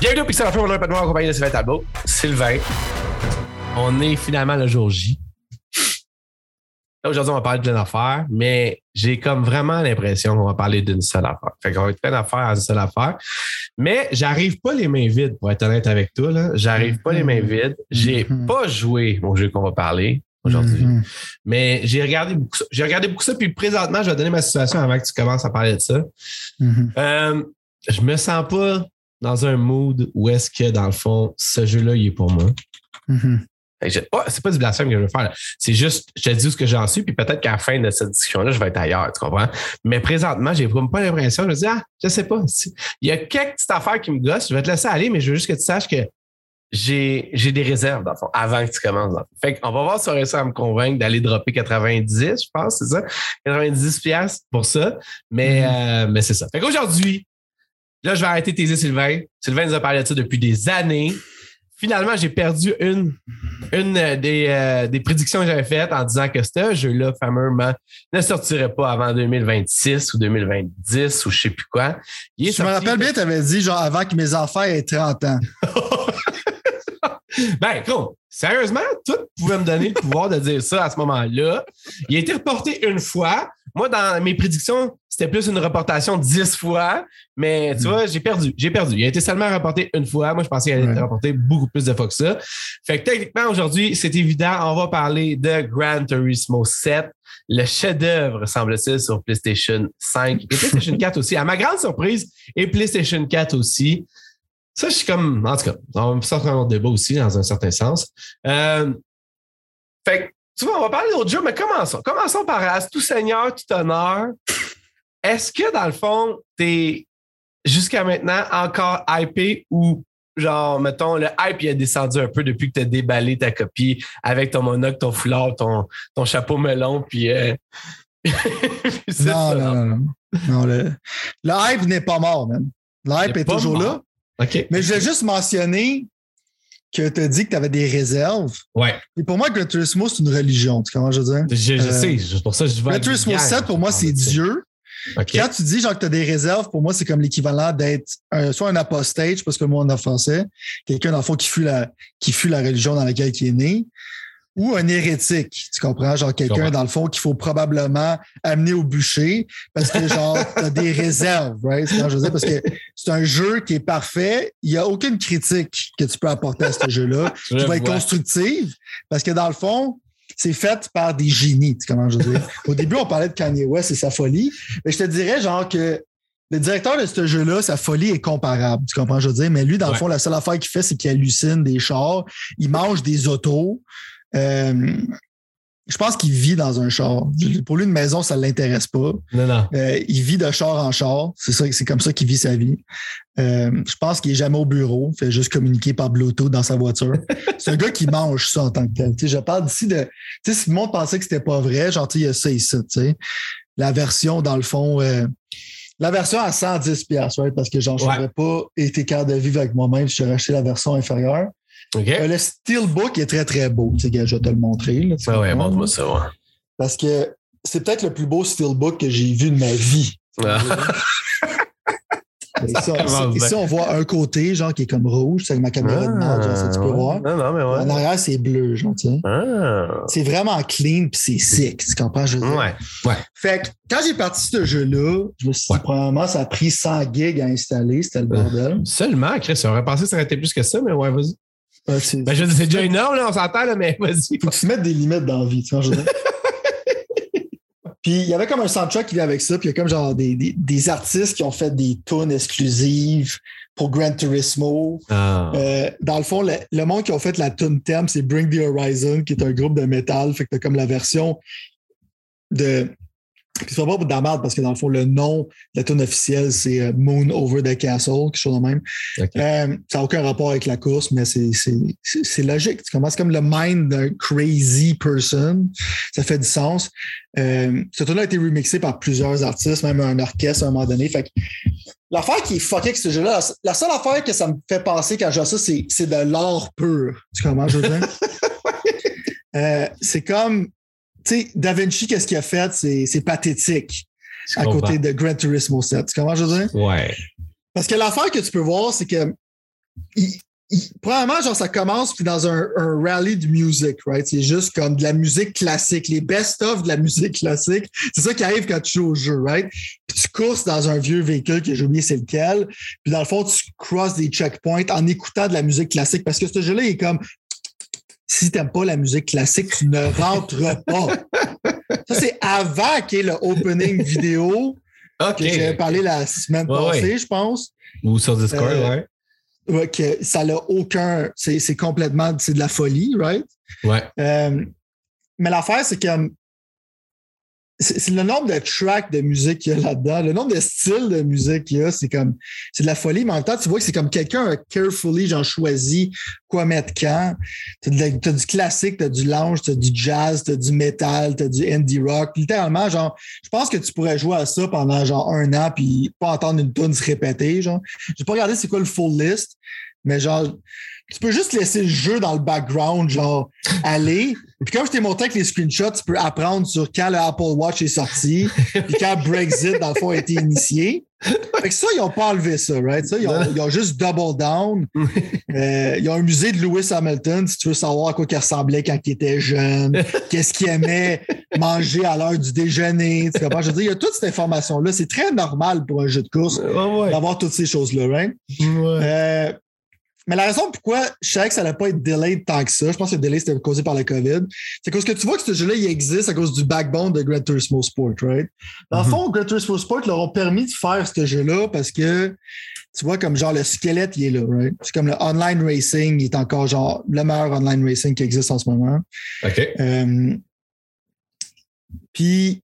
Bienvenue au Pixel Affaire, on a un peu de en compagnie de Sylvain Talbot. Sylvain, on est finalement le jour J. Là, aujourd'hui, on va parler de plein d'affaires, mais j'ai comme vraiment l'impression qu'on va parler d'une seule affaire. Fait qu'on va être plein d'affaires à une seule affaire. Mais j'arrive pas les mains vides, pour être honnête avec toi. Là. J'arrive pas les mains vides. J'ai Mhm. pas joué au jeu qu'on va parler aujourd'hui. Mhm. Mais j'ai regardé beaucoup ça. J'ai regardé beaucoup ça, puis présentement, je vais donner ma situation avant que tu commences à parler de ça. Mhm. Euh, je me sens pas dans un mood où est-ce que, dans le fond, ce jeu-là, il est pour moi. Mhm. Je- oh, c'est pas du blasphème que je veux faire. C'est juste, je te dis où ce que j'en suis, puis peut-être qu'à la fin de cette discussion-là, je vais être ailleurs, tu comprends? Mais présentement, j'ai pas l'impression. Je me dis, ah, je sais pas. Il y a quelques petites affaires qui me gossent. Je vais te laisser aller, mais je veux juste que tu saches que j'ai, des réserves, dans le fond, avant que tu commences. dans le fond. Fait qu'on va voir si on réussit à me convaincre d'aller dropper 90, je pense, c'est ça? 90 piastres pour ça. Mais, euh, mais c'est ça. Fait qu'aujourd'hui, là, je vais arrêter de taiser Sylvain. Sylvain nous a parlé de ça depuis des années. Finalement, j'ai perdu une, une euh, des, euh, des prédictions que j'avais faites en disant que ce jeu-là, fameusement, ne sortirait pas avant 2026 ou 2020 ou je sais plus quoi. Il est Je me rappelle bien, tu avais dit, genre, avant que mes enfants aient 30 ans. Ben, gros, sérieusement, tout pouvait me donner le pouvoir de dire ça à ce moment-là. Il a été reporté une fois. Moi, dans mes prédictions, c'était plus une reportation dix fois, mais tu Mm. vois, j'ai perdu. J'ai perdu. Il a été seulement reporté une fois. Moi, je pensais qu'il allait être reporté beaucoup plus de fois que ça. Fait que techniquement, aujourd'hui, c'est évident, on va parler de Gran Turismo 7, le chef-d'œuvre, semble-t-il, sur PlayStation 5 et PlayStation 4 aussi. À ma grande surprise, et PlayStation 4 aussi. Ça, je suis comme. En tout cas, on va sortir un autre débat aussi, dans un certain sens. Euh, fait que, tu vois, on va parler d'autres jeux, mais commençons. Commençons par As, tout seigneur, tout honneur. Est-ce que, dans le fond, t'es jusqu'à maintenant encore hypé ou, genre, mettons, le hype il a descendu un peu depuis que tu as déballé ta copie avec ton monocle, ton foulard, ton, ton chapeau melon, puis. euh, puis Non, ça. non, non, non. Non, le, le hype n'est pas mort, man. Le hype est toujours mort. là. OK. Mais je voulais juste mentionner que tu as dit que tu avais des réserves. Ouais. Et pour moi, Gran Turismo, c'est une religion. Tu comment je veux dire? Je, je Euh, sais, c'est pour ça que je vais. Gran Turismo 7, pour moi, c'est Dieu. OK. Quand tu dis genre que tu as des réserves, pour moi, c'est comme l'équivalent d'être un- soit un apostate, parce que le mot en français, quelqu'un fond qui fuit la, qui fuit la religion dans laquelle il est né, ou un hérétique. Tu comprends? Genre quelqu'un comprends. dans le fond qu'il faut probablement amener au bûcher parce que genre tu as des réserves, right? C'est ce que je veux dire, parce que c'est un jeu qui est parfait. Il n'y a aucune critique que tu peux apporter à ce jeu-là Je qui va être constructive parce que dans le fond, c'est fait par des génies, tu sais comment je veux dire? Au début, on parlait de Kanye West et sa folie, mais je te dirais genre que le directeur de ce jeu-là, sa folie est comparable, tu comprends, je veux dire, mais lui, dans le fond, la seule affaire qu'il fait, c'est qu'il hallucine des chars, il mange des autos. Euh, je pense qu'il vit dans un char. Pour lui, une maison, ça ne l'intéresse pas. Non, non. Euh, il vit de char en char. C'est ça, c'est comme ça qu'il vit sa vie. Euh, je pense qu'il est jamais au bureau. Il fait juste communiquer par Bluetooth dans sa voiture. c'est un gars qui mange ça en tant que tel. Tu sais, je parle d'ici de. Tu sais, si le monde pensait que c'était pas vrai, genre, il y a ça ici, tu sais. La version, dans le fond, euh, la version à 110 pièces, right? Parce que genre, je Ouais. n'aurais pas été capable de vivre avec moi-même si j'aurais acheté la version inférieure. Euh, le Steelbook est très, très beau. Tu sais, je vais te le montrer. là, tu Ouais, montre-moi ça, ouais. Parce que c'est peut-être le plus beau Steelbook que j'ai vu de ma vie. Ah. Ça ça, ici, on voit un côté, genre, qui est comme rouge, c'est avec ma caméra de mode, genre, ça, tu peux ouais. voir. Non, non, mais En ouais. arrière, c'est bleu, genre, tu sais. Ah. C'est vraiment clean puis c'est sick, tu comprends? Je veux dire? Ouais, ouais. Fait que quand j'ai parti ce jeu-là, je me suis dit, premièrement, ça a pris 100 gigs à installer, c'était le bordel. Seulement, Chris, on aurait pensé que ça aurait été plus que ça, mais ouais, vas-y. Euh, c'est- Ben, déjà énorme, là, on s'entend, là, mais vas-y. faut que tu te mettes des limites dans la vie, tu vois, je veux dire. Puis il y avait comme un soundtrack qui vient avec ça, puis il y a comme genre des, des, des artistes qui ont fait des tunes exclusives pour Gran Turismo. Ah. Euh, dans le fond, le, le monde qui a fait la tune thème, c'est Bring the Horizon, qui est un groupe de métal. Fait que t'as comme la version de. Puis c'est pas pour de la merde parce que dans le fond, le nom de la tune officielle, c'est euh, Moon Over the Castle, quelque chose de même. Euh, ça n'a aucun rapport avec la course, mais c'est- logique. Tu commences comme le mind d'un crazy person. Ça fait du sens. Euh, ce tune a été remixé par plusieurs artistes, même un orchestre à un moment donné. Fait que l'affaire qui est fuckée avec ce jeu-là, la- seule affaire que ça me fait penser quand je vois ça, c'est c'est de l'art pur. Tu comprends, je veux dire? Euh, c'est comme, tu sais, Da Vinci, qu'est-ce qu'il a fait? C'est pathétique à côté de Gran Turismo 7. Tu comprends, je veux dire? Ouais. Parce que l'affaire que tu peux voir, c'est que Probablement, genre, ça commence puis dans un, rally de musique, right? C'est juste comme de la musique classique, les best-of de la musique classique. C'est ça qui arrive quand tu joues au jeu, right? Puis tu courses dans un vieux véhicule que j'ai oublié c'est lequel. Puis dans le fond, tu crosses des checkpoints en écoutant de la musique classique parce que ce jeu-là est comme si tu n'aimes pas la musique classique, tu ne rentres pas. Ça, c'est avant qu'il y ait le opening vidéo OK. que j'avais parlé la semaine passée, je pense. Ou sur Discord, euh, ouais. Que ça n'a aucun. C'est complètement. C'est de la folie, right? Ouais. Euh, mais l'affaire, c'est que c'est le nombre de tracks de musique qu'il y a là-dedans, le nombre de styles de musique qu'il y a, c'est comme, c'est de la folie, mais en même temps, tu vois que c'est comme quelqu'un a carefully, genre, choisi quoi mettre quand. T'as, as du classique, t'as du lounge, t'as du jazz, t'as du metal, t'as du indie rock. Littéralement, genre, je pense que tu pourrais jouer à ça pendant, genre, un an puis pas entendre une tune se répéter, genre. J'ai pas regardé c'est quoi le full list, mais genre, tu peux juste laisser le jeu dans le background, genre aller. Puis comme je t'ai montré avec les screenshots, tu peux apprendre sur quand le Apple Watch est sorti, puis quand Brexit, dans le fond, a été initié. Fait que ça, ils n'ont pas enlevé ça, right? Ça, ils, ont, juste double down. Euh, ils ont un musée de Lewis Hamilton, si tu veux savoir à quoi il ressemblait quand il était jeune, qu'est-ce qu'il aimait manger à l'heure du déjeuner. Tu comprends? Je veux dire, il y a toute cette information-là. C'est très normal pour un jeu de course d'avoir toutes ces choses-là, right? Euh, mais la raison pourquoi je savais que ça n'allait pas être delayed tant que ça, je pense que le delay c'était causé par la COVID, c'est parce que tu vois que ce jeu-là, il existe à cause du backbone de Gran Turismo Sport, right? Dans le mhm. fond, Gran Turismo Sport leur ont permis de faire ce jeu-là parce que tu vois, comme genre le squelette, il est là, right? C'est comme le online racing, il est encore genre le meilleur online racing qui existe en ce moment. OK. Euh, puis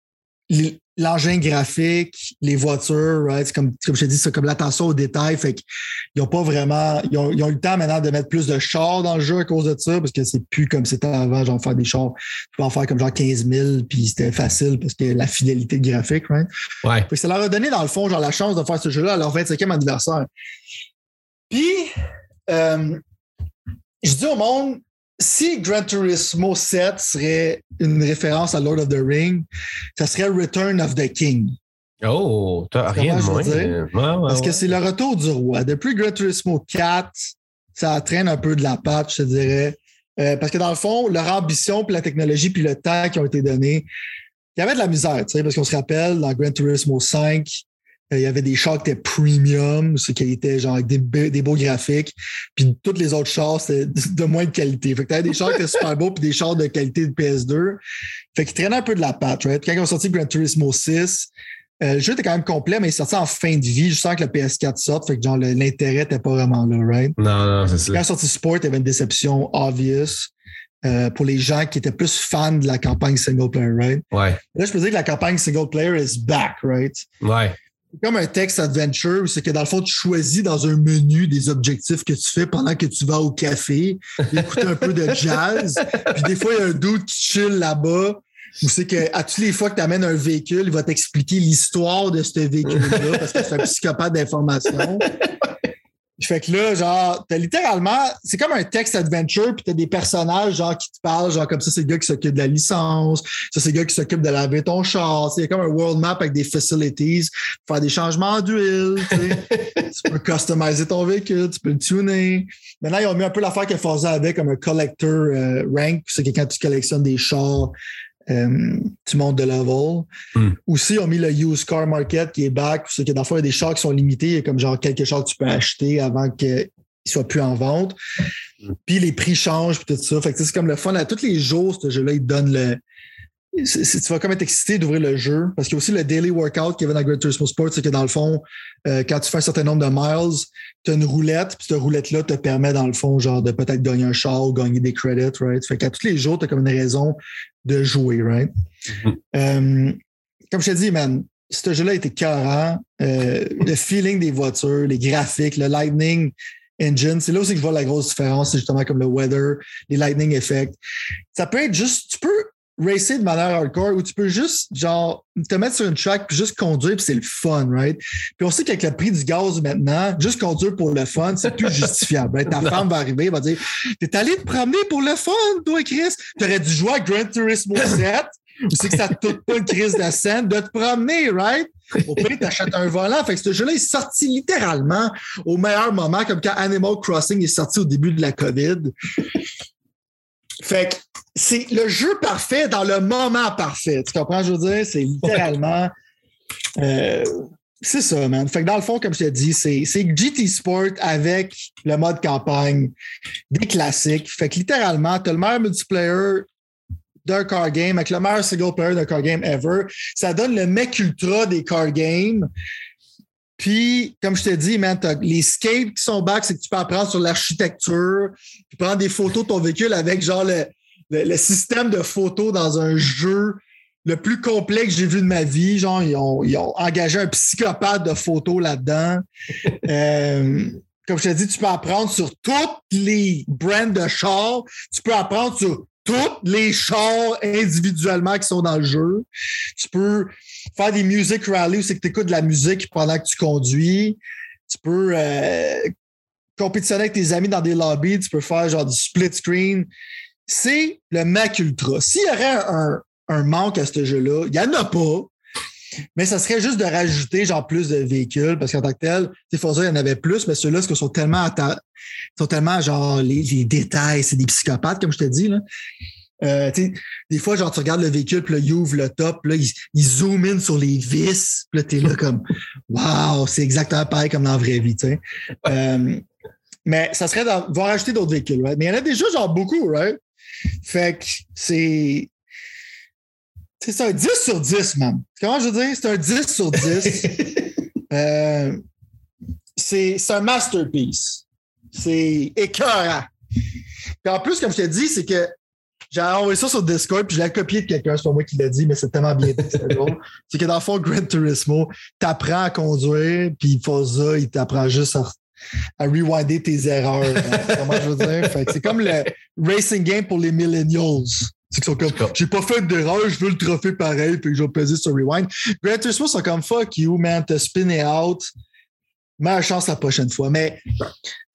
l'engin graphique, les voitures, right? Comme, comme je t'ai dit, c'est comme l'attention aux détails. Fait qu'ils n'ont pas vraiment. Ils ont, eu le temps maintenant de mettre plus de chars dans le jeu à cause de ça, parce que c'est plus comme c'était avant, genre faire des chars. Tu peux en faire comme genre 15 000, puis c'était facile parce que la fidélité graphique, right? Ouais. ça leur a donné, dans le fond, genre la chance de faire ce jeu-là à leur 25e anniversaire. Puis, euh, je dis au monde, si Gran Turismo 7 serait une référence à Lord of the Ring, ça serait Return of the King. Oh, t'as rien de moins. Parce que c'est le retour du roi. Depuis Gran Turismo 4, ça traîne un peu de la patte, je te dirais. Euh, parce que dans le fond, leur ambition, puis la technologie, puis le temps qui ont été donnés, il y avait de la misère, tu sais, parce qu'on se rappelle, dans Gran Turismo 5, euh, il y avait des chars qui étaient premium, ce qui était genre avec des, des, beaux graphiques. Puis toutes les autres chars, c'était de moins de qualité. Fait que t'avais des chars qui étaient super beaux puis des chars de qualité de PS2. Fait qu'ils traînaient un peu de la patte, right? Quand ils ont sorti Gran Turismo 6, euh, le jeu était quand même complet, mais il sorti en fin de vie, juste que le PS4 sorte. Fait que genre l'intérêt n'était pas vraiment là, right? Non, non, c'est ça. Quand sorti Sport, il y avait une déception obvious. Euh, pour les gens qui étaient plus fans de la campagne single player, right? Ouais. Là, je peux dire que la campagne single player is back, right? Ouais comme un text adventure c'est que dans le fond, tu choisis dans un menu des objectifs que tu fais pendant que tu vas au café, écouter un peu de jazz. Puis des fois, il y a un doute qui chill là-bas. Ou c'est qu'à toutes les fois que tu amènes un véhicule, il va t'expliquer l'histoire de ce véhicule-là parce que c'est un psychopathe d'information. Fait que là, genre, t'as littéralement, c'est comme un text adventure, puis t'as des personnages, genre, qui te parlent, genre, comme ça, c'est le gars qui s'occupe de la licence, ça, c'est le gars qui s'occupe de laver ton char, c'est comme un world map avec des facilities, faire des changements d'huile, tu peux customiser ton véhicule, tu peux le tuner. Maintenant, ils ont mis un peu l'affaire qu'il faisait avec, comme un collector euh, rank, c'est que quand tu collectionnes des chars, euh, tu montes de level. Hmm. Aussi, ils ont mis le used car market qui est back. C'est que dans le fond, il y a des chars qui sont limités. Il y a comme genre quelques chars que tu peux acheter avant qu'ils soient plus en vente. Hmm. Puis les prix changent, puis tout ça. Fait que c'est comme le fun. À tous les jours, ce jeu-là, il te donne le, tu vas comme être excité d'ouvrir le jeu parce qu'il y a aussi le daily workout qui est dans Great Turismo Sport, c'est que dans le fond, euh, quand tu fais un certain nombre de miles, tu as une roulette, puis cette roulette-là te permet, dans le fond, genre de peut-être gagner un char ou gagner des credits, right? Fait qu'à tous les jours, tu as comme une raison de jouer, right? Mm-hmm. Euh, comme je te dis, man, ce jeu-là était carré. Euh, le feeling des voitures, les graphiques, le Lightning Engine, c'est là aussi que je vois la grosse différence, c'est justement comme le weather, les lightning effects. Ça peut être juste, tu peux racer de manière hardcore où tu peux juste, genre, te mettre sur une track puis juste conduire puis c'est le fun, right? Puis on sait qu'avec le prix du gaz maintenant, juste conduire pour le fun, c'est plus justifiable. Ta femme va arriver, va dire T'es allé te promener pour le fun, toi, Chris. T'aurais dû jouer à Grand Turismo 7 ou c'est que ça te coûte pas une crise de scène de te promener, right? Au pire, t'achètes un volant. Fait que ce jeu-là est sorti littéralement au meilleur moment, comme quand Animal Crossing est sorti au début de la COVID. Fait que c'est le jeu parfait dans le moment parfait. Tu comprends, je veux dire? C'est littéralement. Euh, c'est ça, man. Fait que dans le fond, comme je t'ai dit, c'est GT Sport avec le mode campagne, des classiques. Fait que littéralement, tu as le meilleur multiplayer d'un car game avec le meilleur single player d'un car game ever. Ça donne le mec ultra des car games. Puis, comme je t'ai dit, man, les skates qui sont back, c'est que tu peux apprendre sur l'architecture, puis prendre des photos de ton véhicule avec genre le, le, système de photos dans un jeu le plus complet que j'ai vu de ma vie. Genre, ils ont, engagé un psychopathe de photos là-dedans. Euh, comme je t'ai dit, tu peux apprendre sur toutes les brands de chars. Tu peux apprendre sur tous les chars individuellement qui sont dans le jeu. Tu peux faire des music rally c'est que tu écoutes de la musique pendant que tu conduis. Tu peux euh, compétitionner avec tes amis dans des lobbies. Tu peux faire genre du split screen. C'est le Mac Ultra. S'il y aurait un, manque à ce jeu-là, il n'y en a pas. Mais ça serait juste de rajouter genre plus de véhicules parce qu'en tant que tel, ces Forza, il y en avait plus, mais ceux-là, sont tellement sont tellement genre les, détails, c'est des psychopathes, comme je te dis. Là. Euh, des fois, genre, tu regardes le véhicule, puis là, il ouvre le top, là, il, zoom in sur les vis, puis là, t'es là comme Wow, c'est exactement pareil comme dans la vraie vie, tu sais. Euh, mais ça serait de voir acheter d'autres véhicules, right? Mais il y en a déjà genre beaucoup, right? Fait que c'est. C'est un 10 sur 10, man. Comment je veux dire? C'est un 10 sur 10. euh, c'est un masterpiece. C'est écœurant. Puis en plus, comme je t'ai dit, c'est que j'ai envoyé ça sur Discord, puis je l'ai copié de quelqu'un, c'est pas moi qui l'a dit, mais c'est tellement bien dit, c'est que dans le fond, Gran Turismo, t'apprends à conduire, puis Forza, il t'apprend juste à, à, rewinder tes erreurs. comment je veux dire? c'est comme le racing game pour les millennials. C'est qu'ils sont comme, j'ai pas fait d'erreur, je veux le trophée pareil, puis je vais peser sur rewind. Gran Turismo, c'est comme fuck you, man, te spin out meilleure chance la prochaine fois. Mais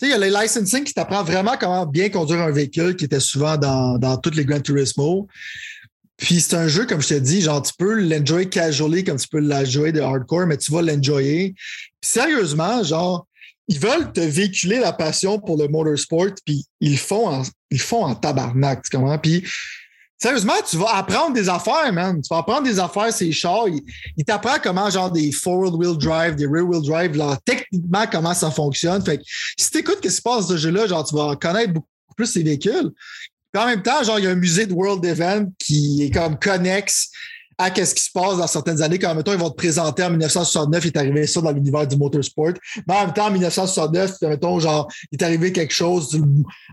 il y a les licensing qui t'apprend vraiment comment bien conduire un véhicule qui était souvent dans, dans toutes les Gran Turismo. Puis c'est un jeu, comme je te dis, genre, tu peux l'enjoyer casually comme tu peux l'enjoyer de hardcore, mais tu vas l'enjoyer. sérieusement, genre, ils veulent te véhiculer la passion pour le motorsport, puis ils font en, ils font tabarnak, tu? Puis Sérieusement, tu vas apprendre des affaires, man. Tu vas apprendre des affaires, ces chars. Il, t'apprend comment, genre, des four-wheel drive, des rear-wheel drive, là, techniquement, comment ça fonctionne. Fait que si tu écoutes ce qui se passe ce jeu-là, genre, tu vas connaître beaucoup plus ces véhicules. Puis en même temps, genre, il y a un musée de World Event qui est comme connexe à qu'est-ce qui se passe dans certaines années. Quand, mettons, ils vont te présenter en 1969, il est arrivé ça dans l'univers du motorsport. Mais en même temps, en 1969, mettons, genre, il est arrivé quelque chose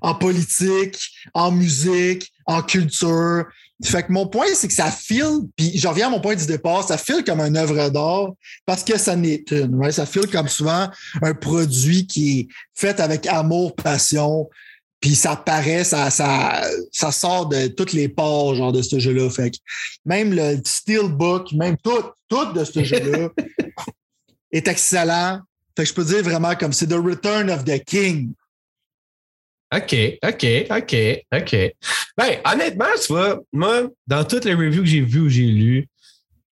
en politique, en musique, en culture. Fait que mon point, c'est que ça file, puis je reviens à mon point du départ, ça file comme une œuvre d'art parce que ça n'est une. Ça file comme souvent un produit qui est fait avec amour, passion, puis ça paraît, ça, ça, ça sort de toutes les parts genre de ce jeu-là. Fait même le steelbook, même tout, tout de ce jeu-là est excellent. Fait que je peux dire vraiment comme c'est The Return of the King. OK, OK, OK, OK. Ben, honnêtement, tu vois, moi, dans toutes les reviews que j'ai vues ou j'ai lues,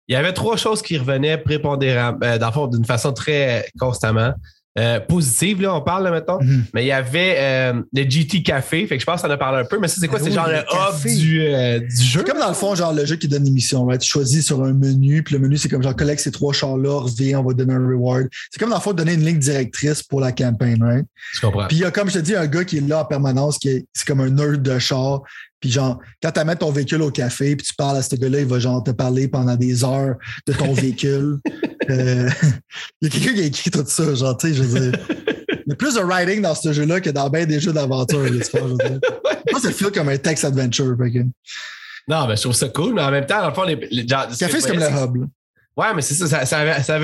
il y avait trois choses qui revenaient prépondéramment, euh, d'une façon très constamment. Euh, positive, là, on parle, là, mettons. Mhm. Mais il y avait euh, le GT Café, fait que je pense qu'on en a parlé un peu, mais ça, c'est quoi? Ah c'est genre le hub du, euh, du, jeu? C'est comme dans le fond, genre le jeu qui donne l'émission, right? Tu choisis sur un menu, puis le menu, c'est comme genre collecte ces trois chars-là, reviens, on va donner un reward. C'est comme dans le fond, donner une ligne directrice pour la campagne, right? Je comprends. Puis il y a, comme je te dis, un gars qui est là en permanence, qui est, c'est comme un nerd de char, puis genre, quand tu amènes ton véhicule au café, puis tu parles à ce gars-là, il va genre te parler pendant des heures de ton véhicule. Euh, il y a quelqu'un qui a écrit tout ça, genre, tu sais, je veux dire. Il y a plus de writing dans ce jeu-là que dans bien des jeux d'aventure, Moi, ça feel comme un text adventure. Non, mais je trouve ça cool, mais en même temps, dans le fond, les, café, c'est comme le hub. Ouais, mais c'est ça ça, avait, ça,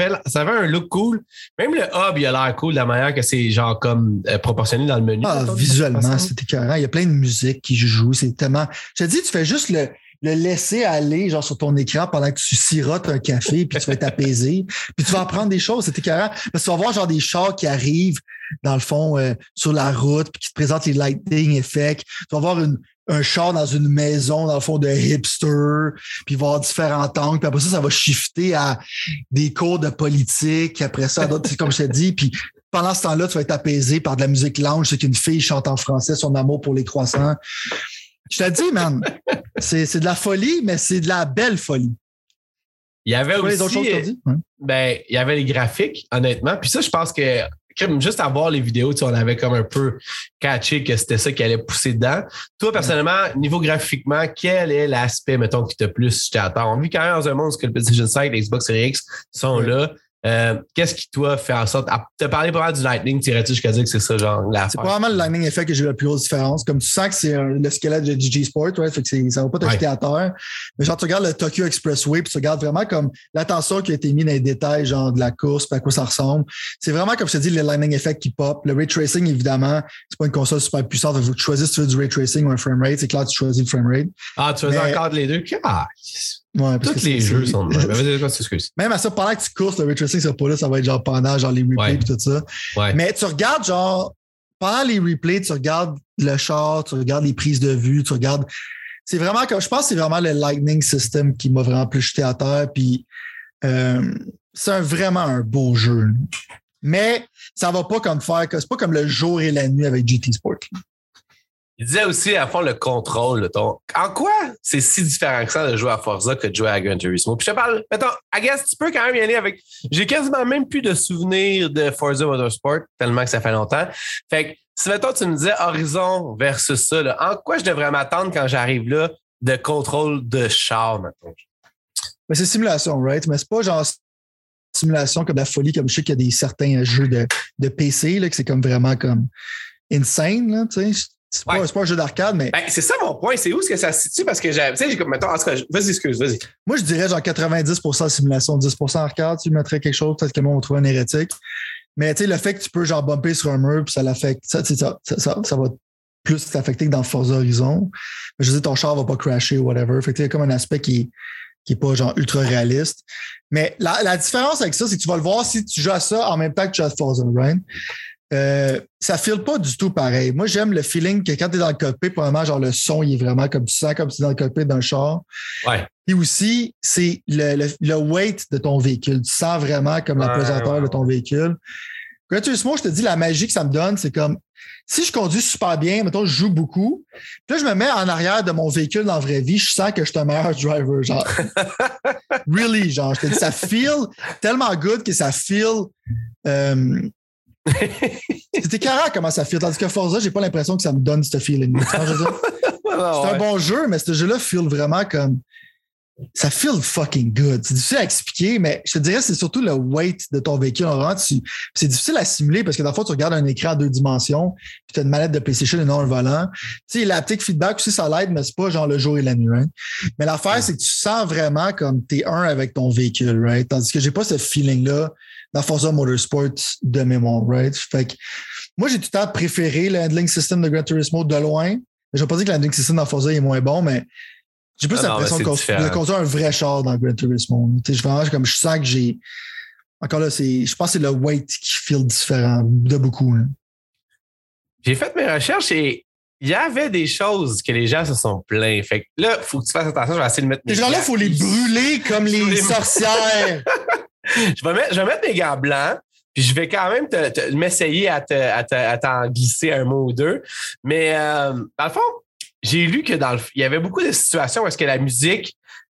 avait, un look cool. Même le hub, il a l'air cool de la manière que c'est genre comme euh, proportionné dans le menu. Ah, visuellement, c'est écœurant. Il y a plein de musique qui joue. C'est tellement. Je te dis, tu fais juste le. Le laisser aller, genre, sur ton écran pendant que tu sirotes un café, puis tu vas être apaisé. Puis tu vas apprendre des choses, c'est écœurant. Parce que tu vas voir, genre, des chars qui arrivent, dans le fond, euh, sur la route, puis qui te présentent les lighting effects. Tu vas voir une, un char dans une maison, dans le fond, de hipster, puis avoir différents angles, puis après ça, ça va shifter à des cours de politique, après ça, d'autres, comme je t'ai dit, puis pendant ce temps-là, tu vas être apaisé par de la musique lounge, c'est qu'une fille chante en français son amour pour les croissants. Je te dis, man, c'est de la folie, mais c'est de la belle folie. Il y avait aussi, euh, ben, il y avait les graphiques, honnêtement. Puis ça, je pense que juste à voir les vidéos, on avait comme un peu catché que c'était ça qui allait pousser dedans. Toi, personnellement, niveau graphiquement, quel est l'aspect, mettons, qui t'a plus jeté à On vit quand même dans un monde où le PlayStation 5 et Xbox Series X sont là. Euh, qu'est-ce qui, toi, fait en sorte. Tu as parlé pas mal du Lightning, tirais-tu jusqu'à dire que c'est ça, genre, la C'est probablement le Lightning Effect que j'ai eu la plus grosse différence. Comme tu sens que c'est le squelette de GG Sport, right? Fait que ça va pas te à terre. Mais genre, tu regardes le Tokyo Expressway, puis tu regardes vraiment comme l'attention qui a été mise dans les détails, genre, de la course, puis à quoi ça ressemble. C'est vraiment, comme je te dis, le Lightning Effect qui pop. Le Ray Tracing, évidemment, c'est pas une console super puissante. Faut que tu choisisses si tu veux du Ray Tracing ou un frame rate. C'est clair, tu choisis le frame rate. Ah, tu choisis encore les deux? Ah, Ouais, Tous les jeux sont de même. Même à ça, pendant que tu courses, le ray tracing sera pas là, ça va être genre pendant genre les replays et tout ça. Mais tu regardes genre pendant les replays, tu regardes le char, tu regardes les prises de vue, tu regardes. C'est vraiment comme je pense que c'est vraiment le Lightning System qui m'a vraiment plus jeté à terre. Puis euh, c'est vraiment un beau jeu. Mais ça va pas comme faire, c'est pas comme le jour et la nuit avec GT Sport. Il disait aussi à fond le contrôle. Ton... En quoi c'est si différent que ça de jouer à Forza que de jouer à Gran Turismo? Puis je te parle, mettons, I guess tu peux quand même y aller avec. J'ai quasiment même plus de souvenirs de Forza Motorsport, tellement que ça fait longtemps. Fait que si mettons, tu me disais Horizon versus ça, en quoi je devrais m'attendre quand j'arrive là de contrôle de char, mettons? Mais c'est simulation, right? Mais c'est pas genre simulation comme la folie, comme je sais qu'il y a des certains jeux de, de PC, là, que c'est comme vraiment comme insane, là, tu. C'est pas, pas, un jeu d'arcade, mais. Ben, c'est ça mon point. C'est où est-ce que ça se situe? Parce que j'ai. Tu sais, j'ai comme. Mettons, en tout cas, vas-y, excuse, vas-y. Moi, je dirais genre 90% simulation, 10% arcade. Tu mettrais quelque chose, peut-être que moi, on trouve un hérétique. Mais tu sais, le fait que tu peux genre bumper sur un mur, puis ça l'affecte. Ça, ça, ça, ça, va plus t'affecter que dans Forza Horizon. Je veux dire, ton char va pas crasher ou whatever. Fait que a comme un aspect qui, qui est pas genre ultra réaliste. Mais la, la différence avec ça, c'est que tu vas le voir si tu joues à ça en même temps que tu joues à Forza, right? Euh, ça file pas du tout pareil. Moi, j'aime le feeling que quand tu es dans le cockpit, probablement, genre le son, il est vraiment comme tu sens comme si tu es dans le cockpit d'un char. Ouais. Et aussi, c'est le, le, weight de ton véhicule. Tu sens vraiment comme la pesanteur de ton véhicule. Gratuitement, je te dis, la magie que ça me donne, c'est comme si je conduis super bien, mettons, je joue beaucoup, puis là, je me mets en arrière de mon véhicule dans la vraie vie, je sens que je suis un meilleur driver, genre. really, genre, je te dis, ça feel tellement good que ça feel euh, c'était carré comment ça feel. Tandis que Forza, j'ai pas l'impression que ça me donne ce feeling. c'est un bon jeu, mais ce jeu-là feel vraiment comme. Ça feel fucking good. C'est difficile à expliquer, mais je te dirais c'est surtout le weight de ton véhicule. C'est difficile à simuler parce que dans tu regardes un écran à deux dimensions, puis tu as une manette de PlayStation et non un volant. Tu sais, l'aptique feedback aussi, ça l'aide, mais c'est pas genre le jour et la nuit. Hein. Mais l'affaire, c'est que tu sens vraiment comme tu es un avec ton véhicule, right? Tandis que j'ai pas ce feeling-là dans Forza Motorsport de mémoire, right? Fait que moi, j'ai tout le temps préféré le handling system de Gran Turismo de loin. Je ne vais pas dire que le handling system dans Forza est moins bon, mais j'ai plus ah l'impression de conduire un vrai char dans Gran Turismo. Je, vraiment, comme je sens que j'ai. Encore là, je pense que c'est le weight qui feel différent de beaucoup. Hein. J'ai fait mes recherches et il y avait des choses que les gens se sont plaints. Fait que là, il faut que tu fasses attention. Je vais essayer de mettre mes. gens-là, il faut les brûler comme les sorcières. je, vais mettre, je vais mettre mes gants blancs. Puis je vais quand même m'essayer à, t'en glisser un mot ou deux. Mais euh, dans le fond, j'ai lu que dans il y avait beaucoup de situations où est-ce que la musique,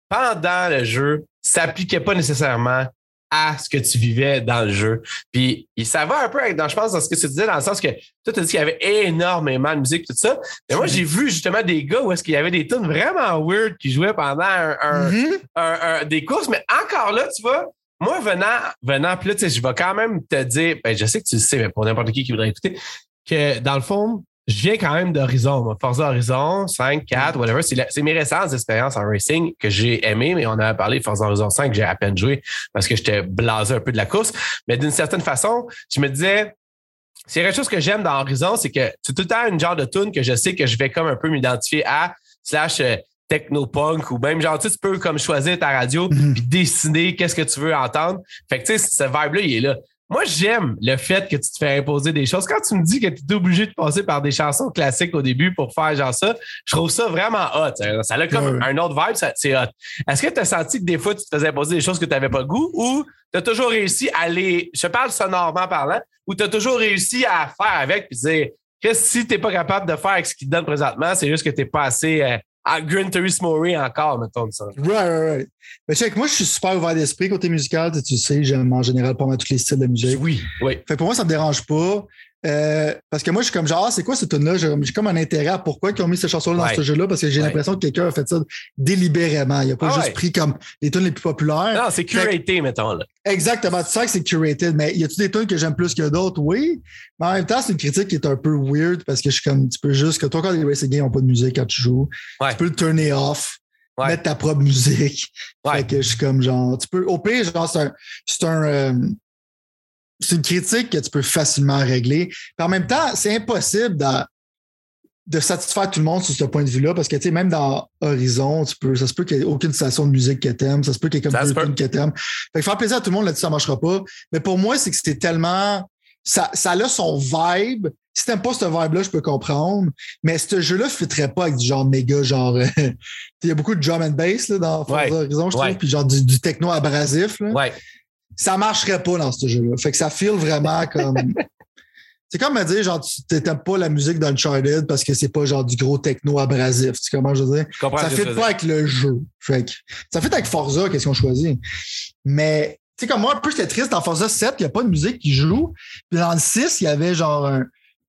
pendant le jeu, s'appliquait pas nécessairement à ce que tu vivais dans le jeu. Puis ça va un peu dans, je pense, dans ce que tu disais, dans le sens que toi, tu as dit qu'il y avait énormément de musique, tout ça. Mais moi, j'ai vu justement des gars où est-ce qu'il y avait des tunes vraiment weird qui jouaient pendant mm-hmm. des courses. Mais encore là, tu vois, moi, venant, venant, je vais quand même te dire, ben, je sais que tu le sais, mais pour n'importe qui qui voudrait écouter, que dans le fond, je viens quand même d'Horizon, Forza Horizon 5, 4, whatever. C'est mes récentes expériences en racing que j'ai aimé, mais on avait parlé de Forza Horizon 5, j'ai à peine joué parce que j'étais blasé un peu de la course. Mais d'une certaine façon, je me disais, c'est quelque chose que j'aime dans Horizon, c'est que c'est tout le temps une genre de tune que je sais que je vais comme un peu m'identifier à, slash, euh, techno-punk ou même genre, tu peux comme choisir ta radio Mhm. puis décider qu'est-ce que tu veux entendre. Fait que tu sais, ce vibe-là, il est là. Moi, j'aime le fait que tu te fais imposer des choses. Quand tu me dis que tu es obligé de passer par des chansons classiques au début pour faire genre ça, je trouve ça vraiment hot. Ça, a comme un autre vibe, c'est hot. Est-ce que tu as senti que des fois, tu te faisais imposer des choses que tu n'avais pas le goût ou tu as toujours réussi à les. Je parle sonorement parlant, ou tu as toujours réussi à faire avec puis dire que si tu n'es pas capable de faire avec ce qu'ils te donnent présentement, c'est juste que tu n'es pas assez euh, à Gran Turismo encore, mettons ça. Right, right, right. Mais check, moi, je suis super ouvert d'esprit côté musical. Tu, sais, j'aime en général pas mal tous les styles de musique. Oui, oui. Fait que pour moi, ça me dérange pas. Euh, parce que moi, je suis comme genre, ah, c'est quoi cette tune là J'ai comme un intérêt à pourquoi ils ont mis cette chanson-là dans Ouais. ce jeu-là, parce que j'ai Ouais. l'impression que quelqu'un a fait ça délibérément. Il a pas Ah juste ouais. pris comme les tunes les plus populaires. Non, c'est curaté, mettons. Là. Exactement. Tu sais que c'est curated, mais y a-tu des tunes que j'aime plus que d'autres? Oui. Mais en même temps, c'est une critique qui est un peu weird parce que je suis comme, tu peux juste, que toi, quand les racing games n'ont pas de musique quand tu joues, tu peux le turner off, mettre ta propre musique. Fait que je suis comme genre, tu peux, au pire, genre, c'est un, c'est un, euh, c'est une critique que tu peux facilement régler. Puis en même temps, c'est impossible de, de satisfaire tout le monde sur ce point de vue-là parce que, tu sais, même dans Horizon, tu peux, ça se peut qu'il n'y ait aucune station de musique que t'aimes, ça se peut qu'il y ait comme tunes que t'aimes. Fait que faire plaisir à tout le monde là-dessus, ça marchera pas. Mais pour moi, c'est que c'était tellement, ça, ça a son vibe. Si t'aimes pas ce vibe-là, je peux comprendre. Mais ce jeu-là ne fitterait pas avec du genre méga, genre. euh, Il y a beaucoup de drum and bass là, dans Forza Ouais. Horizon, je trouve, Ouais. puis genre du, du techno abrasif. Là. Ouais. Ça marcherait pas dans ce jeu-là. Fait que ça file vraiment comme. C'est comme me dire, genre, tu t'aimes pas la musique d'Uncharted parce que c'est pas genre du gros techno abrasif. Tu sais comment je veux dire? Je Ça fit pas avec le jeu. Fait que, ça fit avec Forza, qu'est-ce qu'on choisit? Mais, tu sais, comme moi, un peu, j'étais triste dans Forza 7, il n'y a pas de musique qui joue. Puis dans le 6, il y avait genre un,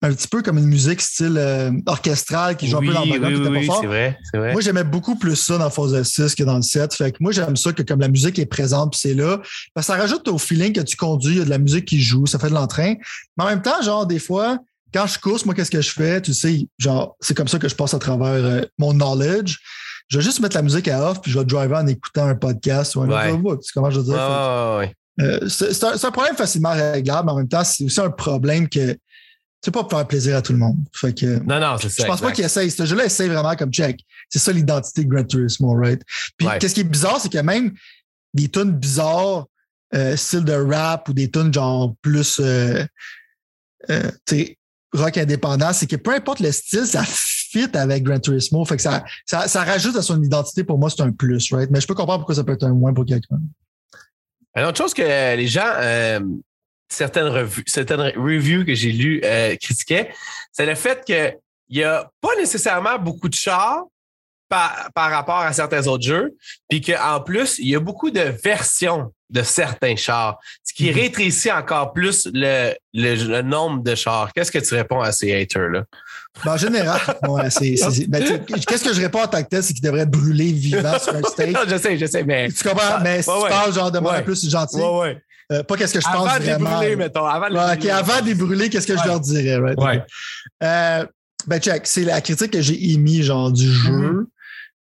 un petit peu comme une musique style euh, orchestrale qui joue oui, un peu dans le background, oui, qui oui, pas fort. c'est vrai, c'est vrai. Moi, j'aimais beaucoup plus ça dans Forza 6 que dans le 7. Fait que moi, j'aime ça que comme la musique est présente puis c'est là. Parce que ça rajoute au feeling que tu conduis, il y a de la musique qui joue, ça fait de l'entrain. Mais en même temps, genre, des fois, quand je course, moi, qu'est-ce que je fais? Tu sais, genre, c'est comme ça que je passe à travers euh, mon knowledge. Je vais juste mettre la musique à off puis je vais driver en écoutant un podcast ou un Ouais. audiobook. C'est comment je veux dire? Ouais. Euh, c'est c'est un, c'est un problème facilement réglable, mais en même temps, c'est aussi un problème que sais pas pour faire plaisir à tout le monde. Fait que, Non, non, c'est ça. je pense pas qu'il essaye. Ce jeu-là essaye vraiment comme check. C'est ça l'identité de Gran Turismo, right? Puis Ouais. qu'est-ce qui est bizarre, c'est qu'il y a même des tunes bizarres, euh, style de rap ou des tunes genre plus euh, euh, tu sais, rock indépendant, c'est que peu importe le style, ça fit avec Gran Turismo. Fait que ça, ça, ça rajoute à son identité. Pour moi, c'est un plus, right? Mais je peux comprendre pourquoi ça peut être un moins pour quelqu'un. Une autre chose que les gens, euh, certaines revues, certaines reviews que j'ai lues euh, critiquaient, c'est le fait qu'il n'y a pas nécessairement beaucoup de chars par, par rapport à certains autres jeux, puis qu'en plus, il y a beaucoup de versions de certains chars, ce qui Mhm. rétrécit encore plus le, le, le nombre de chars. Qu'est-ce que tu réponds à ces haters-là? Ben, en général, ouais, ben, qu'est-ce que je réponds en tant que tel, c'est qu'il devrait brûler vivant sur un steak. Non, je sais, je sais, mais. Tu comprends? Mais si Ouais, tu ouais. parles genre de moi Ouais. un plus gentil, Ouais, ouais. Euh, pas qu'est-ce que je pense Avant de les vraiment. brûler, mettons. Avant de les brûler. avant de les brûler, qu'est-ce que je leur dirais? Right? Ouais. Euh, ben, check, c'est la critique que j'ai émise, genre, du jeu. Mhm.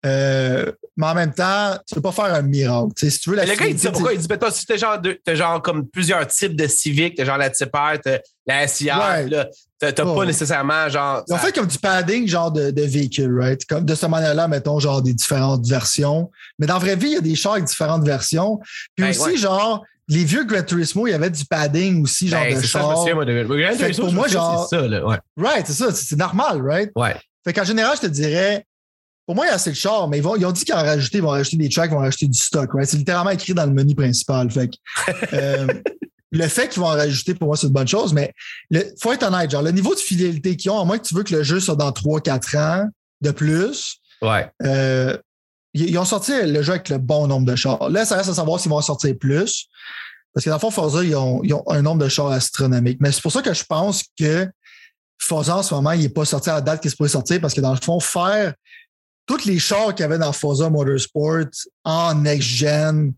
Euh, mais en même temps, tu peux pas faire un miracle. Tu sais, si tu veux la le gars, il dit pourquoi? Il dit, ben, toi, si t'as genre, genre comme plusieurs types de civiques, t'as genre la type R, t'as la SIR, Ouais. t'as pas nécessairement genre. Ils ont ça- fait comme du padding, genre de, de véhicule, right? Comme de cette manière-là, mettons, genre des différentes versions. Mais dans la vraie vie, il y a des chars avec différentes versions. Puis Ben, aussi, ouais. genre, les vieux Gran Turismo, il y avait du padding aussi, genre Ben, de c'est ça, moi, de Turismo, pour moi, genre- C'est ça, là, ouais. Right, c'est ça, c'est normal, right? Ouais. Fait qu'en général, je te dirais, pour moi, il y a assez de chars, mais ils, vont, ils ont dit qu'ils vont rajouter, ils vont rajouter des tracks, ils vont rajouter du stock, right? C'est littéralement écrit dans le menu principal. Fait que, euh, le fait qu'ils vont en rajouter, pour moi, c'est une bonne chose, mais il faut être honnête, genre, le niveau de fidélité qu'ils ont, à moins que tu veux que le jeu soit dans 3-4 ans de plus, Ouais. euh, ils ont sorti le jeu avec le bon nombre de chars. Là, ça reste à savoir s'ils vont en sortir plus. Parce que dans le fond, Forza, ils ont, un nombre de chars astronomique. Mais c'est pour ça que je pense que Forza, en ce moment, il n'est pas sorti à la date qu'il se pourrait sortir parce que dans le fond, faire tous les chars qu'il y avait dans Forza Motorsport en next-gen,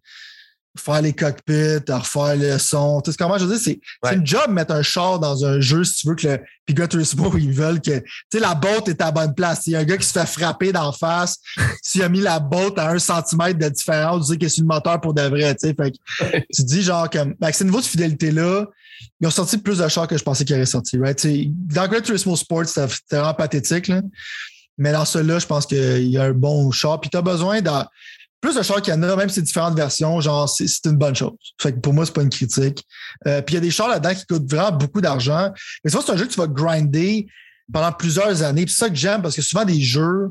faire les cockpits, refaire le son. Tu sais comment je veux dire? C'est c'est Ouais. une job mettre un char dans un jeu si tu veux que le. Puis Gran Turismo, ils veulent que. Tu sais, la botte est à bonne place. Il y a un gars qui se fait frapper d'en face. S'il a mis la botte à un centimètre de différence, tu sais que c'est le moteur pour de vrai. Tu sais, fait que tu dis genre comme. Avec ce niveau de fidélité-là, ils ont sorti plus de chars que je pensais qu'ils auraient sorti. Right? Tu sais, dans Gran Turismo Sport, c'était vraiment pathétique. Là. Mais dans celui-là, je pense qu'il y a un bon char. Puis tu as besoin de plus de chars qu'il y en a, même si c'est différentes versions, genre, c'est une bonne chose. Fait que pour moi, c'est pas une critique. Euh, puis il y a des chars là-dedans qui coûtent vraiment beaucoup d'argent. Mais ça, c'est un jeu que tu vas grinder pendant plusieurs années. Puis c'est ça que j'aime parce que souvent des jeux,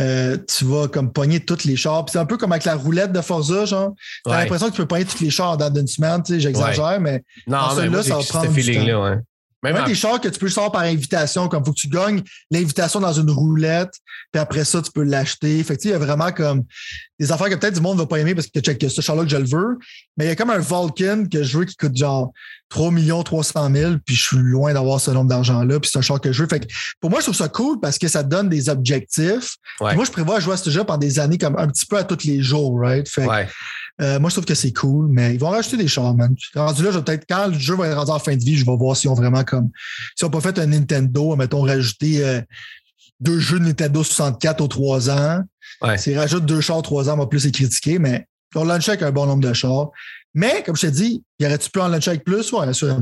euh, tu vas comme pogner toutes les chars. Puis c'est un peu comme avec la roulette de Forza, genre. T'as l'impression que tu peux pogner toutes les chars dans une semaine, tu sais, j'exagère, mais non, dans celui-là, ça va prendre du temps. Ouais. Même des chars que tu peux sortir par invitation, comme faut que tu gagnes l'invitation dans une roulette, puis après ça, tu peux l'acheter. Fait que il y a vraiment comme des affaires que peut-être du monde ne va pas aimer parce que check ce char-là que je le veux. Mais il y a comme un Vulcan que je veux qui coûte genre 3 300 000, puis je suis loin d'avoir ce nombre d'argent-là, puis c'est un char que je veux. Fait que pour moi, je trouve ça cool parce que ça donne des objectifs. Moi, je prévois jouer à ce jeu pendant des années comme un petit peu à tous les jours, right? Fait euh, moi, je trouve que c'est cool, mais ils vont rajouter des chars, man. Rendu là, je vais peut-être, quand le jeu va être rendu en fin de vie, je vais voir s'ils ont vraiment comme, s'ils n'ont pas fait un Nintendo, mettons, rajouter euh, deux jeux de Nintendo 64 aux trois ans. Ouais. S'ils rajoutent deux chars aux trois ans, on va plus les critiquer, mais ils ont lancé avec un bon nombre de chars. Mais, comme je t'ai dit, y aurait-tu pu en lancer avec plus? Ouais, sûr.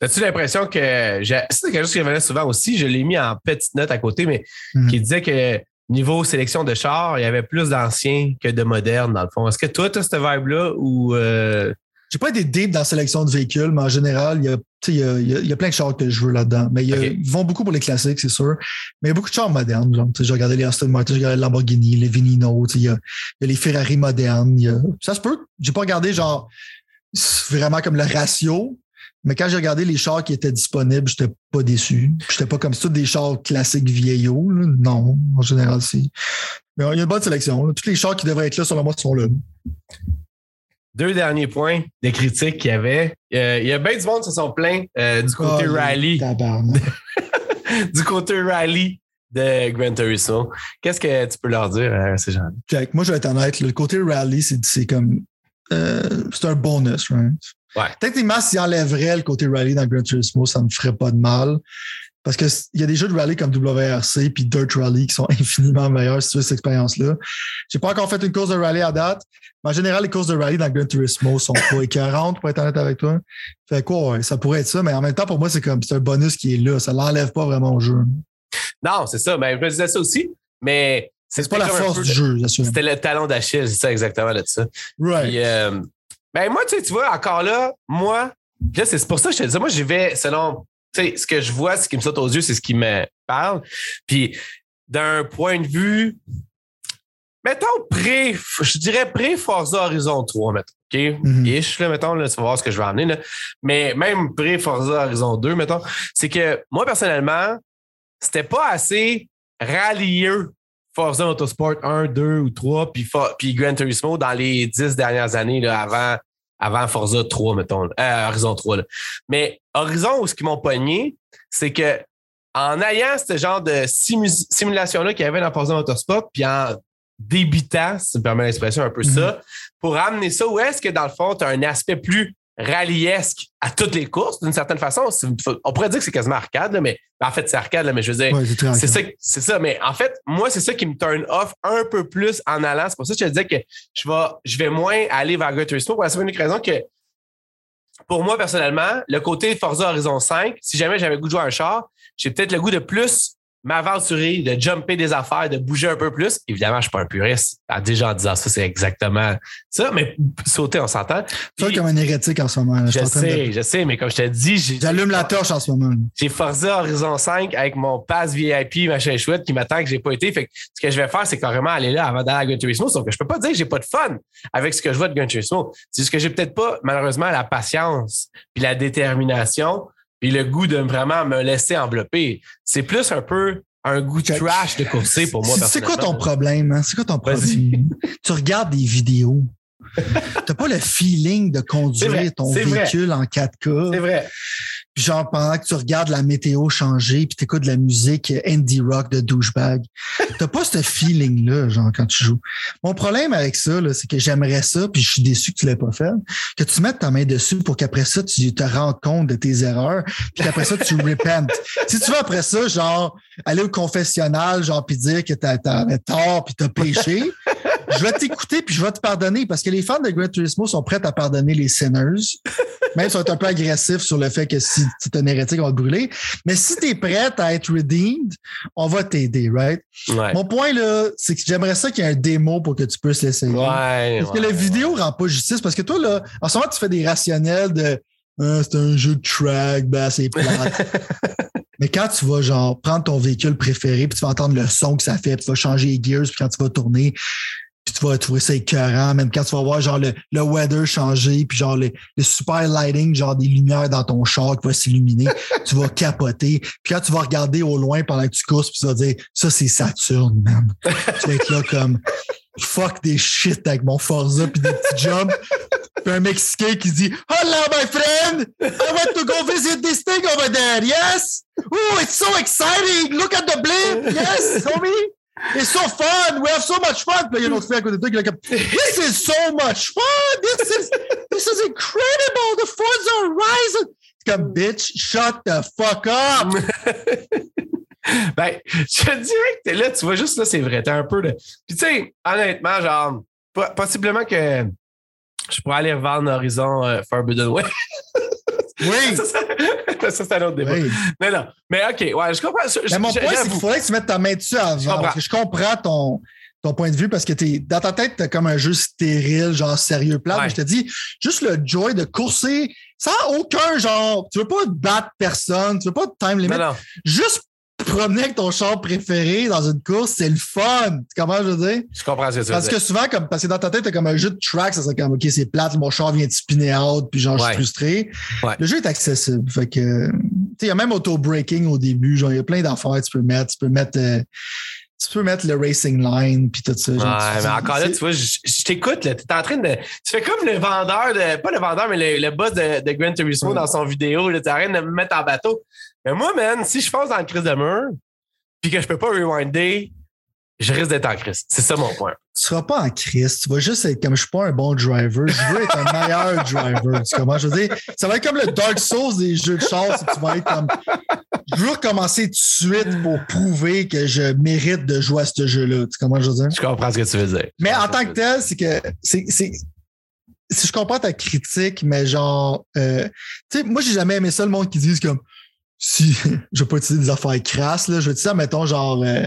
As-tu l'impression que. C'est quelque chose qui revenait souvent aussi, je l'ai mis en petite note à côté, mais mhm. qui disait que niveau sélection de chars, il y avait plus d'anciens que de modernes, dans le fond. Est-ce que toi, tu as cette vibe-là ou. Euh... J'ai pas été deep dans la sélection de véhicules, mais en général, il y a, il y a, il y a plein de chars que je veux là-dedans. Mais ils vont beaucoup pour les classiques, c'est sûr. Mais il y a beaucoup de chars modernes. J'ai regardé les Aston Martin, j'ai regardé les Lamborghini, les Vinino, il y, a, il y a les Ferrari modernes. ça se peut. J'ai pas regardé genre vraiment comme le ratio, mais quand j'ai regardé les chars qui étaient disponibles, j'étais pas déçu. J'étais pas comme ça, des chars classiques vieillots. Non, en général, c'est. Mais il y a une bonne sélection. Tous les chars qui devraient être là, selon moi, sont là. Deux derniers points des critiques qu'il y avait. Euh, il y a bien du monde qui se sont plaints euh, du côté oh, rally. du côté rally de Gran Turismo. Qu'est-ce que tu peux leur dire à ces gens Jack, moi, je vais être honnête. Le côté rally, c'est comme. Euh, c'est un bonus, right? Ouais. Techniquement, s'il enlèverait le côté rally dans Gran Turismo, ça ne me ferait pas de mal. Parce qu'il y a des jeux de rally comme WRC puis Dirt Rally qui sont infiniment meilleurs si tu veux cette expérience-là. J'ai pas encore fait une course de rally à date, mais en général, les courses de rally dans Gran Turismo sont pas écœurantes, pour être honnête avec toi. Fait quoi, ça pourrait être ça, mais en même temps, pour moi, c'est comme c'est un bonus qui est là. Ça l'enlève pas vraiment au jeu. Non, c'est ça. Mais je me disais ça aussi. Mais c'est pas la force du jeu, C'était le talon d'Achille, c'est ça exactement là de ça. Right. Puis, euh, ben moi, tu, sais, tu vois, encore là, moi, là, c'est pour ça que je te dis, moi, j'y vais selon ce que je vois, ce qui me saute aux yeux, c'est ce qui me parle. Puis d'un point de vue, mettons pré, je dirais pré-Forza Horizon 3, mettons. OK? Mm Ish, là, mettons, là, tu vas voir ce que je vais amener. Là. Mais même pré-Forza Horizon 2, mettons, c'est que moi, personnellement, c'était pas assez rallieux Forza Motorsport 1, 2 ou 3, puis, puis Gran Turismo dans les dix dernières années là, avant, avant Forza 3, mettons, euh, Horizon 3. Là. Mais Horizon, où ce qu'ils m'ont pogné, c'est que en ayant ce genre de simulation-là qu'il y avait dans Forza Motorsport, puis en débitant, si me permets l'expression, un peu ça, mm-hmm. pour amener ça, où est-ce que dans le fond, tu as un aspect plus rallyesque à toutes les courses, d'une certaine façon. On pourrait dire que c'est quasiment arcade, mais en fait, c'est arcade, mais je veux dire, c'est ça, c'est ça. Mais en fait, moi, c'est ça qui me turn off un peu plus en allant. C'est pour ça que je te disais que je vais, je vais moins aller vers Gran Turismo pour la simple raison que pour moi, personnellement, le côté Forza Horizon 5, si jamais j'avais le goût de jouer à un char, j'ai peut-être le goût de plus m'aventurer, de jumper des affaires, de bouger un peu plus. Évidemment, je suis pas un puriste. Ah, déjà en disant ça, c'est exactement ça, mais sauter, on s'entend. Tu comme un hérétique en ce moment. je sais, je sais, mais comme je te dis, j'allume la torche en ce moment. J'ai forcé Horizon 5 avec mon pass VIP, machin chouette, qui m'attend que j'ai pas été. Fait que ce que je vais faire, c'est carrément aller là avant d'aller à Gun Turismo. Sauf que je peux pas dire que j'ai pas de fun avec ce que je vois de Gun Turismo. C'est juste que j'ai peut-être pas, malheureusement, la patience puis la détermination puis le goût de vraiment me laisser envelopper. C'est plus un peu un goût trash de courser pour moi. C'est quoi ton problème? Hein? C'est quoi ton problème? tu regardes des vidéos. T'as pas le feeling de conduire ton véhicule en 4K. C'est vrai genre pendant que tu regardes la météo changer puis t'écoutes de la musique indie rock de douchebag. T'as pas ce feeling-là, genre, quand tu joues. Mon problème avec ça, c'est que j'aimerais ça, puis je suis déçu que tu l'aies pas fait, que tu mettes ta main dessus pour qu'après ça, tu te rendes compte de tes erreurs, puis qu'après ça, tu repentes. si tu veux après ça, genre, aller au confessionnal, genre, puis dire que t'avais tort puis t'as péché, je vais t'écouter puis je vais te pardonner parce que les fans de Gran Turismo sont prêts à pardonner les sinners. Même si on est un peu agressif sur le fait que si tu es un hérétique, on va te brûler. Mais si tu es prête à être redeemed, on va t'aider, right? Mon point, là, c'est que j'aimerais ça qu'il y ait un démo pour que tu puisses l'essayer. Ouais, parce que la vidéo rend pas justice. Parce que toi, là, en ce moment, tu fais des rationnels de ah, c'est un jeu de track, ben c'est plate. Mais quand tu vas genre prendre ton véhicule préféré, puis tu vas entendre le son que ça fait, puis tu vas changer les gears, puis quand tu vas tourner, puis tu vas trouver ça écœurant, même quand tu vas voir genre le, le weather changer, puis genre le, super lighting, genre des lumières dans ton char qui va s'illuminer, tu vas capoter. Puis quand tu vas regarder au loin pendant que tu courses, puis tu vas dire ça c'est Saturne, man. tu vas être là comme fuck des shit avec mon Forza puis des petits jumps. Puis un Mexicain qui dit Hello, my friend! I want to go visit this thing over there, yes? Oh, it's so exciting! Look at the blimp! Yes, homie! It's so fun! We have so much fun! Puis il y a un fait à This is so much fun! This is, this is incredible! The Forza Horizon! comme bitch, shut the fuck up! ben, je dirais que là, tu vois juste là, c'est vrai, t'es un peu de. Puis tu sais, honnêtement, genre, possiblement que je pourrais aller revendre Horizon euh, Forbidden Way. Oui. ça, c'est un autre débat. Mais non. Mais OK, ouais, je comprends. mais mon point, c'est qu'il faudrait que tu mettes ta main dessus avant. Je comprends, je comprends ton, ton point de vue parce que es, dans ta tête, t'as comme un jeu stérile, genre sérieux plat. Mais je te dis, juste le joy de courser sans aucun genre. Tu veux pas battre personne, tu veux pas de time limit. Non, promener avec ton char préféré dans une course, c'est le fun. Comment je veux dire? Je comprends ce que tu Parce que souvent, comme, parce que dans ta tête, t'as comme un jeu de track, ça serait comme, OK, c'est plate, mon char vient de spinner out, puis genre, je suis frustré. Le jeu est accessible. Fait que, tu sais, il y a même auto-breaking au début. Genre, il y a plein d'affaires tu peux mettre. Tu peux mettre, euh, tu peux mettre le racing line puis tout ça. ouais, mais encore là, tu vois, je, t'écoute, tu es en train de. Tu fais comme le vendeur de. Pas le vendeur, mais le, boss de, de Gran Turismo dans son vidéo. Tu en train de me mettre en bateau. Mais moi, man, si je fonce dans le crise de mur, puis que je peux pas rewinder, je risque d'être en crise. C'est ça mon point. Tu seras pas en crise. Tu vas juste être comme je suis pas un bon driver. Je veux être un meilleur driver. Tu comprends? Je veux dire, ça va être comme le Dark Souls des jeux de chasse. Tu vas être comme. Je veux recommencer tout de suite pour prouver que je mérite de jouer à ce jeu-là. Tu comprends? Je veux dire? Je comprends ce que tu veux dire. Mais en tant que tel, c'est que. c'est si je comprends ta critique, mais genre, euh, tu sais, moi, j'ai jamais aimé ça, le monde qui dit comme, si je veux pas utiliser des affaires crasses, là, je veux dire, mettons, genre. Euh,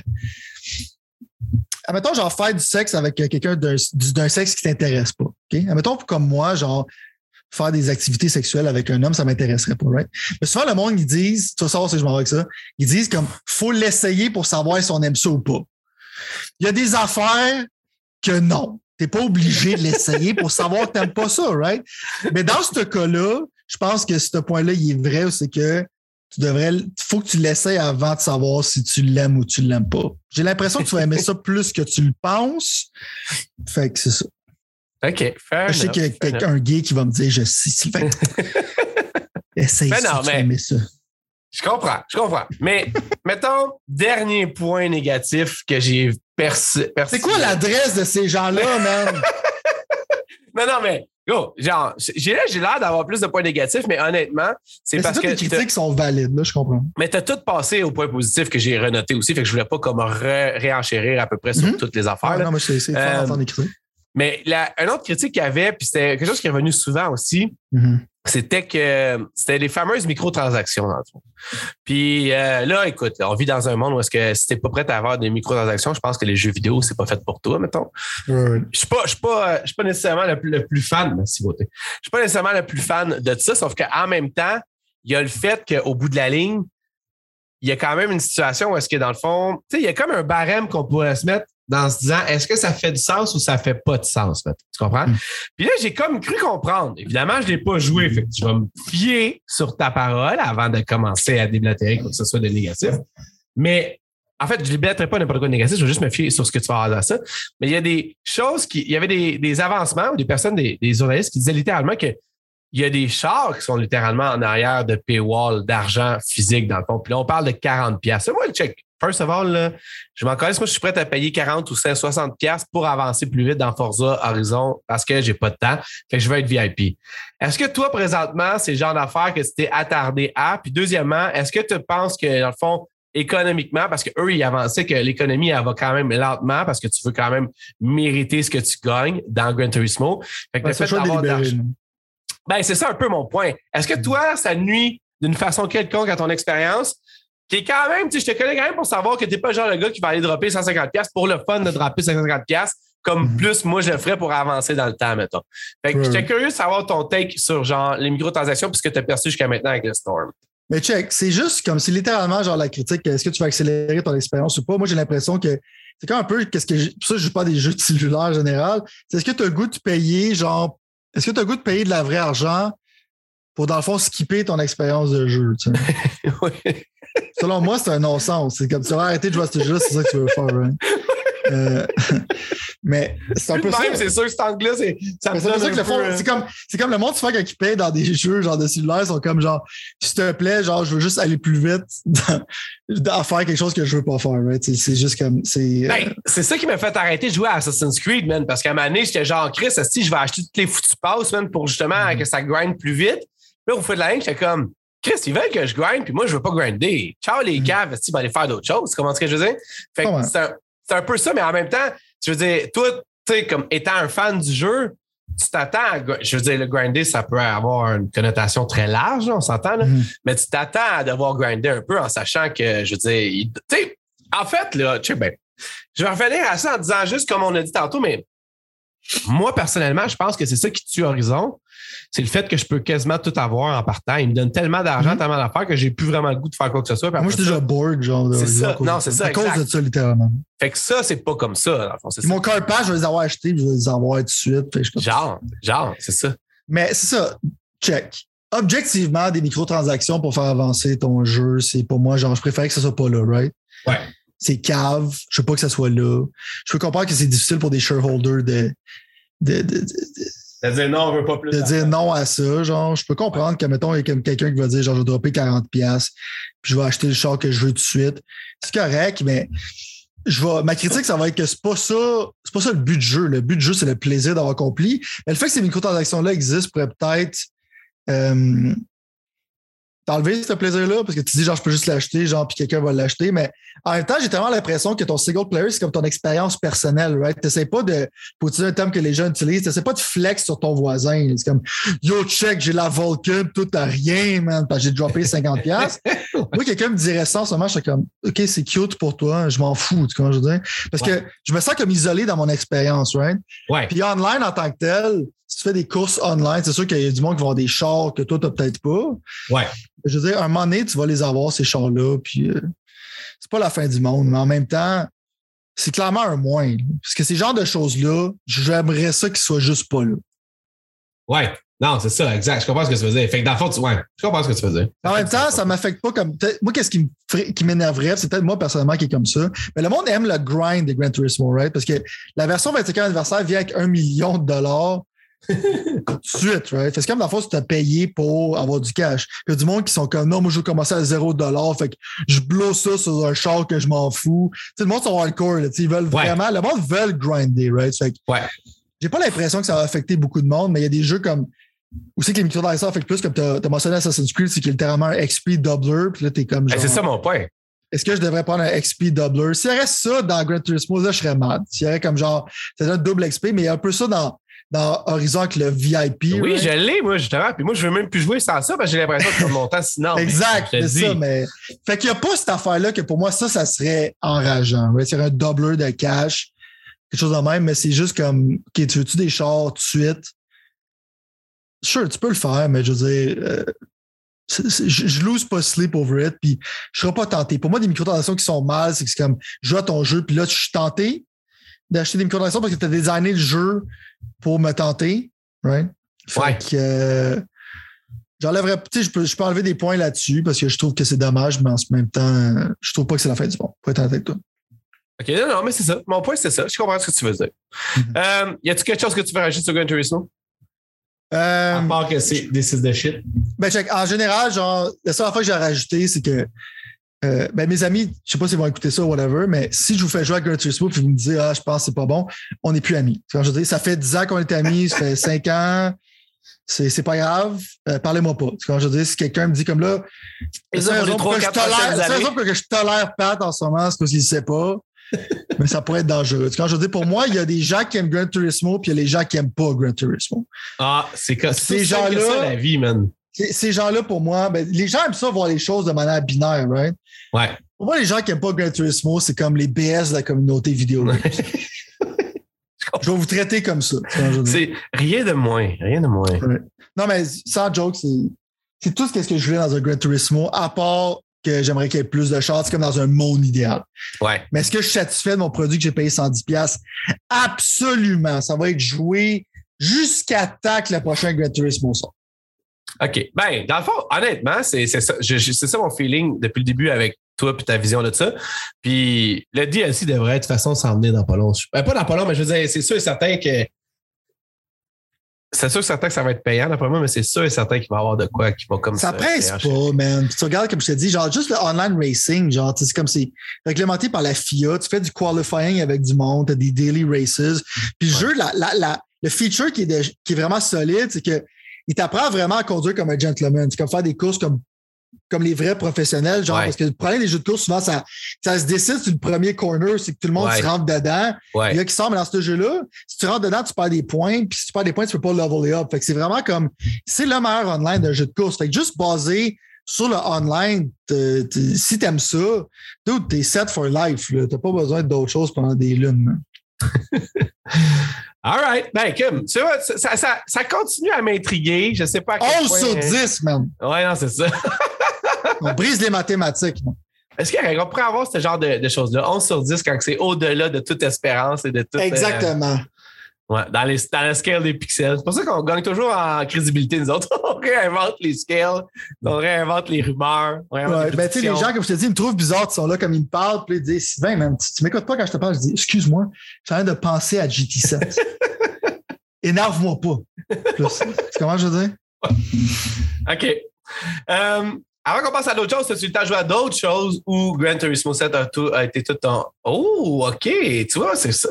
admettons, genre, faire du sexe avec quelqu'un d'un sexe qui t'intéresse pas. OK? Admettons, comme moi, genre, faire des activités sexuelles avec un homme, ça m'intéresserait pas, right? Mais souvent, le monde, ils disent, tu vas savoir si je m'en vais avec ça, ils disent comme, faut l'essayer pour savoir si on aime ça ou pas. Il y a des affaires que non. T'es pas obligé de l'essayer pour savoir que t'aimes pas ça, right? Mais dans ce cas-là, je pense que ce point-là, il est vrai, c'est que tu devrais, faut que tu l'essayes avant de savoir si tu l'aimes ou tu l'aimes pas. J'ai l'impression que tu vas aimer ça plus que tu le penses. Fait que c'est ça. OK, fair Je sais qu'il y a quelqu'un gay qui va me dire, je sais, Sylvain. Essaye mais non, mais tu ça. Je comprends, je comprends. Mais mettons, dernier point négatif que j'ai perçu. C'est quoi l'adresse de ces gens-là, man? non, non, mais Yo, genre, j'ai l'air d'avoir plus de points négatifs, mais honnêtement, c'est parce que. Les critiques sont valides, là, je comprends. Mais tu as tout passé au point positif que j'ai renoté aussi, fait que je voulais pas comme réenchérir à peu près sur mm-hmm. toutes les affaires. non, mais c'est euh, d'entendre Mais la, une autre critique qu'il y avait, puis c'était quelque chose qui est revenu souvent aussi, mm-hmm c'était que c'était les fameuses microtransactions dans le fond. Puis euh, là, écoute, on vit dans un monde où est-ce que si t'es pas prêt à avoir des microtransactions, je pense que les jeux vidéo, c'est pas fait pour toi, mettons. Je suis pas, je suis pas, je suis pas nécessairement le, plus fan, merci beauté. Je suis pas nécessairement le plus fan de ça, sauf qu'en même temps, il y a le fait qu'au bout de la ligne, il y a quand même une situation où est-ce que dans le fond, tu sais, il y a comme un barème qu'on pourrait se mettre dans se disant est-ce que ça fait du sens ou ça fait pas de sens? Tu comprends? Mm. Puis là, j'ai comme cru comprendre. Évidemment, je l'ai pas joué. Fait que tu vas me fier sur ta parole avant de commencer à déblatérer quoi que ce soit de négatif. Mais en fait, je ne déblatérerai pas n'importe quoi de négatif, je vais juste me fier sur ce que tu vas avoir dans ça. Mais il y a des choses qui. Il y avait des, avancements ou des personnes, des, journalistes qui disaient littéralement que il y a des chars qui sont littéralement en arrière de paywall d'argent physique dans le fond. Puis là, on parle de 40 pièces. Moi, le check. First of all, là, je m'en connais, moi, je suis prêt à payer 40 ou 60 pièces pour avancer plus vite dans Forza Horizon parce que j'ai pas de temps. Fait que je veux être VIP. Est-ce que toi, présentement, c'est le genre d'affaires que tu t'es attardé à? Puis deuxièmement, est-ce que tu penses que, dans le fond, économiquement, parce qu'eux, ils avançaient que l'économie, elle va quand même lentement parce que tu veux quand même mériter ce que tu gagnes dans Gran Turismo. Fait que fait d'avoir Ben, c'est ça un peu mon point. Est-ce que toi, ça nuit d'une façon quelconque à ton expérience? Qui est quand même, tu sais, je te connais quand même pour savoir que tu n'es pas le genre de gars qui va aller dropper 150$ pour le fun de dropper 150$ comme mm-hmm. plus moi je le ferais pour avancer dans le temps, mettons. Fait que j'étais curieux de savoir ton take sur genre les microtransactions puisque tu as perçu jusqu'à maintenant avec le Storm. Mais check, c'est juste comme si littéralement, genre la critique, est-ce que tu vas accélérer ton expérience ou pas? Moi, j'ai l'impression que c'est comme un peu, qu'est-ce que ça, je joue pas des jeux de cellulaire en général. est-ce que tu as le goût de payer, genre, est-ce que tu as le goût de payer de la vraie argent pour, dans le fond, skipper ton expérience de jeu, oui. Selon moi, c'est un non-sens. C'est comme tu vas arrêter de jouer à ce jeu, c'est ça que tu veux faire, hein? Euh, mais c'est un peu ça. C'est sûr que cet angle-là, c'est ça me C'est comme, c'est comme le monde, tu fais quand ils payent dans des jeux genre de cellulaire, sont comme genre, s'il te plaît, genre, je veux juste aller plus vite à faire quelque chose que je veux pas faire. C'est juste comme. C'est ben, c'est ça qui m'a fait arrêter de jouer à Assassin's Creed, man. Parce qu'à un moment donné, j'étais genre, Chris, si je vais acheter toutes les foutues passes, man, pour justement mm-hmm. que ça grind plus vite. Là, au fait de la ligne, j'étais comme, Chris, ils veulent que je grind, puis moi, je veux pas grinder. Ciao, les mm-hmm. caves, ils vont aller faire d'autres choses? Comment est-ce que je veux dire? Fait que c'est un, c'est un peu ça, mais en même temps, tu veux dire, toi, tu sais, comme étant un fan du jeu, tu t'attends à, je veux dire, le grinder, ça peut avoir une connotation très large, on s'entend, mm-hmm. mais tu t'attends à devoir grinder un peu en sachant que, je veux dire, tu sais, en fait, là, tu sais, ben, je vais revenir à ça en disant juste comme on a dit tantôt, mais moi, personnellement, je pense que c'est ça qui tue Horizon c'est le fait que je peux quasiment tout avoir en partant. Il me donne tellement d'argent, mhm. tellement d'affaires que j'ai plus vraiment le goût de faire quoi que ce soit. Moi, je suis déjà bored, genre. C'est ça. Non, c'est ça. À cause de ça, littéralement. Fait que ça, c'est pas comme ça, Mon cœur pass, je vais les avoir achetés, je vais les avoir tout de suite. genre, genre, c'est ça. Mais c'est ça. Check. Objectivement, des microtransactions pour faire avancer ton jeu, c'est pour moi, genre, je préfère que ça soit pas là, right? Ouais. C'est cave. Je veux pas que ça soit là. Je peux comprendre que c'est difficile pour des shareholders de, de, de de dire non, on veut pas plus. De dire non à ça. Genre, je peux comprendre que, mettons, il y a quelqu'un qui va dire, genre, je vais dropper 40$, puis je vais acheter le char que je veux tout de suite. C'est correct, mais je vais, ma critique, ça va être que c'est pas ça, c'est pas ça le but du jeu. Le but du jeu, c'est le plaisir d'avoir accompli. Mais le fait que ces microtransactions-là existent pourrait peut-être euh, t'enlever ce plaisir-là parce que tu dis genre je peux juste l'acheter, genre puis quelqu'un va l'acheter. Mais en même temps, j'ai tellement l'impression que ton single player, c'est comme ton expérience personnelle, right? T'essaies pas de, pour utiliser un terme que les gens utilisent, t'essaies pas de flex sur ton voisin. C'est comme Yo, check, j'ai la Vulcan, tout à rien, man, parce que j'ai droppé 50$. Moi, quelqu'un me dirait ça en ce moment, je suis comme OK, c'est cute pour toi, je m'en fous, tu vois, je veux dire? Parce que je me sens comme isolé dans mon expérience, right? Ouais. Puis online en tant que tel, si tu fais des courses online, c'est sûr qu'il y a du monde qui va avoir des chars que toi, tu n'as peut-être pas. Ouais. Je veux dire, un moment donné, tu vas les avoir, ces chars-là, puis euh, c'est pas la fin du monde, mais en même temps, c'est clairement un moins. Parce que ces genres de choses-là, j'aimerais ça qu'ils soient juste pas là. Ouais. Non, c'est ça, exact. Je comprends ce que tu veux dire. Fait que dans le fond, tu... ouais, je comprends ce que tu veux dire. En même temps, ça m'affecte pas comme. Moi, qu'est-ce qui, m'énerverait, c'est peut-être moi personnellement qui est comme ça. Mais le monde aime le grind des Gran Turismo, right? Parce que la version 25 anniversaire vient avec un million de dollars tout de suite, right? C'est comme la fois, tu as payé pour avoir du cash. Il y a du monde qui sont comme non, moi je veux commencer à 0 fait que je blow ça sur un char que je m'en fous. sais, le monde sont hardcore, là, ils veulent vraiment, le monde veut grinder, right? Fait que, ouais. J'ai pas l'impression que ça va affecter beaucoup de monde, mais il y a des jeux comme aussi que les microtransactions affectent plus, comme tu as, mentionné Assassin's Creed, c'est qu'il est littéralement un XP doubler, puis là, t'es comme ben, c'est ça mon point. Est-ce que je devrais prendre un XP doubler? S'il y aurait ça dans Gran Turismo, là, je serais mad. S'il y aurait comme genre, c'est un double XP, mais il y a un peu ça dans dans Horizon avec le VIP. Oui, je l'ai, moi, justement. Puis moi, je veux même plus jouer sans ça parce que j'ai l'impression que mon temps sinon. exact, c'est ça. Mais... Fait qu'il n'y a pas cette affaire-là que pour moi, ça, ça serait enrageant. Ouais, c'est un doubleur de cash, quelque chose de même, mais c'est juste comme, OK, tu veux-tu des chars tout de suite? Sure, tu peux le faire, mais je veux dire, euh, je, je lose pas sleep over it, puis je serai pas tenté. Pour moi, des microtransactions qui sont mal, c'est que c'est comme, je joue à ton jeu, puis là, je suis tenté d'acheter des microtransactions parce que tu as designé le jeu pour me tenter. Right? ouais. que euh, j'enlèverais, tu sais, je peux, je peux enlever des points là-dessus parce que je trouve que c'est dommage, mais en même temps, je trouve pas que c'est la fin du monde, pour être avec toi. OK, non, non, mais c'est ça. Mon point, c'est ça. Je comprends ce que tu veux dire. Mm-hmm. euh, y a-tu quelque chose que tu veux rajouter sur Gran Turismo? Euh, à part que c'est des de shit. Ben, check, en général, genre, la seule fois que j'ai rajouté, c'est que euh, ben, mes amis, je sais pas s'ils vont écouter ça ou whatever, mais si je vous fais jouer à Gran Turismo et vous me dites, ah, je pense que c'est pas bon, on n'est plus amis. Quand je dis, ça fait 10 ans qu'on est amis, ça fait 5 ans. C'est, c'est pas grave, euh, parlez-moi pas. Quand je dis, si quelqu'un me dit comme là, c'est ça, la raison pour que je tolère- Pat en ce moment, c'est parce qu'il sait pas. Mais ça pourrait être dangereux. Quand je dis, pour moi, il y a des gens qui aiment Gran Turismo, puis il y a les gens qui aiment pas Gran Turismo. Ah, c'est comme Ces c'est ça, gens-là- ça la vie, man. Ces gens-là, pour moi, ben, les gens aiment ça voir les choses de manière binaire, right? Ouais. Pour moi, les gens qui n'aiment pas Gran Turismo, c'est comme les BS de la communauté vidéo. je vais vous traiter comme ça. C'est rien de moins, rien de moins. Non, mais sans joke, c'est, c'est tout ce que je voulais dans un Gran Turismo, à part que j'aimerais qu'il y ait plus de chance, comme dans un monde idéal. Ouais. Mais est-ce que je suis satisfait de mon produit que j'ai payé 110$? Absolument. Ça va être joué jusqu'à temps que le prochain Gran Turismo sort. OK. Ben, dans le fond, honnêtement, c'est ça, je- je- c'est ça mon feeling depuis le début avec toi et ta vision de ça. Puis le DLC devrait de toute façon s'en venir dans pas long. Ben, pas dans pas long, mais je veux dire, c'est sûr et certain que. C'est sûr et certain que ça va être payant d'après moi, mais c'est sûr et certain qu'il va y avoir de quoi qui va comme Ça ça. presse pas, man. Puis tu regardes, comme je te dis, genre, juste le online racing, genre, c'est comme c'est réglementé par la FIA. Tu fais du qualifying avec du monde, tu as des daily races. Puis le Ouais. jeu, la, la, la- le feature qui est, de- qui est vraiment solide, c'est que il t'apprend vraiment à conduire comme un gentleman. C'est comme faire des courses comme, comme les vrais professionnels, genre, Ouais. parce que le problème des jeux de course, souvent, ça, ça se décide sur le premier corner, c'est que tout le monde Ouais. se rentre dedans. Il y a qui semble dans ce jeu-là, si tu rentres dedans, tu perds des points, puis si tu perds des points, tu peux pas leveler up. Fait que c'est vraiment comme c'est le meilleur online d'un jeu de course. Fait que juste basé sur le online, te- te- si t'aimes ça, dude, t'es set for life. là. T'as pas besoin d'autre chose pendant des lunes. All right. Ben, Kim, tu vois, ça, ça, ça- ça continue à m'intriguer. Je sais pas à quel 11 point- sur 10, man. Ouais, non, c'est ça. On brise les mathématiques. Est-ce qu'on pourrait avoir ce genre de, de choses-là? 11 sur 10 quand c'est au-delà de toute espérance et de toute. euh, Exactement. Ouais, dans, les, dans la scale des pixels. C'est pour ça qu'on gagne toujours en crédibilité, nous autres. on réinvente les scales, on réinvente les rumeurs. on réinvente Ouais, les ben, les gens, comme je te dis, ils me trouvent bizarre, ils sont là comme ils me parlent, puis ils disent Sylvain, man, tu, tu m'écoutes pas quand je te parle. Je dis Excuse-moi, je suis en train de penser à GT7. Énerve-moi pas. Plus. Tu comment je veux dire? OK. Euh, avant qu'on passe à d'autres choses, temps de jouer à d'autres choses où Gran Turismo 7 a, tout- a été tout ton. Oh, OK. Tu vois, c'est ça.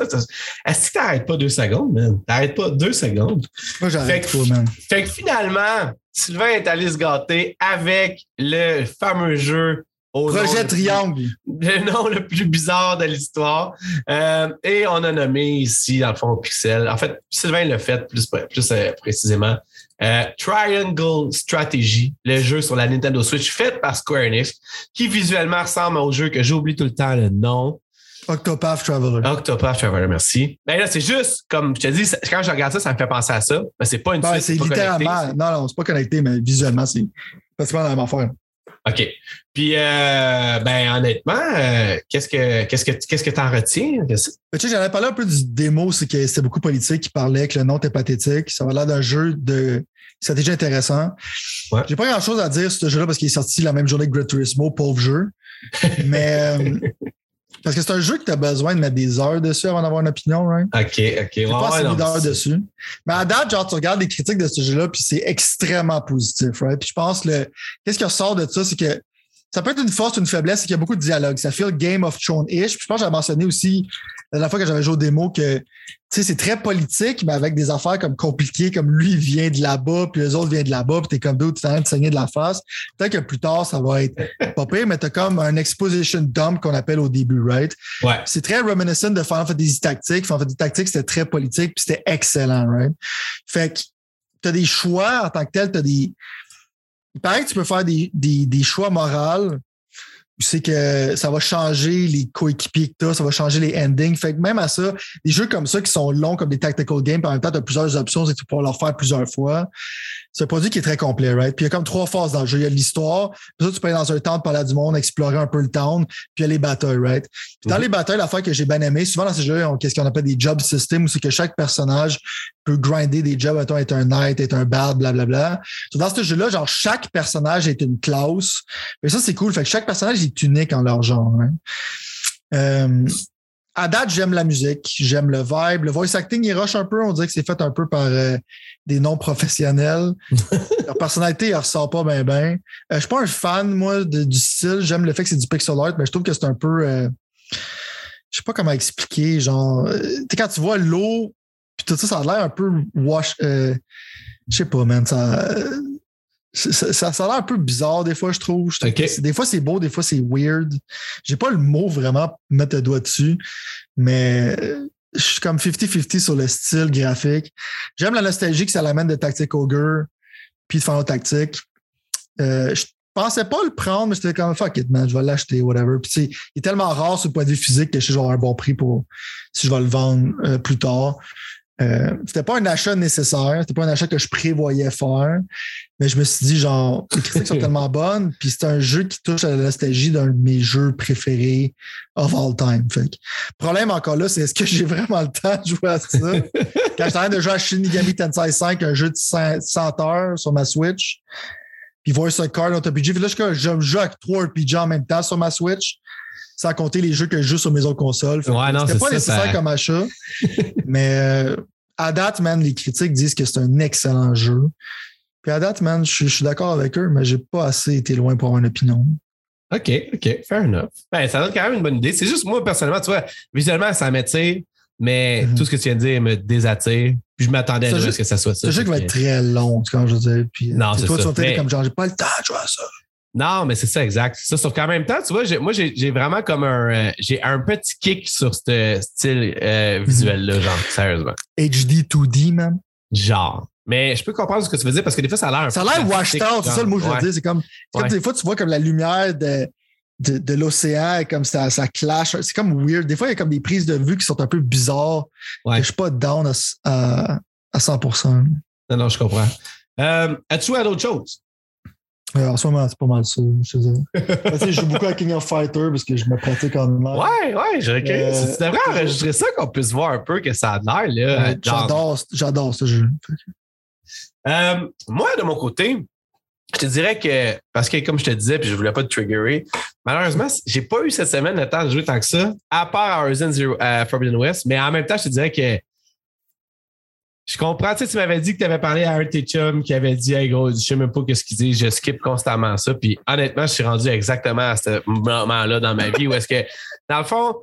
Est-ce que t'arrêtes pas deux secondes, man? T'arrêtes pas deux secondes. Moi, j'arrête Fait pas, man. Fait que finalement, Sylvain est allé se gâter avec le fameux jeu au Projet le- Triangle. le nom le plus bizarre de l'histoire. Euh, et on a nommé ici, dans le fond, Pixel. En fait, Sylvain l'a fait plus, plus euh, précisément. Euh, Triangle Strategy, le jeu sur la Nintendo Switch fait par Square Enix, qui visuellement ressemble au jeu que j'oublie tout le temps le nom. Octopath Traveler. Octopath Traveler, merci. Ben là, c'est juste, comme je te dis, quand je regarde ça, ça me fait penser à ça. Mais c'est pas une Ben, suite, c'est littéralement. connecté, Non, non, c'est pas connecté, mais visuellement, c'est pratiquement la même affaire. OK. Puis, euh, ben, honnêtement, euh, qu'est-ce que qu'est-ce que qu'est-ce que t'en retiens? Mais tu sais, j'avais parlé un peu du démo, c'est que c'était beaucoup politique qui parlait que le nom était pathétique. Ça avait l'air d'un jeu de stratégie intéressant. Ouais. J'ai pas grand chose à dire sur ce jeu-là parce qu'il est sorti la même journée que Gran Turismo, pauvre jeu. Mais euh, parce que c'est un jeu que tu as besoin de mettre des heures dessus avant d'avoir une opinion, right? OK, OK. Ouais, pas ouais, assez non, mis d'heures dessus. Mais à date, genre, tu regardes les critiques de ce jeu-là, puis c'est extrêmement positif, right? Puis je pense que le, qu'est-ce qui ressort de ça, c'est que ça peut être une force, une faiblesse, c'est qu'il y a beaucoup de dialogue. Ça fait le Game of Thrones-ish. Puis je pense que j'avais mentionné aussi la dernière fois que j'avais joué au démo que, c'est très politique, mais avec des affaires comme compliquées, comme lui vient de là-bas, puis les autres viennent de là-bas, puis t'es comme d'autres, tu t'es en train de saigner de la face. Peut-être que plus tard, ça va être pas pire, mais t'as comme un exposition dump qu'on appelle au début, right? Ouais. c'est très reminiscent de Final Fantasy Tactics. Final Fantasy Tactics, c'était très politique, puis c'était excellent, right? Fait que tu as des choix en tant que tel, tu as des. Il paraît que tu peux faire des, des, des choix moraux. C'est que ça va changer les coéquipiers que tu as, ça va changer les endings. Fait que même à ça, des jeux comme ça qui sont longs comme des tactical games, puis en même temps, tu as plusieurs options et tu peux leur faire plusieurs fois. C'est un produit qui est très complet, right? Puis il y a comme trois phases dans le jeu. Il y a l'histoire, puis ça, tu peux aller dans un temple, parler du monde, explorer un peu le town, puis il y a les battles, right? Puis dans Mhm. les battles, l'affaire que j'ai bien aimé, souvent dans ces jeux, on qu'est-ce qu'on appelle des job systems, où c'est que chaque personnage peut grinder des jobs, mettons, être un knight, être un bard, blablabla. Dans ce jeu-là, genre, chaque personnage est une classe. Et ça, c'est cool. Fait que chaque personnage est unique en leur genre. hein. Euh, à date, j'aime la musique, j'aime le vibe. Le voice acting, il rush un peu. On dirait que c'est fait un peu par euh, des non-professionnels. Leur personnalité, elle ressort pas bien, bien. Euh, je suis pas un fan, moi, de- du style. J'aime le fait que c'est du pixel art, mais je trouve que c'est un peu. euh, je sais pas comment expliquer. Genre, euh, quand tu vois l'eau, puis tout ça, ça a l'air un peu wash. euh, je sais pas, man, ça, ça, ça, ça a l'air un peu bizarre des fois, je trouve. Je Des fois, c'est beau, des fois, c'est weird. J'ai pas le mot vraiment pour mettre le doigt dessus, mais euh, je suis comme 50-50 sur le style graphique. J'aime la nostalgie que ça l'amène de Tactic Ogre puis de Final Tactic. Euh, je pensais pas le prendre, mais j'étais comme fuck it, man, je vais l'acheter, whatever. Puis il est tellement rare sur le point de vue physique que je sais que je vais avoir un bon prix pour si je vais le vendre euh, plus tard. Euh, c'était pas un achat nécessaire, c'était pas un achat que je prévoyais faire, mais je me suis dit, genre, les critiques sont tellement bonnes, puis c'est un jeu qui touche à la nostalgie d'un de mes jeux préférés of all time. Fait problème encore là, c'est est-ce que j'ai vraiment le temps de jouer à ça? Quand j'étais en train de jouer à Shinigami Tensei 5, un jeu de 100 100 heures sur ma Switch, puis Voice of Card, Auto RPG, puis là, je, je joue avec trois RPG en même temps sur ma Switch, sans compter les jeux que je joue sur mes autres consoles. Ouais, C'était c'est pas ça, nécessaire ça- comme achat, mais euh, à date, man, les critiques disent que c'est un excellent jeu. Puis à date, man, je suis- je suis d'accord avec eux, mais j'ai pas assez été loin pour avoir une opinion. OK, OK, fair enough. Ben, ça donne quand même une bonne idée. C'est juste moi, personnellement, tu vois, visuellement, ça m'attire, mais Mhm. tout ce que tu viens de dire me désattire. Puis je m'attendais à Ce ce jeu- que ça soit ça. C'est un jeu qui va être très long, tu quand je veux dire. Puis, Non, c'est toi, ça. tu vas Mais- comme genre, j'ai pas le temps de jouer à ça. Non, mais c'est ça, exact. Ça, sauf qu'en même temps, tu vois, moi, j'ai vraiment comme un. euh, j'ai un petit kick sur ce style euh, visuel-là, genre, sérieusement. HD 2D, man. Genre. Mais je peux comprendre ce que tu veux dire parce que des fois, ça a l'air Ça a l'air washed out, c'est ça le mot que je veux Ouais. dire. C'est comme, c'est comme Ouais. des fois, tu vois comme la lumière de, de, de l'océan, et comme ça, ça clash. C'est comme weird. Des fois, il y a comme des prises de vue qui sont un peu bizarres. Ouais. Je suis pas down à, à, à 100%. Non, non, je comprends. Euh, As-tu joué à d'autres choses? Ouais, en ce moment, c'est pas mal ça, je sais, je joue beaucoup à King of Fighter parce que je me pratique en live. Ouais, ouais, je. Euh, tu devrais enregistrer ça qu'on puisse voir un peu que ça a l'air. Ouais. J'adore, j'adore ce jeu. Euh, moi, de mon côté, je te dirais que, parce que comme je te disais, puis je voulais pas te triggerer, malheureusement, j'ai pas eu cette semaine le temps de jouer tant que ça, à part Horizon Zero, euh, Forbidden West, mais en même temps, je te dirais que je comprends, tu sais, tu m'avais dit que tu avais parlé à un de tes chums qui avait dit, hey gros, je sais même pas ce qu'il dit, je skip constamment ça. Puis honnêtement, je suis rendu exactement à ce moment-là dans ma vie où est-ce que, dans le fond,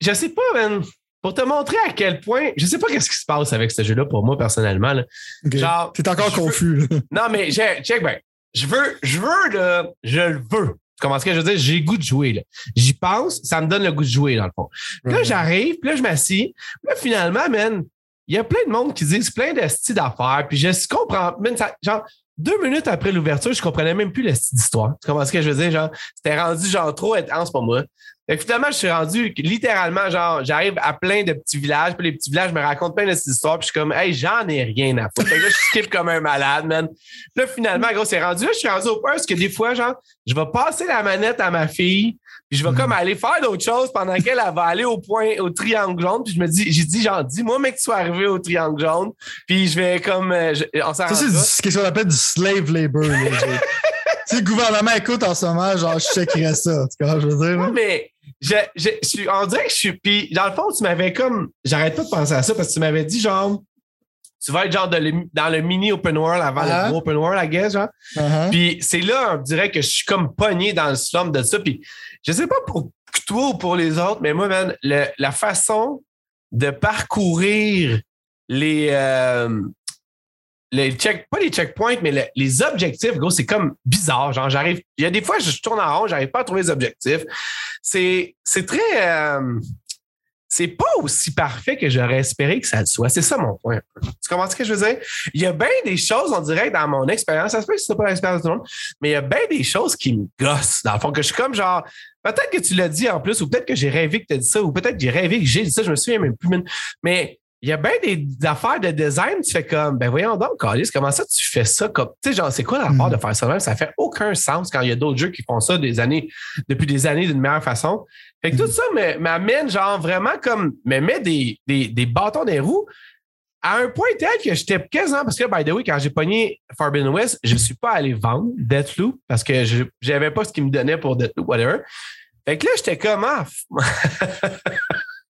je sais pas, man, pour te montrer à quel point, je sais pas qu'est-ce qui se passe avec ce jeu-là pour moi personnellement. là. Genre, T'es encore veux- confus. non, mais check ben. Je veux, je veux, là, je le veux. Tu comprends ce que je veux dire? J'ai le goût de jouer, là. J'y pense, ça me donne le goût de jouer, dans le fond. Puis là, j'arrive, puis là, je m'assis. Puis Là, finalement, man, il y a plein de monde qui disent plein de styles d'affaires. Puis je comprends, man, ça- genre, deux minutes après l'ouverture, je comprenais même plus le style d'histoire. Tu comprends ce que je veux dire? Genre, c'était rendu, genre, trop intense pour moi. Fait que finalement, je suis rendu littéralement, genre, j'arrive à plein de petits villages, puis les petits villages me racontent plein de petites histoires, puis je suis comme, hey, j'en ai rien à foutre. Fait que là, je skip comme un malade, man. Puis là, finalement, gros, c'est rendu, là, je suis rendu au point parce que des fois, genre, je vais passer la manette à ma fille, puis je vais comme aller faire d'autres choses pendant qu'elle elle va aller au point, au triangle jaune, puis je me dis, j'ai dit, genre, dis-moi, mec, tu sois arrivé au triangle jaune, puis je vais comme, euh, je- on s'en Ça, c'est ce qu'on appelle du slave labor. là, si le gouvernement écoute en ce moment, genre, je checkerais ça. Tu vois, je veux dire. là? Non, mais je, je, je suis, on dirait que je suis. Puis, dans le fond, tu m'avais comme. J'arrête pas de penser à ça parce que tu m'avais dit, genre, tu vas être genre de le- dans le mini open world avant le gros open world, I guess, genre. Uh-huh. Puis, c'est là, on dirait que je suis comme pogné dans le slum de ça. Puis, je sais pas pour toi ou pour les autres, mais moi, man, le- la façon de parcourir les. euh, les check, pas les checkpoints, mais le- les objectifs, gros, c'est comme bizarre. Genre, j'arrive. Il y a des fois, je tourne en rond, j'arrive pas à trouver les objectifs. C'est, c'est très. euh, c'est pas aussi parfait que j'aurais espéré que ça le soit. C'est ça mon point. Tu comprends ce que je veux dire? Il y a bien des choses, on dirait, dans mon expérience. Ça se peut que c'est pas l'expérience de tout le monde, mais il y a bien des choses qui me gossent. Dans le fond, que je suis comme genre. Peut-être que tu l'as dit en plus, ou peut-être que j'ai rêvé que tu as dit ça, ou peut-être que j'ai rêvé que j'ai dit ça, je me souviens même plus. Mais il y a bien des affaires de design, tu fais comme, ben voyons donc, Carlis, comment ça tu fais ça comme, tu sais, genre, c'est quoi la part Mhm. de faire ça même? Ça fait aucun sens quand il y a d'autres jeux qui font ça des années, depuis des années d'une meilleure façon. Fait que tout ça me- m'amène, genre, vraiment comme, me met des, des, des bâtons des roues à un point tel que j'étais quasiment, parce que, by the way, quand j'ai pogné Forbidden West, je ne suis pas allé vendre Deathloop parce que je n'avais pas ce qu'il me donnait pour Deathloop, whatever. Fait que là, j'étais comme, ah,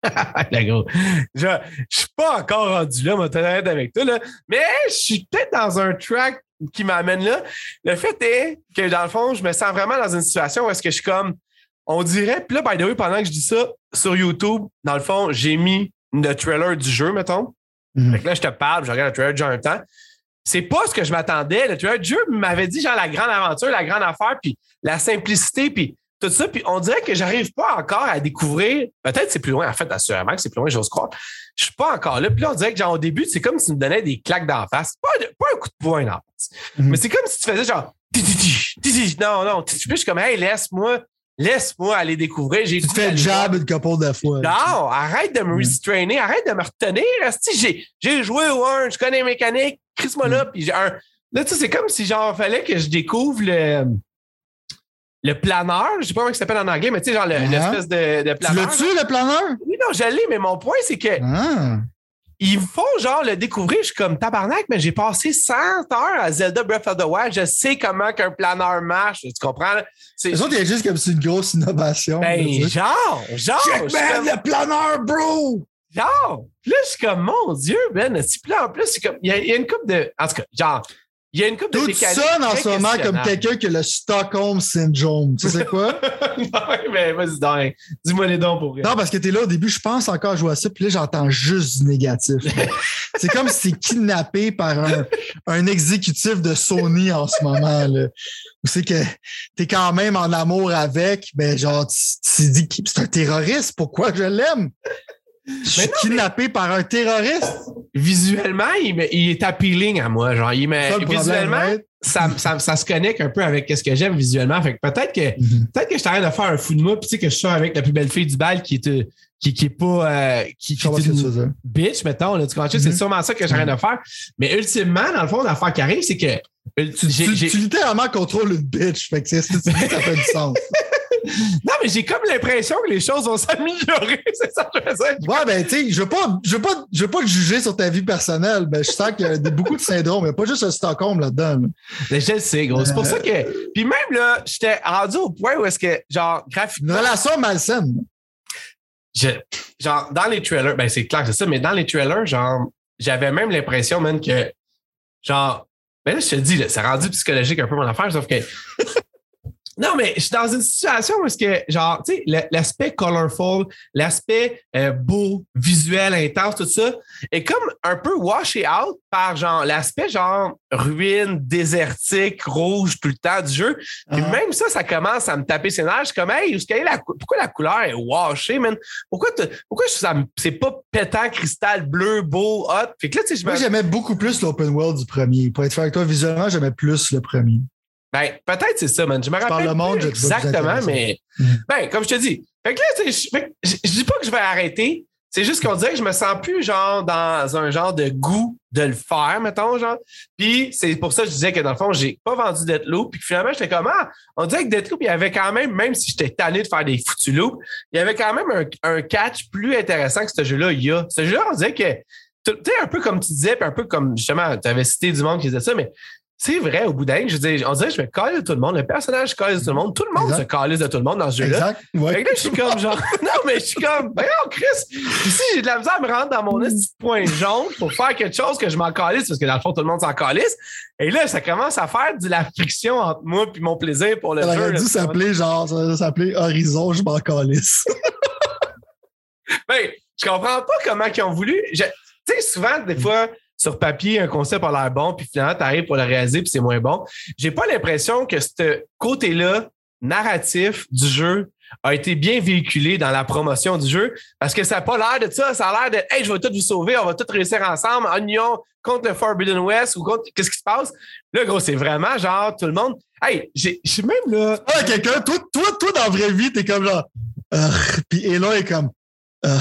La gros. Je ne suis pas encore rendu là, honnête avec toi, là. mais je suis peut-être dans un track qui m'amène là. Le fait est que, dans le fond, je me sens vraiment dans une situation où est-ce que je suis comme, on dirait, puis là, by the way, pendant que je dis ça, sur YouTube, dans le fond, j'ai mis le trailer du jeu, mettons. Mhm. Fait que là, je te parle, je regarde le trailer du jeu en même temps. c'est pas ce que je m'attendais. Le trailer Dieu m'avait dit genre la grande aventure, la grande affaire, puis la simplicité, puis tout ça. Puis on dirait que j'arrive pas encore à découvrir. Peut-être c'est plus loin. En fait, assurément que c'est plus loin, j'ose croire. Je suis pas encore là. Puis là, on dirait que genre au début, c'est comme si tu me donnais des claques d'en face. Pas, pas un coup de poing d'en face. Mhm. Mais c'est comme si tu faisais genre. Non, non. Puis je suis comme, hey, laisse-moi. Laisse-moi aller découvrir. Tu te fais jab une couple de fois. Non, arrête de me Mm. restrainer, arrête de me retenir. J'ai, joué au 1, je connais les mécaniques, Chris-moi là, Mm. puis j'ai un. Là, tu sais, c'est comme si genre fallait que je découvre le. Le planeur, je sais pas comment il s'appelle en anglais, mais tu sais, genre le- Uh-huh. l'espèce de, de Tu planeur. l'as-tu, le planeur? Oui, non, je l'ai, mais mon point, c'est que Ah. ils font genre le découvrir. Je suis comme tabarnak, mais j'ai passé 100 heures à Zelda Breath of the Wild. Je sais comment qu'un planeur marche. Tu comprends? C'est, autres, il y a juste comme c'est une grosse innovation. ben, là, genre, genre. comme- le planeur, bro! Genre, là, je suis comme, mon Dieu, Ben, puis là, en plus, c'est comme, il y, y a une coupe de, en tout cas, genre, il y a une coupe de Tout sonne en ce moment comme quelqu'un qui a le Stockholm Syndrome. Tu sais quoi? Ouais, mais vas-y, donc, dis-moi les dons pour vrai. Non, parce que t'es là au début, je pense encore jouer à ça, puis là, j'entends juste du négatif. c'est comme si t'es kidnappé par un, un exécutif de Sony en ce moment. Là. C'est que t'es quand même en amour avec, mais genre, tu tu dis que c'est un terroriste, pourquoi je l'aime? Je suis non, kidnappé par un terroriste. Visuellement, il, est appealing à moi. Genre, il me, Ça, problème, visuellement, ouais. ça, ça, ça se connecte un peu avec ce que j'aime visuellement. Fait que peut-être que, Mhm. peut-être que je t'arrête de faire un fou de moi, puis tu sais, que je suis avec la plus belle fille du bal qui est, qui, qui est pas, euh, qui, est une bitch, mettons, là, tu comprends? Mhm. C'est sûrement ça que j'arrête de faire. Mais ultimement, dans le fond, l'affaire qui arrive, c'est que, Tu, littéralement contrôles une bitch. Fait que c'est ça fait du sens. Non, mais j'ai comme l'impression que les choses vont s'améliorer. C'est ça que je veux dire. Ouais, ben, tu sais, je veux pas, je veux pas, je veux pas te juger sur ta vie personnelle. Ben, je sens qu'il y a beaucoup de syndromes. Il n'y a pas juste le Stockholm là-dedans. là. Mais je le sais, gros. C'est pour Euh. ça que. Puis même là, j'étais rendu au point où est-ce que, genre, Une graphiquement. relation malsaine. je- genre, dans les trailers, ben c'est clair que c'est ça, mais dans les trailers, genre, j'avais même l'impression, man, que, genre, ben là, je te dis, c'est rendu psychologique un peu mon affaire, sauf que. Non, mais je suis dans une situation où est-ce que, genre, tu sais, l'aspect colorful, l'aspect euh, beau, visuel, intense, tout ça, est comme un peu washé out par, genre, l'aspect, genre, ruine, désertique, rouge tout le temps du jeu. Puis Ah. même ça, ça commence à me taper ses nerfs. Je suis comme, hey, la pourquoi la couleur est washée, man? Pourquoi, pourquoi ça c'est pas pétant, cristal bleu, beau, hot? Fait que là, tu sais, je me. Moi, j'aimais beaucoup plus l'open world du premier. Pour être franc avec toi, visuellement, j'aimais plus le premier. Ben, peut-être c'est ça, man. Je me rappelle le monde, plus exactement, mais. Ben, comme je te dis. Fait que là, je, fait que je, je dis pas que je vais arrêter. C'est juste qu'on dirait que je me sens plus, genre, dans un genre de goût de le faire, mettons, genre. Puis, c'est pour ça que je disais que, dans le fond, j'ai pas vendu Deathloop. Puis finalement, j'étais comme, ah, on dirait que Deathloop, il y avait quand même, même si j'étais tanné de faire des foutus loops, il y avait quand même un, un catch plus intéressant que ce jeu-là, il y a. Ce jeu-là, on dirait que, tu sais, un peu comme tu disais, puis un peu comme, justement, tu avais cité du monde qui disait ça, mais c'est vrai, au bout d'un, je dire, on dirait je me calise de tout le monde. Le personnage de tout le monde. Tout le monde Exact. se calise de tout le monde dans ce jeu-là. Exact. Ouais. Fait que là, je suis comme genre, non, mais je suis comme, voyons, Chris, ici, j'ai de la misère à me rendre dans mon petit point jaune pour faire quelque chose que je m'en calisse, parce que dans le fond, tout le monde s'en calisse. Et là, ça commence à faire de la friction entre moi et mon plaisir pour le Ça jeu. aurait dû s'appeler genre, ça s'appeler Horizon, je m'en calisse. Ben, je comprends pas comment ils ont voulu. Tu sais, souvent, des fois, sur papier, un concept a l'air bon, puis finalement, tu arrives pour le réaliser, puis c'est moins bon. J'ai pas l'impression que ce côté-là, narratif du jeu, a été bien véhiculé dans la promotion du jeu, parce que ça n'a pas l'air de ça. Ça a l'air de, hey, je vais tout vous sauver, on va tout réussir ensemble, en union contre le Forbidden West ou contre. Qu'est-ce qui se passe? Là, gros, c'est vraiment genre, tout le monde. Hey, j'ai- je suis même là. Ah, quelqu'un, toi, toi, toi, dans la vraie vie, t'es comme genre, Urgh. puis Elon est comme, dire?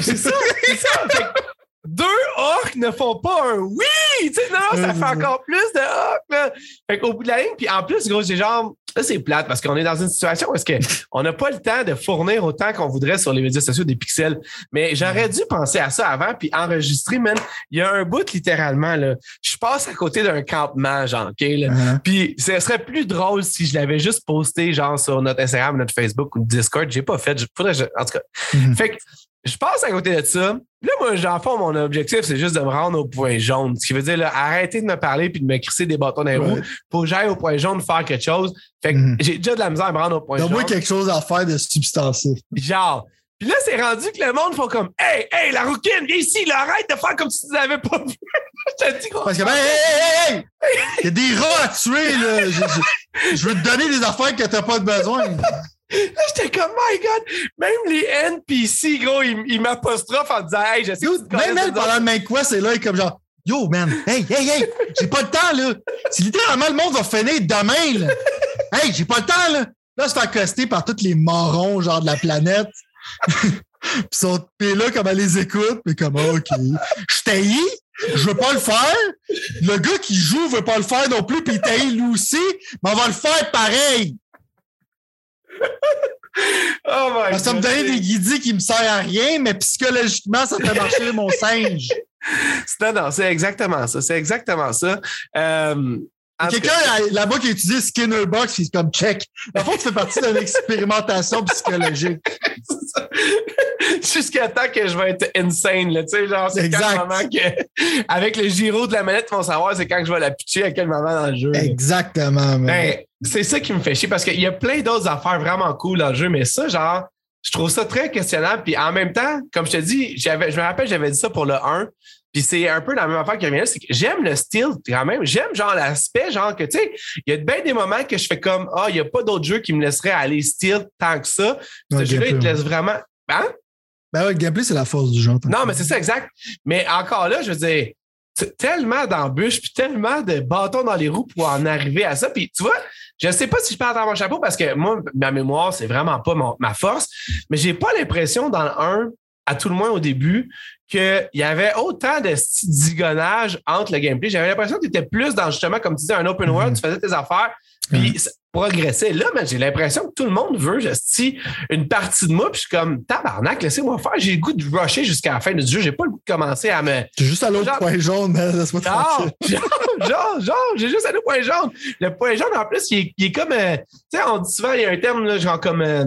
C'est ça, c'est ça. Deux orques ne font pas un oui! Tu sais, non, ça fait ça. encore plus de orques, là. Fait qu'au bout de la ligne, puis en plus, gros, j'ai genre, là, c'est plate parce qu'on est dans une situation où est-ce que on n'a pas le temps de fournir autant qu'on voudrait sur les médias sociaux des pixels. Mais j'aurais dû penser à ça avant puis enregistrer, man. Il y a un bout, littéralement, là. Je passe à côté d'un campement, genre, OK, là. Uh-huh. Puis ce serait plus drôle si je l'avais juste posté genre sur notre Instagram, notre Facebook ou Discord. J'ai pas fait. Je- Faudrait, je- en tout cas. Mhm. Fait que je passe à côté de ça. Là, moi, j'en fond, mon objectif, c'est juste de me rendre au point jaune. Ce qui veut dire là, arrêter de me parler puis de me crisser des bâtons dans les roues pour que j'aille au point jaune faire quelque chose. Fait que Mhm. j'ai déjà de la misère à me rendre au point Donne-moi jaune. quelque chose à faire de substantif. Genre. Puis là, c'est rendu que le monde font comme Hey, hey, la rouquine, viens ici, là, arrête de faire comme si tu l'avais pas vu. Parce que, ben, hey, hey, hey! Il y a des rats à tuer, là. Je, je- je veux te donner des affaires que t'as pas de besoin. Là, j'étais comme, my God, même les NPC, gros, ils, ils m'apostrophent en disant, hey, je sais que te même elle, pendant le main quest, est là, elle est comme genre, yo, man, hey, hey, hey, j'ai pas le temps, là. C'est littéralement le monde va finir demain, là. Hey, j'ai pas le temps, là. Là, se faire accoster par tous les morons, genre, de la planète. Puis sont pis là, comme elle les écoute, puis comme, ah, OK. Je t'haïs, je veux pas le faire. Le gars qui joue veut pas le faire non plus, puis il t'haït lui aussi, mais on va le faire pareil. Oh my ça me donnait des guidis qui me servent à rien, mais psychologiquement, ça fait marcher mon singe. Non, non, c'est exactement ça. C'est exactement ça. Euh, en Quelqu'un là-bas qui a utilisé Skinner Box, il est comme check. La fois, tu fais partie d'une expérimentation psychologique. Jusqu'à temps que je vais être insane, là, tu sais, genre, c'est quand Exact. le moment que, avec le gyro de la manette, ils vont savoir c'est quand que je vais la pitcher, à quel moment dans le jeu. Exactement. man. Ben, c'est ça qui me fait chier parce qu'il y a plein d'autres affaires vraiment cool dans le jeu, mais ça, genre, je trouve ça très questionnable. Puis en même temps, comme je te dis, j'avais, je me rappelle, j'avais dit ça pour le 1. Puis c'est un peu la même affaire qui revient là, c'est que j'aime le style quand même. J'aime genre l'aspect, genre que tu sais, il y a bien des moments que je fais comme Ah, il n'y a pas d'autres jeux qui me laisseraient aller style tant que ça. Ce Ouais, jeu-là, il te laisse vraiment. Hein? Ben ouais, le gameplay, c'est la force du genre. Non, mais c'est ça, exact. Mais encore là, je veux dire, tellement d'embûches, puis tellement de bâtons dans les roues pour en arriver à ça. Puis tu vois, je sais pas si je parle dans mon chapeau parce que moi, ma mémoire, c'est vraiment pas mon- ma force, mais j'ai pas l'impression dans le 1, à tout le moins au début, qu'il y avait autant de zigonnage entre le gameplay. J'avais l'impression que tu étais plus dans justement, comme tu disais, un open world, Mhm. tu faisais tes affaires, puis ça progressait. Là, mais j'ai l'impression que tout le monde veut, esti, une partie de moi, puis je suis comme, tabarnak, laissez-moi faire. J'ai le goût de rusher jusqu'à la fin du jeu. J'ai pas le goût de commencer à me. T'es juste à l'autre Genre- point jaune, man. Laisse-moi Genre, genre, genre, j'ai juste un point jaune. Le point jaune, en plus, il est, il est comme. euh, tu sais, on dit souvent, il y a un terme, là, genre comme. euh,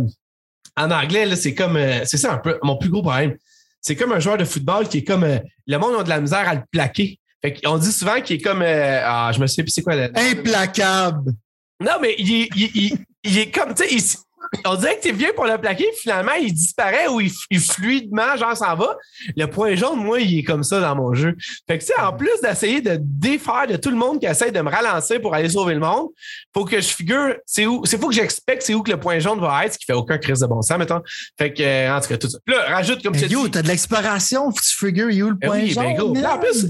en anglais, là, c'est comme. euh, c'est ça un peu mon plus gros problème. C'est comme un joueur de football qui est comme. le monde a de la misère à le plaquer. Fait qu'on dit souvent qu'il est comme. euh, ah, je me souviens plus c'est quoi. le- Implacable. Non, mais il, est- il, il- il est comme, tu sais, on dirait que tu viens pour le plaquer, puis finalement, il disparaît ou il, il fluidement, genre, s'en va. Le point jaune, moi, il est comme ça dans mon jeu. Fait que, tu sais, en plus d'essayer de défaire de tout le monde qui essaie de me ralentir pour aller sauver le monde, faut que je figure, c'est où, c'est faut que j'expecte c'est où que le point jaune va être, ce qui fait aucun crise de bon sens, mettons. Fait que, euh, en tout cas, tout ça. Là, rajoute, comme tu yo, t'as de l'exploration, faut que tu figures où le Ben point oui, jaune. ben gros. Puis en plus,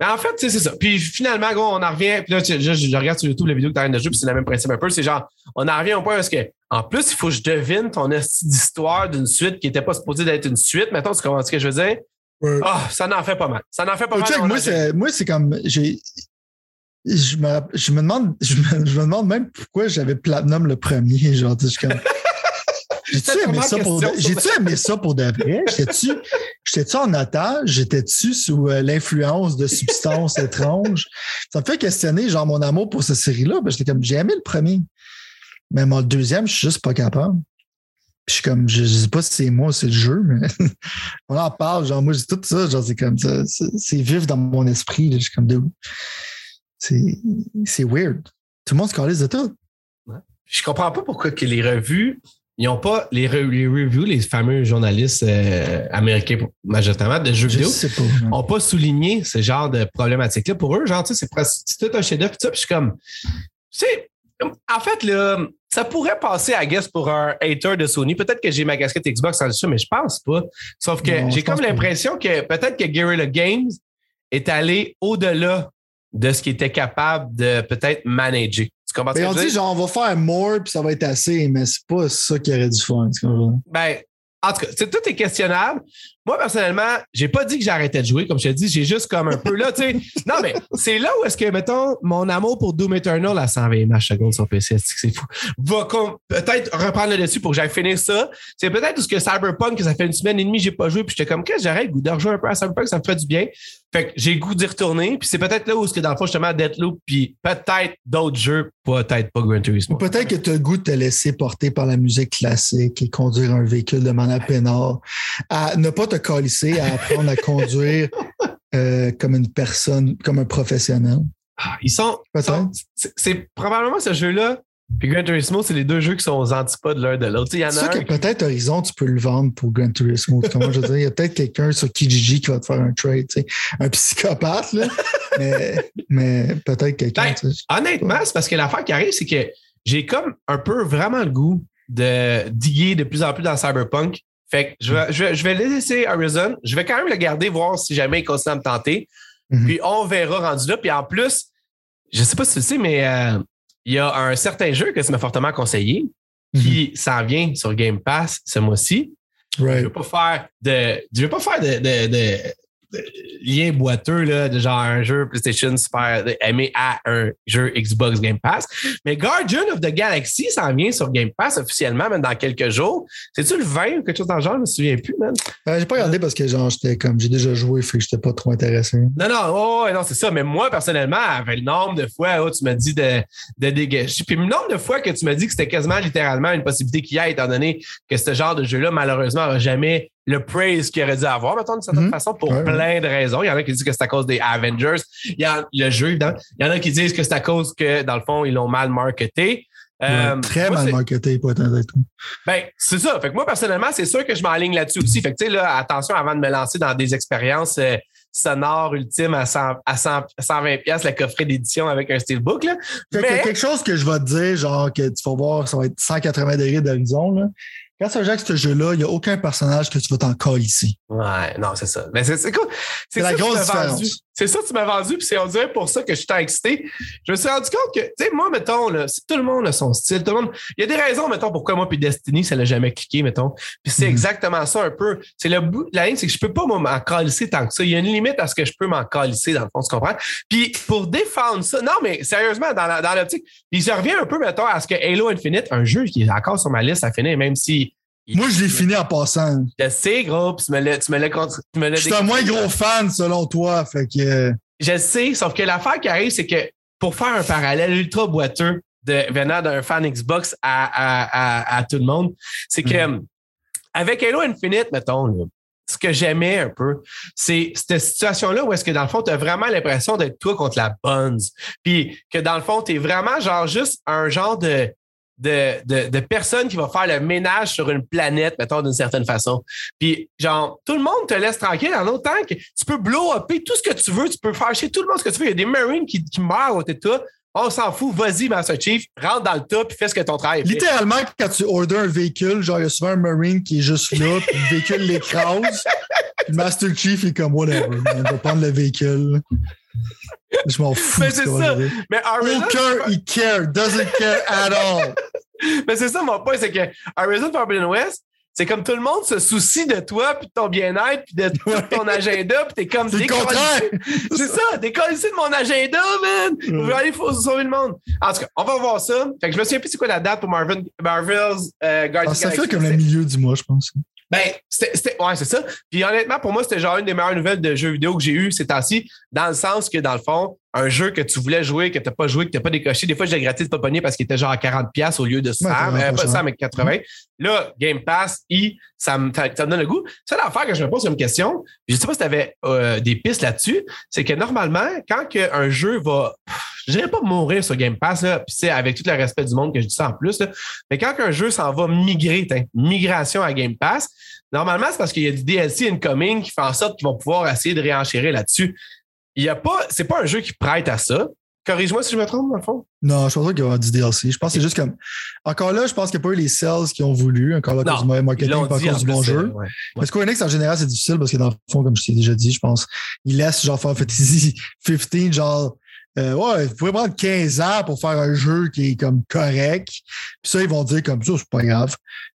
mais en fait, tu sais, c'est ça. Puis finalement, gros, on en revient. Puis là, je, je regarde sur YouTube la vidéo que tu as de jeu, puis c'est le même principe un peu. C'est genre, on en revient au point parce que, en plus, il faut que je devine ton esti d'histoire d'une suite qui n'était pas supposée d'être une suite. Mettons, tu comprends ce que je veux dire? Ouais. Ah, ça n'en fait pas mal. Ça n'en fait pas Oh, mal. check, moi, c'est, moi, c'est comme. J'ai, je, me, je, me demande, je, me, je me demande même pourquoi j'avais Platinum le premier. Genre, je suis comme. J'ai-tu aimé, ça pour de, j'ai-tu aimé ça pour de vrai? J'étais-tu, j'étais-tu en otage? J'étais-tu sous euh, l'influence de substances étranges? Ça me fait questionner, genre, mon amour pour cette série-là. Ben, j'étais comme, j'ai aimé le premier. Mais mon deuxième, je suis juste pas capable. Puis je suis comme, je, je sais pas si c'est moi ou c'est le jeu, mais on en parle. Genre, moi, j'ai tout ça. Genre, c'est comme ça. C'est, c'est vif dans mon esprit. Je suis comme, de? C'est, c'est weird. Tout le monde se calise de tout. Je comprends pas pourquoi que les revues, ils n'ont pas les, re- les reviews, les fameux journalistes euh, américains, majoritairement, de jeux Je vidéo. n'ont pas souligné ce genre de problématique-là. Pour eux, genre, tu sais, c'est tout un chef-d'œuvre. Puis je suis comme, tu sais, en fait, là, ça pourrait passer, à guess, pour un hater de Sony. Peut-être que j'ai ma casquette Xbox en dessus, mais je pense pas. Sauf que j'ai comme l'impression que peut-être que Guerrilla Games est allé au-delà de ce qu'il était capable de peut-être manager. Comprends ce Mais que on je dit genre on va faire more puis ça va être assez, mais c'est pas ça qui aurait tu comprends? Ben, en tout cas, tout est questionnable. Moi, personnellement, j'ai pas dit que j'arrêtais de jouer, comme je te dis, j'ai juste comme un peu là, tu sais. Non, mais c'est là où est-ce que, mettons, mon amour pour Doom Eternal à 120 images secondes sur PC, c'est fou, va peut-être reprendre le dessus pour que j'aille finir ça. C'est peut-être ce que Cyberpunk, que ça fait une semaine et demie, j'ai pas joué, puis j'étais comme, qu'est-ce que j'arrête goût de rejouer un peu à Cyberpunk, ça me ferait du bien. Fait que j'ai le goût d'y retourner, puis c'est peut-être là où, que dans le fond, justement, Deathloop, puis peut-être d'autres jeux, peut-être pas Gran Turismo. Peut-être que tu as le goût de te laisser porter par la musique classique et conduire un véhicule de manière peinard, à ne pas te calisser, à apprendre à conduire euh, comme une personne, comme un professionnel. Ah, Ils sont. Sont- C'est probablement ce jeu-là Puis Gran Turismo, c'est les deux jeux qui sont aux antipodes l'un de l'autre. C'est un que peut-être Horizon, tu peux le vendre pour Gran Turismo. Comment je veux dire? Il y a peut-être quelqu'un sur Kijiji qui va te faire un trade, tu sais. Un psychopathe, là. mais mais peut-être quelqu'un. Ben. Honnêtement, c'est parce que l'affaire qui arrive, c'est que j'ai comme un peu vraiment le goût de diguer de plus en plus dans Cyberpunk. Fait que je vais, je vais, je vais laisser Horizon. Je vais quand même le garder, voir si jamais il continue à me tenter. Mhm. Puis on verra rendu là. Puis en plus, je sais pas si tu le sais, mais euh, il y a un certain jeu que tu m'as fortement conseillé qui s'en vient sur Game Pass ce mois-ci. Je Right. veux pas faire de. Je veux pas faire de- de lien boiteux là, de genre un jeu PlayStation Super aimé à un jeu Xbox Game Pass. Mais Guardian of the Galaxy s'en vient sur Game Pass officiellement, même dans quelques jours. C'est-tu le 20 ou quelque chose dans le genre? Je me souviens plus, man. Euh, j'ai pas regardé parce que genre j'étais comme j'ai déjà joué, fait que j'étais pas trop intéressé. Non, non, oh, non, c'est ça. Mais moi, personnellement, avec le nombre de fois où tu m'as dit de, de dégager, puis le nombre de fois que tu m'as dit que c'était quasiment littéralement une possibilité qu'il y a, étant donné que ce genre de jeu-là, malheureusement, n'aura jamais le praise qu'il aurait dû avoir, mettons, d'une certaine Mhm. façon, pour Ouais, plein de raisons. Il y en a qui disent que c'est à cause des Avengers. Il y a le jeu, évidemment. Il y en a qui disent que c'est à cause que, dans le fond, ils l'ont mal marketé. Euh, Ouais, très moi, mal marketé pour être honnête. ben, c'est ça. Fait que moi, personnellement, c'est sûr que je m'enligne là-dessus aussi. Fait que, tu sais, là, attention avant de me lancer dans des expériences euh, sonores ultimes à, 100, à 100 120 pièces le coffret d'édition avec un steelbook, là. Fait que quelque chose que je vais te dire, genre que tu vas voir, ça va être 180 degrés d'horizon. là. Quand tu regardes ce jeu-là, il n'y a aucun personnage que tu vas t'en coller ici. Ouais, non, c'est ça. Mais c'est cool. C'est la grosse différence. C'est ça que tu m'as vendu, puis c'est on dirait pour ça que je suis excité. Je me suis rendu compte que, tu sais, moi, mettons, là, tout le monde a son style. Tout le monde. Il y a des raisons, mettons, pourquoi moi puis Destiny, ça n'a jamais cliqué, mettons. Puis c'est Mhm. exactement ça un peu. C'est le bout de la ligne, c'est que je peux pas moi, m'en calisser tant que ça. Il y a une limite à ce que je peux m'en calisser, dans le fond, tu comprends? Puis pour défendre ça, non, mais sérieusement, dans la- dans l'optique, puis ça revient un peu, mettons, à ce que Halo Infinite, un jeu qui est encore sur ma liste à finir, même si. Moi, je l'ai fini en passant. Je sais, gros, puis tu me l'as tu me l'as Je suis un moins gros fan selon toi. Fait que euh, Je sais, sauf que l'affaire qui arrive, c'est que pour faire un parallèle ultra boiteux de, venant d'un fan Xbox à, à, à, à tout le monde, c'est que Mhm. avec Halo Infinite, mettons, là, ce que j'aimais un peu, c'est cette situation-là où est-ce que dans le fond, tu as vraiment l'impression d'être toi contre la bonne. Puis que dans le fond, tu es vraiment genre juste un genre de, de, de, de personne qui va faire le ménage sur une planète, mettons, d'une certaine façon. Puis, genre, tout le monde te laisse tranquille en autant que tu peux blow upper tout ce que tu veux, tu peux faire chez tout le monde ce que tu veux. Il y a des Marines qui, qui meurent au tétat. On s'en fout, vas-y, Master Chief, rentre dans le tas puis fais ce que ton travail fait. littéralement, quand tu orders un véhicule, genre, il y a souvent un Marine qui est juste là, puis le véhicule l'écrase. Master Chief est comme whatever. On va prendre le véhicule. Je m'en fous. Mais ce c'est ça. Mais Aucun, il care, doesn't care at all. mais c'est ça mon point, c'est que Horizon Forbidden West, c'est comme tout le monde se soucie de toi, puis de ton bien-être, puis de tout ton agenda, puis t'es comme C'est le décollissé. contraire. C'est ça, décollissé de mon agenda, man! Je veux aller faut sauver le monde. En tout cas, on va voir ça. Fait que je me souviens plus c'est quoi la date pour Marvin, Marvel's euh, Guardians Ah, ça fait comme le milieu du mois, je pense. Ben, c'était, ouais, c'est ça. Puis honnêtement, pour moi, c'était genre une des meilleures nouvelles de jeux vidéo que j'ai eues ces temps-ci, dans le sens que, dans le fond, un jeu que tu voulais jouer, que tu n'as pas joué, que tu n'as pas décoché, des fois, j'ai gratis de pas pogner parce qu'il était genre à 40$ au lieu de 100, Ouais, euh, pas pas 100, cher. mais 80. Là, Game Pass, I, ça me, ça me donne le goût. C'est l'affaire que je me pose comme question. Je sais pas si tu avais des pistes là-dessus. C'est que normalement, quand que un jeu va, je dirais pas mourir sur Game Pass, là, puis c'est avec tout le respect du monde que je dis ça en plus, là, mais quand un jeu s'en va migrer, migration à Game Pass, Normalement, c'est parce qu'il y a du DLC incoming qui fait en sorte qu'ils vont pouvoir essayer de réenchérir là-dessus. Il y a pas, c'est pas un jeu qui prête à ça. Corrige-moi si je me trompe, dans le fond. Non, je pense pas qu'il y aura du DLC. Je pense que c'est juste comme. Encore là, je pense qu'il n'y a pas eu les sales qui ont voulu. Encore là, à cause du marketing, pas à cause du bon jeu. euh, ouais. Mais Square Enix, en général, c'est difficile parce que dans le fond, comme je t'ai déjà dit, je pense, ils laissent genre Final Fantasy 15, genre, euh, ouais, vous pouvez prendre 15 ans pour faire un jeu qui est comme correct. Puis ça, ils vont dire comme ça, c'est pas grave.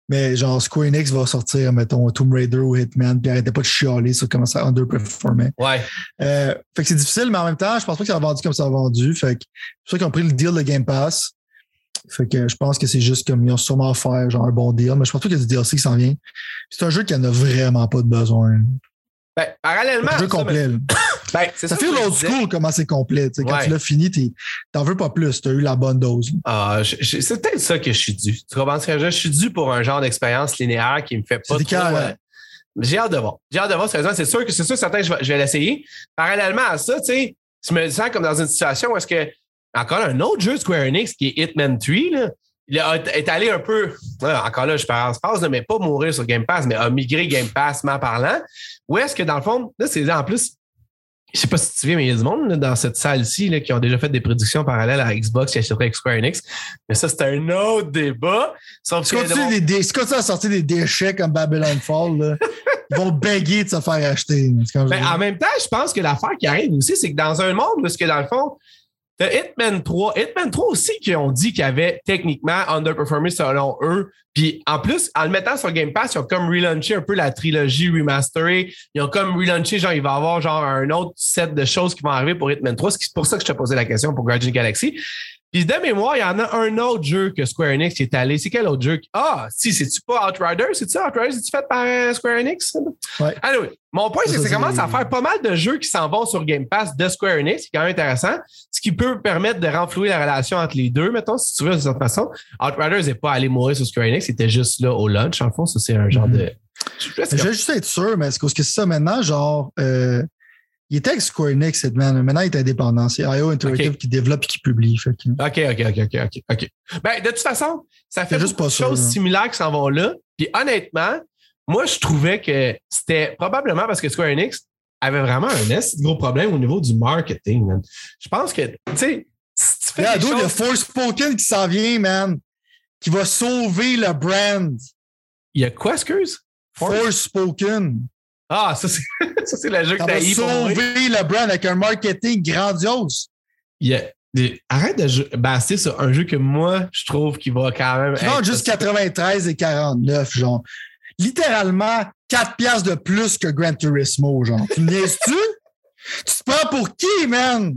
Mais genre, Square Enix va sortir, mettons, Tomb Raider ou Hitman, puis arrêtez pas de chialer sur comment ça underperformait. Ouais. Euh, fait que c'est difficile, mais en même temps, je pense pas que ça a vendu comme ça a vendu. Fait que c'est pour ça qu'ils ont pris le deal de Game Pass. Fait que je pense que c'est juste comme ils ont sûrement fait genre un bon deal, mais je pense pas qu'il y a du DLC qui s'en vient. C'est un jeu qui en a vraiment pas de besoin. Ben, parallèlement. À jeu ça, complet. ben, c'est Ça que fait l'old school comment c'est complet. tu Quand tu l'as fini, t'en veux pas plus. T'as eu la bonne dose. Ah, c'est peut-être ça que je suis dû. Tu comprends ce que je suis dû pour un genre d'expérience linéaire qui me fait pas trop. euh, j'ai hâte de voir. J'ai hâte de voir. C'est sûr que c'est sûr, certain que je vais, l'essayer. Parallèlement à ça, tu sais, je me sens comme dans une situation où est-ce que encore un autre jeu Square Enix qui est Hitman 3, là, il est allé un peu, encore là, je pense, passe, mais pas mourir sur Game Pass, mais a migré Game Pass, m'en parlant. Où est-ce que dans le fond, là, c'est en plus, je sais pas si tu viens, mais il y a du monde dans cette salle-ci qui ont déjà fait des prédictions parallèles à Xbox et avec Square Enix. Mais ça, c'est un autre débat. Sauf tu des, à sortir des déchets comme Babylon Fall, ils vont béguer de se faire acheter. Ben, en même temps, je pense que l'affaire qui arrive aussi, c'est que dans un monde où, que dans le fond, T'as Hitman 3. Hitman 3 aussi qui ont dit qu'il avait techniquement underperformé selon eux. Puis en plus, en le mettant sur Game Pass, ils ont comme relaunché un peu la trilogie remasterée. Ils ont comme relaunché, genre, il va y avoir genre un autre set de choses qui vont arriver pour Hitman 3. C'est pour ça que je te posais la question pour Guardian Galaxy. Puis de mémoire, il y en a un autre jeu que Square Enix est allé. C'est quel autre jeu? Ah, si, c'est-tu pas Outrider? C'est-tu ça, Outrider? C'est-tu fait par euh, Square Enix? Ouais. Anyway, mon point, c'est que ça commence à faire pas mal de jeux qui s'en vont sur Game Pass de Square Enix, c'est quand même intéressant. Ce qui peut permettre de renflouer la relation entre les deux, mettons, si tu veux, de cette façon. Outriders n'est pas allé mourir sur Square Enix, c'était juste là au lunch. En fond, ça, c'est un genre mm-hmm. de. Je vais juste être sûr, mais est-ce que c'est ça maintenant, genre. Euh, il était avec Square Enix, Maintenant, il est indépendant. C'est IO Interactive qui développe et qui publie. OK, OK, OK, OK, OK. Ben, de toute façon, ça fait juste pas de choses similaires qui s'en vont là. Puis honnêtement, moi, je trouvais que c'était probablement parce que Square Enix avait vraiment un gros problème au niveau du marketing, man. Je pense que, tu sais, si tu fais. Il y a Forspoken qui s'en vient, man, qui va sauver le brand. Il y a quoi, excuse? Forspoken. Ah, ça, c'est, ça, c'est le jeu que t'as sauver le brand avec un marketing grandiose. Arrête de jouer. Ben, c'est un jeu que moi, je trouve qu'il va quand même. Qui juste 93 et 49, genre. Littéralement 4 piastres de plus que Gran Turismo, genre. Tu me tu Tu te prends pour qui, man?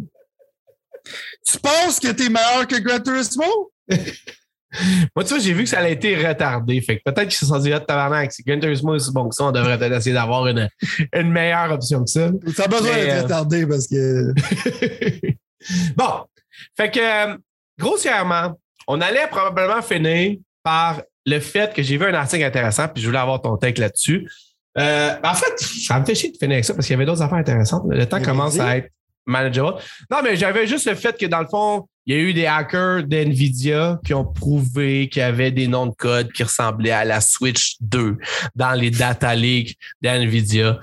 Tu penses que t'es meilleur que Gran Turismo? Moi, tu vois, j'ai vu que ça a été retardé. Fait que peut-être qu'ils se sont dit, ah, tabarnak, si Gran Turismo est bon que ça, on devrait peut-être essayer d'avoir une, une meilleure option que ça. Ça a besoin d'être euh, retardé parce que. bon. Fait que, euh, grossièrement, on allait probablement finir par le fait que j'ai vu un article intéressant, puis je voulais avoir ton take là-dessus. Euh, en fait, ça me fait chier de finir avec ça parce qu'il y avait d'autres affaires intéressantes. Le temps commence à être manageable. Non, mais j'avais juste le fait que dans le fond, il y a eu des hackers d'NVIDIA qui ont prouvé qu'il y avait des noms de code qui ressemblaient à la Switch 2 dans les data leaks d'NVIDIA.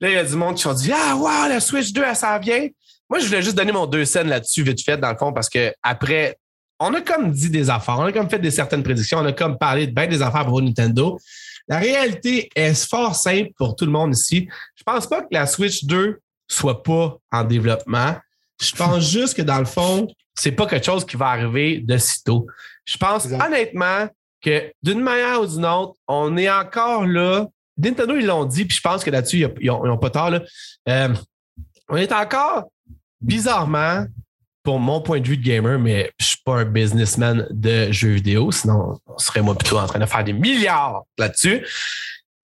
Là, il y a du monde qui ont dit Ah, wow, la Switch 2, elle s'en vient. Moi, je voulais juste donner mon deux scènes là-dessus, vite fait, dans le fond, parce que après, on a comme dit des affaires, on a comme fait des certaines prédictions, on a comme parlé de bien des affaires pour Nintendo. La réalité est fort simple pour tout le monde ici. Je pense pas que la Switch 2 soit pas en développement. Je pense juste que dans le fond, c'est pas quelque chose qui va arriver de sitôt. Je pense honnêtement que d'une manière ou d'une autre, on est encore là. Nintendo, ils l'ont dit, puis je pense que là-dessus, ils n'ont pas tort. Là. Euh, on est encore bizarrement pour mon point de vue de gamer, mais je suis pas un businessman de jeux vidéo, sinon on serait moi plutôt en train de faire des milliards là-dessus.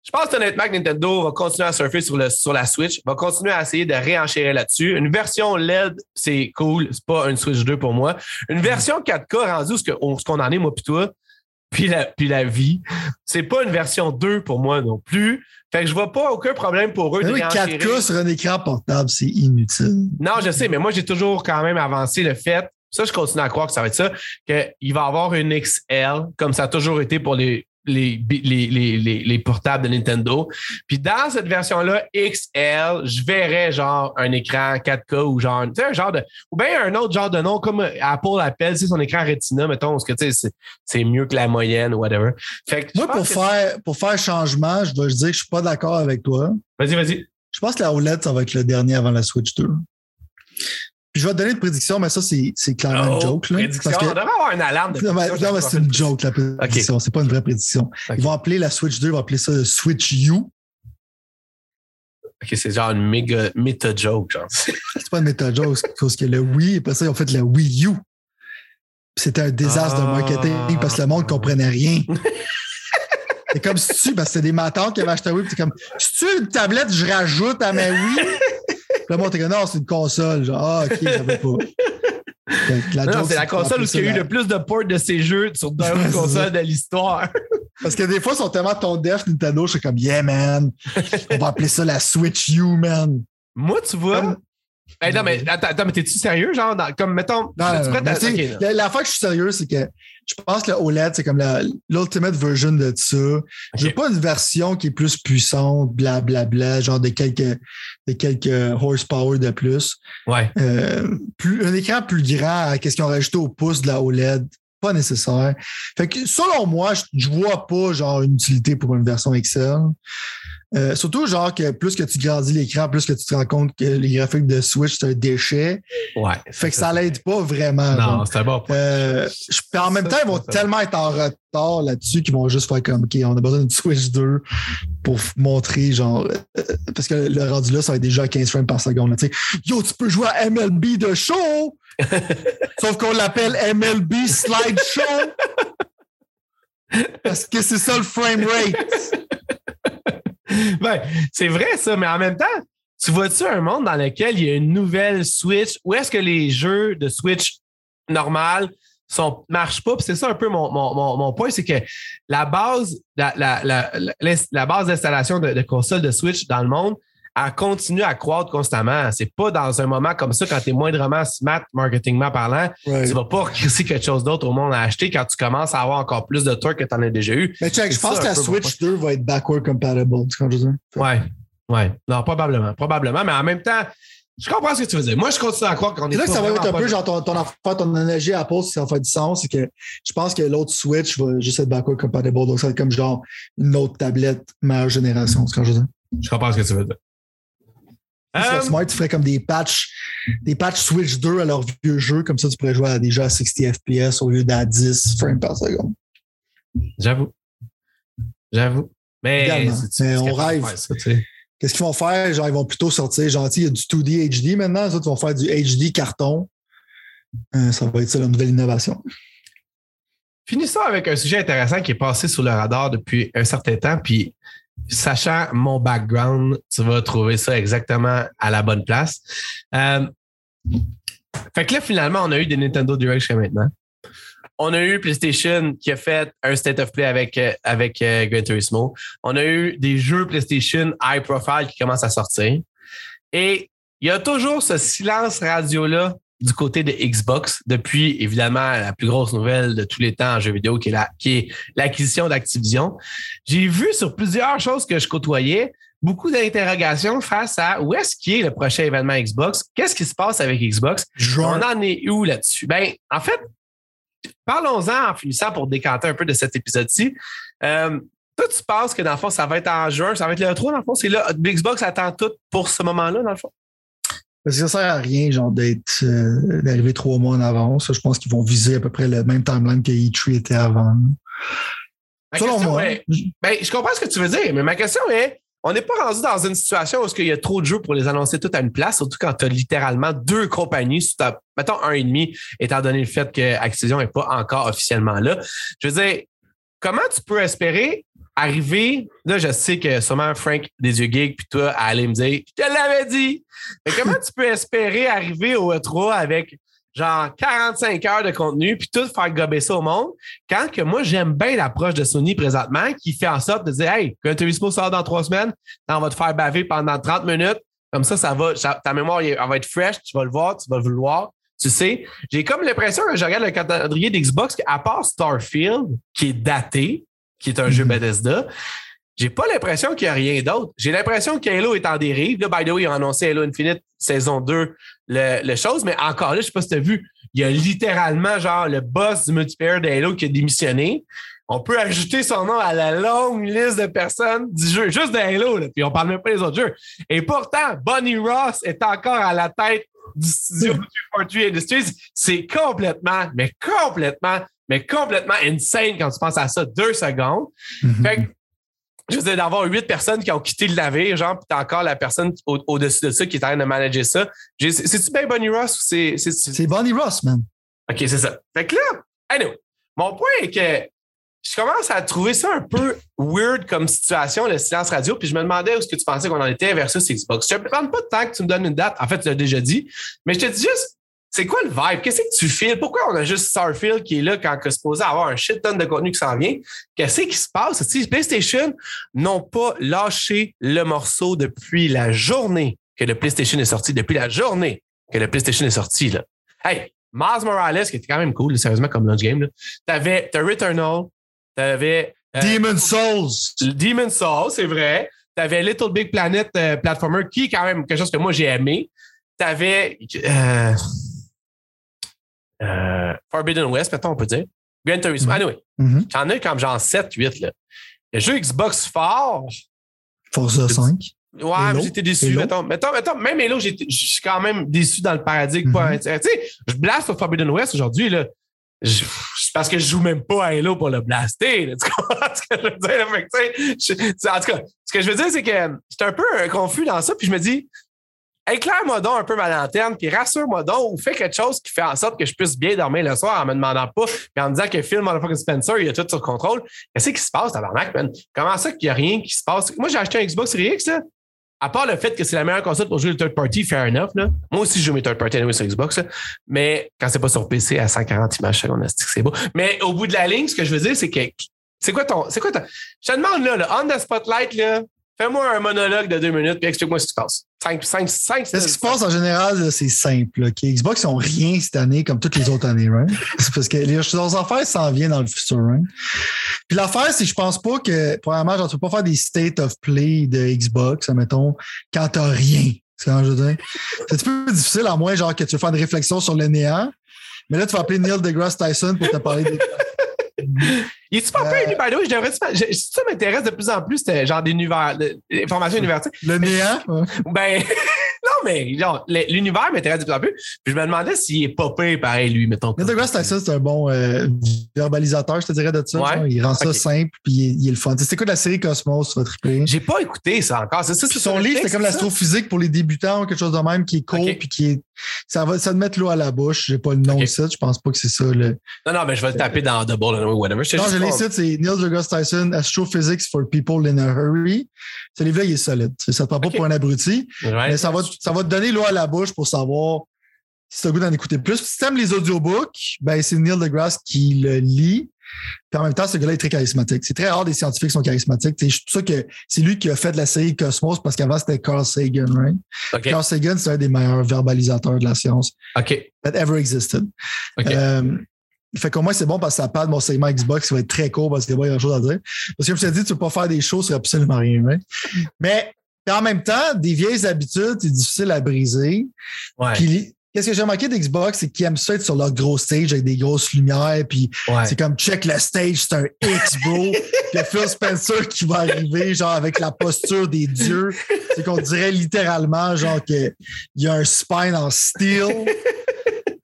Je pense honnêtement que Nintendo va continuer à surfer sur, le, sur la Switch, va continuer à essayer de réenchérir là-dessus. Une version LED, c'est cool, c'est pas une Switch 2 pour moi. Une version 4K rendue ce qu'on en est, moi, puis toi, puis la, puis la vie, c'est pas une version 2 pour moi non plus. Fait que je vois pas aucun problème pour eux de 4K sur un écran portable, c'est inutile. Non, je sais, mais moi, j'ai toujours quand même avancé le fait, ça, je continue à croire que ça va être ça, qu'il va y avoir une XL, comme ça a toujours été pour les, les, les, les, portables de Nintendo. Puis dans cette version-là, XL, je verrais genre un écran 4K ou genre, tu sais, un genre de. Ou bien un autre genre de nom, comme Apple appelle, c'est son écran Retina, mettons, parce que tu sais, c'est mieux que la moyenne ou whatever. Fait Moi, pour faire, pour faire changement, je dois dire que je suis pas d'accord avec toi. Vas-y, vas-y. Je pense que la OLED, ça va être le dernier avant la Switch 2 je vais te donner une prédiction, mais ça, c'est clairement une oh, joke. Là, prédiction. Parce que, on devrait avoir une alarme de Non, mais, c'est une joke, la prédiction. C'est pas une vraie prédiction. Ils vont appeler la Switch 2, ils vont appeler ça Switch U. OK, c'est genre une méga méta-joke, genre. c'est pas une méta-joke, parce que le Wii, après ça, ils ont fait le Wii U. C'était un désastre de marketing parce que le monde ne comprenait rien. c'est comme si tu, parce que c'est des matins qui avaient acheté un Wii, c'est comme, si tu une tablette, je rajoute à ma Wii? Moi, t'es comme, non, c'est une console. Genre, ah, ok, j'avais pas. c'est la console où il y a eu le plus de ports de ces jeux sur d'autres consoles de l'histoire. Parce que des fois, ils sont tellement ton def Nintendo, je suis comme, yeah, man. On va appeler ça la Switch U, man. Moi, tu vois, Non, mais attends, mais t'es-tu sérieux? Genre, comme, mettons. Non, la, fois que je suis sérieux, c'est que je pense que le OLED, c'est comme l'ultimate version de ça. Je veux pas une version qui est plus puissante, blablabla, bla, bla, genre de quelques, de quelques horsepower de plus. Ouais. Euh, plus, un écran plus grand, qu'est-ce qu'ils ont rajouté au pouce de la OLED? Pas nécessaire. Fait que selon moi, je, je vois pas genre une utilité pour une version Excel. Euh, surtout, genre, que plus que tu grandis l'écran, plus que tu te rends compte que les graphiques de Switch, c'est un déchet. Ouais. Fait que ça l'aide pas vraiment. Non, c'est bon. Euh, en même temps, ils vont tellement être en retard là-dessus qu'ils vont juste faire comme, OK, on a besoin d'une Switch 2 pour montrer, genre, euh, parce que le rendu là, ça va être déjà 15 frames par seconde. sais Yo, tu peux jouer à MLB de show! Sauf qu'on l'appelle MLB Slide Show! Parce que c'est ça le frame rate. ben, c'est vrai ça, mais en même temps, tu vois-tu un monde dans lequel il y a une nouvelle Switch? Où est-ce que les jeux de Switch normal ne marchent pas? c'est ça un peu mon, point, c'est que la base, la, la, base d'installation de, de consoles de Switch dans le monde, elle continue à croître constamment. C'est pas dans un moment comme ça, quand tu es moindrement smart marketingment parlant, tu vas pas recrisser quelque chose d'autre au monde à acheter quand tu commences à avoir encore plus de trucs que tu en as déjà eu. Mais check, je pense que la Switch 2 va être backward compatible, tu comprends je Ouais. Ouais. Non, probablement. Probablement. Mais en même temps, je comprends ce que tu veux dire. Moi, je continue à croire qu'on est. là que ça va être un peu genre ton, ton, affaire, ton énergie à pause, si ça fait du sens, c'est que je pense que l'autre Switch va juste être backward compatible. Donc, ça va être comme genre une autre tablette meilleure génération, tu comprends je veux dire? Je comprends ce que tu veux dire. Um, Smart ferait comme des patchs, des patchs Switch 2 à leur vieux jeu, comme ça tu pourrais jouer à déjà à 60 FPS au lieu d'à 10 frames par seconde. J'avoue. J'avoue. Mais, on rêve. Qu'est-ce qu'ils vont faire? Genre, ils vont plutôt sortir, genre, il y a du 2D HD maintenant, ça, ils vont faire du HD carton. Euh, ça va être ça la nouvelle innovation. Finissons avec un sujet intéressant qui est passé sous le radar depuis un certain temps, puis sachant mon background, tu vas trouver ça exactement à la bonne place. Euh, fait que là, finalement, on a eu des Nintendo Direct jusqu'à maintenant. On a eu PlayStation qui a fait un State of Play avec, euh, avec euh, Gran Turismo. On a eu des jeux PlayStation high profile qui commencent à sortir. Et il y a toujours ce silence radio-là du côté de Xbox depuis évidemment la plus grosse nouvelle de tous les temps en jeux vidéo qui est la, qui est l'acquisition d'Activision. J'ai vu sur plusieurs choses que je côtoyais beaucoup d'interrogations face à où est-ce qui est le prochain événement Xbox, qu'est-ce qui se passe avec Xbox, on en est où là-dessus? Ben en fait, parlons-en en finissant pour décanter un peu de cet épisode-ci. Euh, toi, tu penses que dans le fond, ça va être en juin, ça va être le 3 dans le fond, c'est là, Xbox attend tout pour ce moment-là, dans le fond? Parce que ça sert à rien, genre, d'être euh, d'arriver trois mois en avance. Je pense qu'ils vont viser à peu près le même timeline que E3 était avant. Selon moi. ben, je comprends ce que tu veux dire, mais ma question est on n'est pas rendu dans une situation où il y a trop de jeux pour les annoncer tout à une place, surtout quand tu as littéralement deux compagnies, mettons un et demi, étant donné le fait que Activision n'est pas encore officiellement là. Je veux dire, comment tu peux espérer arriver, là, je sais que sûrement Frank des yeux geeks, puis toi, à aller me dire, je te l'avais dit. Mais comment tu peux espérer arriver au E3 avec genre 45 heures de contenu, puis tout faire gober ça au monde, quand que moi, j'aime bien l'approche de Sony présentement, qui fait en sorte de dire, hey, quand Turismo sort dans trois semaines, on va te faire baver pendant 30 minutes. Comme ça, ça va, ta mémoire elle va être fresh, tu vas le voir, tu vas le vouloir. Tu sais, j'ai comme l'impression que je regarde le calendrier d'Xbox, qu'à part Starfield, qui est daté, qui est un jeu mhm. Bethesda. J'ai pas l'impression qu'il y a rien d'autre. J'ai l'impression qu'Halo est en dérive. Là, by the way, ils ont annoncé Halo Infinite saison 2, le, chose, mais encore là, je sais pas si tu as vu, il y a littéralement genre le boss du multiplayer de Halo qui a démissionné. On peut ajouter son nom à la longue liste de personnes du jeu, juste de Halo, là, puis on parle même pas des autres jeux. Et pourtant, Bonnie Ross est encore à la tête du studio du Fortune Industries. C'est complètement, mais complètement mais complètement insane quand tu penses à ça deux secondes. Mhm. Fait que, je veux dire, d'avoir huit personnes qui ont quitté le navire, genre, puis t'as encore la personne au-dessus de ça qui est en train de manager ça. C'est-tu bien Bonnie Ross ou c'est. C'est Bonnie Ross, man. OK, c'est ça. Fait que là, anyway, mon point est que je commence à trouver ça un peu weird comme situation, le silence radio, puis je me demandais où est-ce que tu pensais qu'on en était versus Xbox. Je ne te demande pas de temps que tu me donnes une date. En fait, tu l'as déjà dit, mais je te dis juste, c'est quoi le vibe? Qu'est-ce que tu files? Pourquoi on a juste Starfield qui est là quand on est supposé avoir un shit ton de contenu qui s'en vient? Qu'est-ce qui se passe? Si PlayStation n'ont pas lâché le morceau depuis la journée que le PlayStation est sorti, depuis la journée que le PlayStation est sorti, là. Hey, Mars Morales, qui était quand même cool, sérieusement, comme launch game, t'avais The Returnal, t'avais. Euh, Demon Souls. Demon Souls, c'est vrai. T'avais Little Big Planet euh, Platformer, qui est quand même quelque chose que moi j'ai aimé. T'avais. Euh, euh, Forbidden West, mettons, on peut dire. Gran Turismo. Mm -hmm. Anyway, mm -hmm. j'en ai comme genre 7, 8. Là. Le jeu Xbox fort. Forza 5. Ouais, mais j'étais déçu. Mettons, mettons, mettons, même Halo, je suis quand même déçu dans le paradigme. Mm -hmm. Tu sais, je blaste au Forbidden West aujourd'hui. là. Parce que je joue même pas à Halo pour le blaster. Là, tu comprends ce que je veux dire? Fait je, en tout cas, ce que je veux dire, c'est que j'étais un peu confus dans ça, puis je me dis, éclaire-moi donc un peu ma lanterne, puis rassure-moi donc, ou fais quelque chose qui fait en sorte que je puisse bien dormir le soir en me demandant pas, puis en me disant que Phil Motherfucking Spencer, il a tout sur contrôle. Qu'est-ce qui se passe, tabarnak, man? Comment ça qu'il n'y a rien qui se passe? Moi, j'ai acheté un Xbox Series là. À part le fait que c'est la meilleure console pour jouer le third party, fair enough. Là. Moi aussi, je joue mes third party anyway sur Xbox. Là. Mais quand c'est pas sur PC à 140 images secondes, c'est beau. Mais au bout de la ligne, ce que je veux dire, c'est que c'est quoi ton. C'est quoi ton. Je te demande là, là on the spotlight, là, fais-moi un monologue de deux minutes puis explique-moi ce qui se passe. 5, 5, 5, Ce qui se passe en général, c'est simple. Là, Xbox n'ont rien cette année comme toutes les autres années. Right? C'est parce que les choses affaires s'en viennent dans le futur. Right? Puis l'affaire, c'est que je pense pas que, premièrement, genre, tu peux pas faire des state of play de Xbox, admettons, quand t'as rien. C'est quand je veux dire? C'est un peu difficile, à moins genre que tu veux faire une réflexion sur le néant. Mais là, tu vas appeler Neil deGrasse Tyson pour te parler des. Il est super euh, by the way, je devrais ça m'intéresse de plus en plus, c'était genre des univers, informations universitaires. Le néant? Ben, non, mais genre, l'univers m'intéresse de plus en plus. Puis je me demandais s'il est popé pareil, lui, mettons. Neil deGrasse Tyson, c'est un bon euh, verbalisateur, je te dirais, de ça. Ouais. Genre, il rend ça simple, puis il, il, est le fun. C'est quoi la série Cosmos, tu vas triper? J'ai pas écouté ça encore. C'est ça, son livre, c'est comme l'astrophysique pour les débutants ou quelque chose de même qui est cool, okay. puis qui est. Ça va ça te mettre l'eau à la bouche. J'ai pas le nom okay. ici, je pense pas que c'est ça. Le... Non, non, mais je vais le taper dans Double ou whatever. Non, je l'ai ici, c'est Neil deGrasse Tyson, Astrophysics for People in a Hurry. Ce livre-là, il est solide. Ça te prend pas pour un abruti, mais ça va, ça va te donner l'eau à la bouche pour savoir si tu as goût d'en écouter plus. si tu aimes les audiobooks, ben, c'est Neil deGrasse qui le lit. Puis en même temps, ce gars-là est très charismatique. C'est très rare des scientifiques qui sont charismatiques. C'est pour ça que c'est lui qui a fait la série Cosmos parce qu'avant, c'était Carl Sagan, right? Okay. Carl Sagan, c'est un des meilleurs verbalisateurs de la science okay. that ever existed. Okay. Euh, fait qu'au moins, c'est bon parce que ça parle de mon segment Xbox qui va être très court parce qu'il n'y a grand chose à dire. Parce que comme je t'ai dit, tu ne peux pas faire des choses sur absolument rien. Right? Mais en même temps, des vieilles habitudes, c'est difficile à briser. Ouais. Puis, Qu'est-ce que j'ai remarqué d'Xbox, c'est qu'ils aiment ça être sur leur gros stage avec des grosses lumières, puis ouais. c'est comme check le stage, c'est un X, bro. puis Phil Spencer qui va arriver, genre avec la posture des dieux. C'est qu'on dirait littéralement, genre qu'il y a un spine en steel.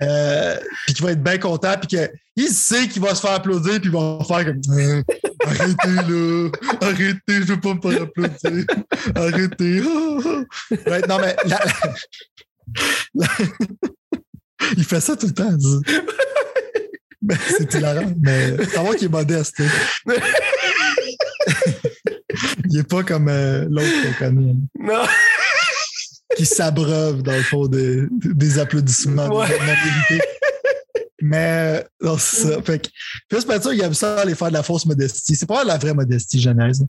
Euh, puis qu'il va être bien content, puis qu'il sait qu'il va se faire applaudir, puis il va faire comme euh, Arrêtez là, arrêtez, je veux pas me faire applaudir, arrêtez. non, mais la, la, il fait ça tout le temps. Ben, c'est hilarant, mais savoir qu'il est modeste. Hein. il est pas comme euh, l'autre qu'on connaît. Non qui s'abreuve dans le fond de, de, des applaudissements ouais. des Mais non, c'est ça. Fait que Phil Spencer, il aime ça aller faire de la fausse modestie. C'est pas la vraie modestie genèse.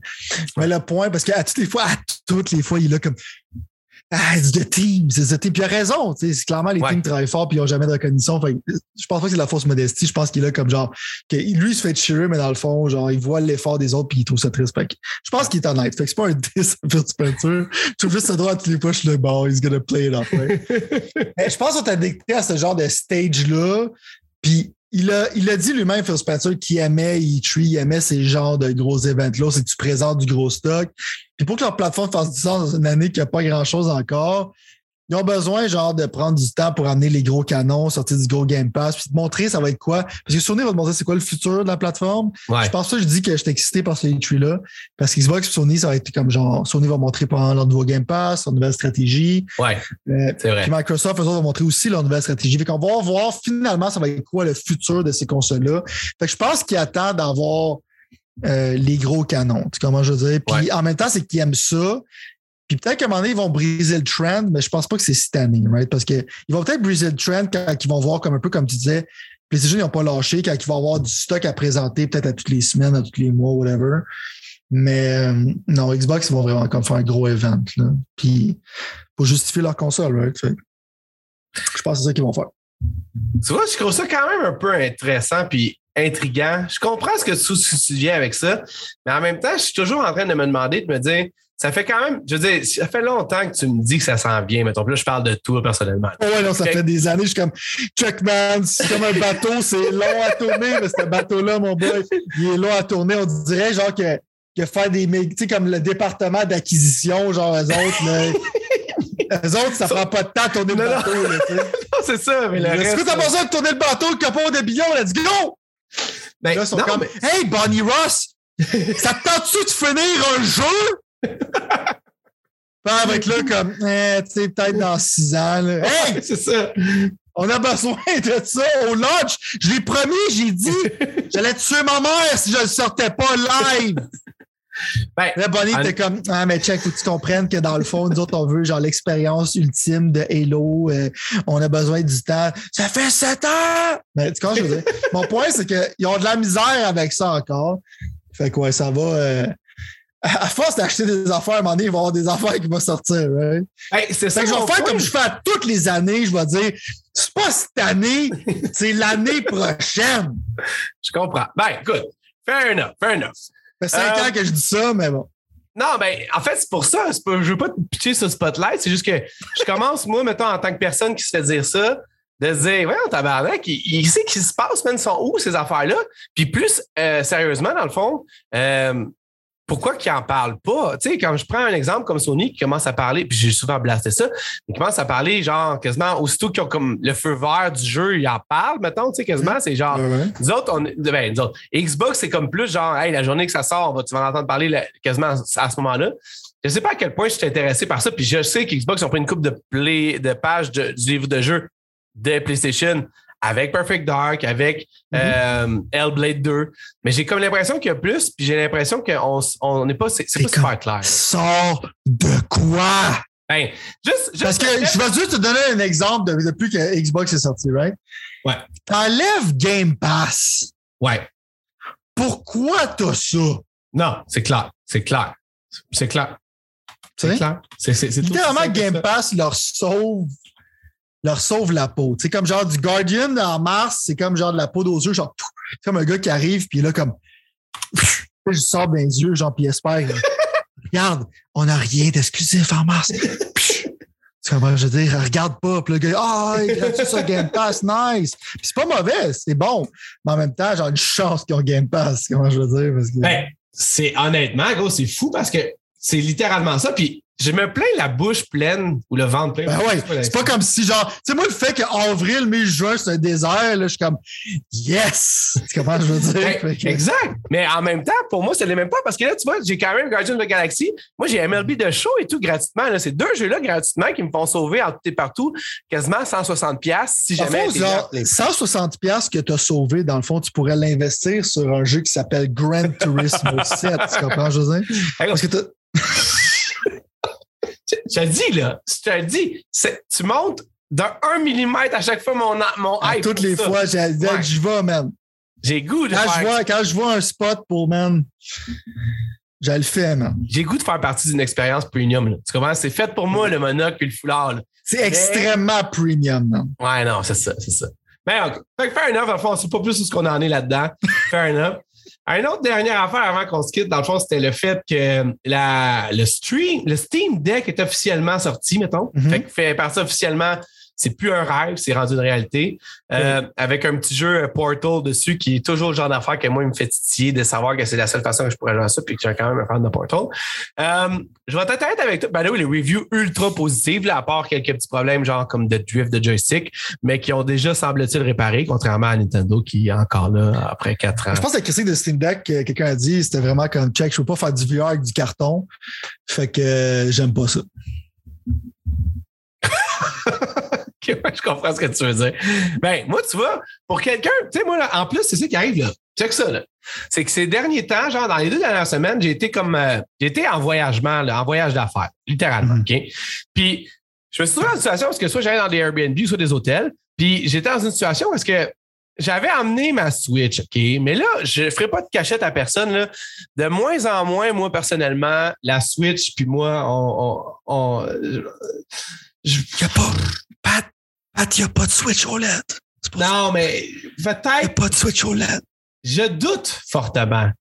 Mais le point, parce qu'à toutes les fois, à toutes les fois, il est là comme ah, c'est the team, c'est the team. Puis il a raison, c'est clairement les ouais. teams travaillent fort puis ils n'ont jamais de reconnaissance. Fait je pense pas que c'est de la fausse modestie. Je pense qu'il est là comme genre que lui il se fait cheerer, mais dans le fond, genre, il voit l'effort des autres puis il trouve ça triste. Fait je pense qu'il est honnête. Fait que c'est pas un 10 Phil Spencer. Je trouve juste ce droit à tous les poches le ball, he's gonna play it off. Mais je pense qu'on t'a addicté à ce genre de stage-là. Puis il a, il a dit lui-même, Phil Spencer, qu'il aimait E3, il aimait ces genres de gros événements-là, c'est que tu présentes du gros stock. Puis pour que leur plateforme fasse du sens dans une année qui n'a pas grand-chose encore, ils ont besoin, genre, de prendre du temps pour amener les gros canons, sortir du gros Game Pass, puis te montrer ça va être quoi. Parce que Sony va te montrer c'est quoi le futur de la plateforme. Ouais. Je pense que je dis que je suis excité par ce E3-là. Parce qu'Xbox et Sony, ça va être comme genre, Sony va montrer pendant leur nouveau Game Pass, leur nouvelle stratégie. Ouais. Euh, c'est vrai. Puis Microsoft, eux autres, vont montrer aussi leur nouvelle stratégie. Fait qu'on va voir finalement, ça va être quoi le futur de ces consoles-là. Fait que je pense qu'ils attendent d'avoir euh, les gros canons. Tu comment je veux dire? Puis Ouais. en même temps, c'est qu'ils aiment ça. Puis peut-être qu'à un moment donné, ils vont briser le trend, mais je pense pas que c'est cette année, right? Parce qu'ils vont peut-être briser le trend quand ils vont voir comme un peu comme tu disais, PlayStation, ils n'ont pas lâché, quand ils vont avoir du stock à présenter peut-être à toutes les semaines, à tous les mois, whatever. Mais euh, non, Xbox, ils vont vraiment comme faire un gros event. Là. Puis pour justifier leur console, right? Fait je pense que c'est ça qu'ils vont faire. Tu vois, je trouve ça quand même un peu intéressant puis intriguant. Je comprends ce que tu, tu viens avec ça, mais en même temps, je suis toujours en train de me demander, de me dire, ça fait quand même, je veux dire, ça fait longtemps que tu me dis que ça sent bien, mettons. Puis là, je parle de toi personnellement. Oh ouais, non, ça fait des années, je suis comme Checkman, c'est comme un bateau, c'est long à tourner, mais ce bateau-là, mon boy, il est long à tourner. On dirait genre que, que faire des tu sais, comme le département d'acquisition, genre eux autres, là. Eux autres, ça prend pas de temps à tourner le Non, non. bateau. sais. Non, c'est ça, mais le Est-ce reste. que t'as besoin de tourner le bateau, le capot de billon, let's go! Ben, Là, ils sont non, comme mais- Hey, Bonnie Ross, ça te tente-tu de finir un jeu? Puis avec là, comme, eh, tu sais, peut-être dans six ans. Là. Hey, c'est ça. on a besoin de ça au lunch. Je l'ai promis, j'ai dit, j'allais tuer ma mère si je le sortais pas live. Ben, Là, Bonnie en- était comme, ah, mais check, faut que tu comprennes que dans le fond, nous autres, on veut genre l'expérience ultime de Halo. euh, on a besoin du temps. Ça fait sept ans! Mais tu comprends, ce que je veux dire? Mon point, c'est qu'ils ont de la misère avec ça encore. Fait que, ouais, ça va. euh, à force d'acheter des affaires, à un moment donné, il va y avoir des affaires qui vont sortir. hey, c'est ça. Que je vais faire comme je fais à toutes les années. Je vais dire, c'est pas cette année, c'est l'année prochaine. Je comprends. Ben, écoute, fair enough, fair enough. Ça fait cinq Euh, ans que je dis ça, mais bon. Non, ben, en fait, c'est pour ça. Pas, je veux pas te pitcher sur spotlight. C'est juste que je commence, moi, mettons, en tant que personne qui se fait dire ça, de se dire, ouais, tabarnak, il, il sait qu'il se passe, même, sont où ces affaires-là? Puis plus euh, sérieusement, dans le fond, euh, pourquoi qu'ils en parlent pas? Tu sais, quand je prends un exemple comme Sony qui commence à parler, puis j'ai souvent blasté ça, ils commencent à parler, genre, quasiment, aussitôt qu'ils ont comme le feu vert du jeu, ils en parlent, mettons, tu sais, quasiment, c'est genre, ouais. nous autres, on, ben, nous autres, Xbox, c'est comme plus genre, hey, la journée que ça sort, on va, tu vas en entendre parler là, quasiment à ce moment-là. Je sais pas à quel point je suis intéressé par ça, puis je sais qu'Xbox ont pris une coupe de, play, de pages de- du livre de jeu de PlayStation avec Perfect Dark, avec Mhm. euh, Hellblade 2. Mais j'ai comme l'impression qu'il y a plus, puis j'ai l'impression qu'on on n'est pas, c'est pas super clair. Sors de quoi? Ben, juste, juste Parce que je vais juste te donner un exemple de- depuis que Xbox est sorti, right? Ouais. T'enlèves Game Pass. Ouais. Pourquoi t'as ça? Non, c'est clair. C'est clair. C'est clair. C'est clair. C'est c'est- c'est tout Littéralement, Game. Pass leur sauve leur sauve la peau. C'est comme genre du Guardian en mars, c'est comme genre de la peau aux yeux, genre. C'est comme un gars qui arrive, puis là, comme je sors les yeux, genre, puis espère. Regarde, on n'a rien d'exclusif en mars. C'est comme je veux dire, regarde pas. Puis le gars, ah, il est gratuit sur Game Pass, nice. Puis c'est pas mauvais, c'est bon. Mais en même temps, genre une chance qu'ils ont Game Pass, comment je veux dire? Parce que... Ben, c'est honnêtement, gros, c'est fou parce que c'est littéralement ça. Puis je me plains la bouche pleine ou le ventre plein. Ben ouais, c'est pas comme si genre, tu sais, moi, le fait qu'avril, mai, juin, c'est un désert, là, je suis comme, yes! Tu comprends ce que je veux dire? Ben, que- exact. Mais en même temps, pour moi, ça l'est même pas parce que là, tu vois, j'ai quand même Guardian of the Galaxy. Moi, j'ai MLB de show et tout gratuitement. Là. Ces deux jeux-là gratuitement qui me font sauver en tout et partout quasiment 160$ piastres si jamais. fond, genre, 160 pièces que tu as sauvé, dans le fond, tu pourrais l'investir sur un jeu qui s'appelle Gran Turismo 7. Tu comprends? Hey, Parce que Je je te dis, là, je te dis, tu montes d'un 1 mm à chaque fois mon, mon à hype toutes les ça. fois, j'ai Ouais. je vais, man. J'ai goût de Quand je, faire vois, quand je vois un spot pour, man, je le fais, man. j'ai goût de faire partie d'une expérience premium. Là. Tu comprends? C'est fait pour moi, le monocle et le foulard. C'est extrêmement premium, man. Ouais, non, c'est ça, c'est ça. Mais ok. Fait que fair enough, fond, on sait pas plus où ce qu'on en est là-dedans. fair enough. Une autre dernière affaire avant qu'on se quitte, dans le fond, c'était le fait que la, le, stream, le Steam Deck est officiellement sorti, mettons. Mhm. Fait que fait partie officiellement, c'est plus un rêve, c'est rendu une réalité. Euh, Avec un petit jeu euh, Portal dessus qui est toujours le genre d'affaire que moi, il me fait titiller de savoir que c'est la seule façon que je pourrais jouer à ça puis que j'ai quand même un fan de Portal. Euh, je vais t'être avec toi. Ben là, oui, les reviews ultra positives, là, à part quelques petits problèmes, genre comme de drift de joystick, mais qui ont déjà, semble-t-il, réparé, contrairement à Nintendo qui est encore là après quatre ans. Je pense que la critique de Steam Deck, que quelqu'un a dit, c'était vraiment comme check, je peux pas faire du VR avec du carton. Fait que euh, j'aime pas ça. Ouais, je comprends ce que tu veux dire. Ben, moi, tu vois, pour quelqu'un, tu sais, moi, là, en plus, c'est ça qui arrive, là. Check ça, là. C'est que ces derniers temps, genre, dans les deux dernières semaines, j'ai été comme, euh, j'ai été en voyagement, là, en voyage d'affaires, littéralement, Mhm. OK? Puis, je me suis trouvé dans une situation parce que soit j'allais dans des Airbnb, soit des hôtels, puis j'étais dans une situation parce que j'avais amené ma Switch, OK? Mais là, je ne ferai pas de cachette à personne. Là. De moins en moins, moi, personnellement, la Switch, puis moi, on. Y a pas. Pat, Pat, il n'y a pas de Switch OLED. Non, mais peut-être. N'y a pas de Switch OLED. Je doute fortement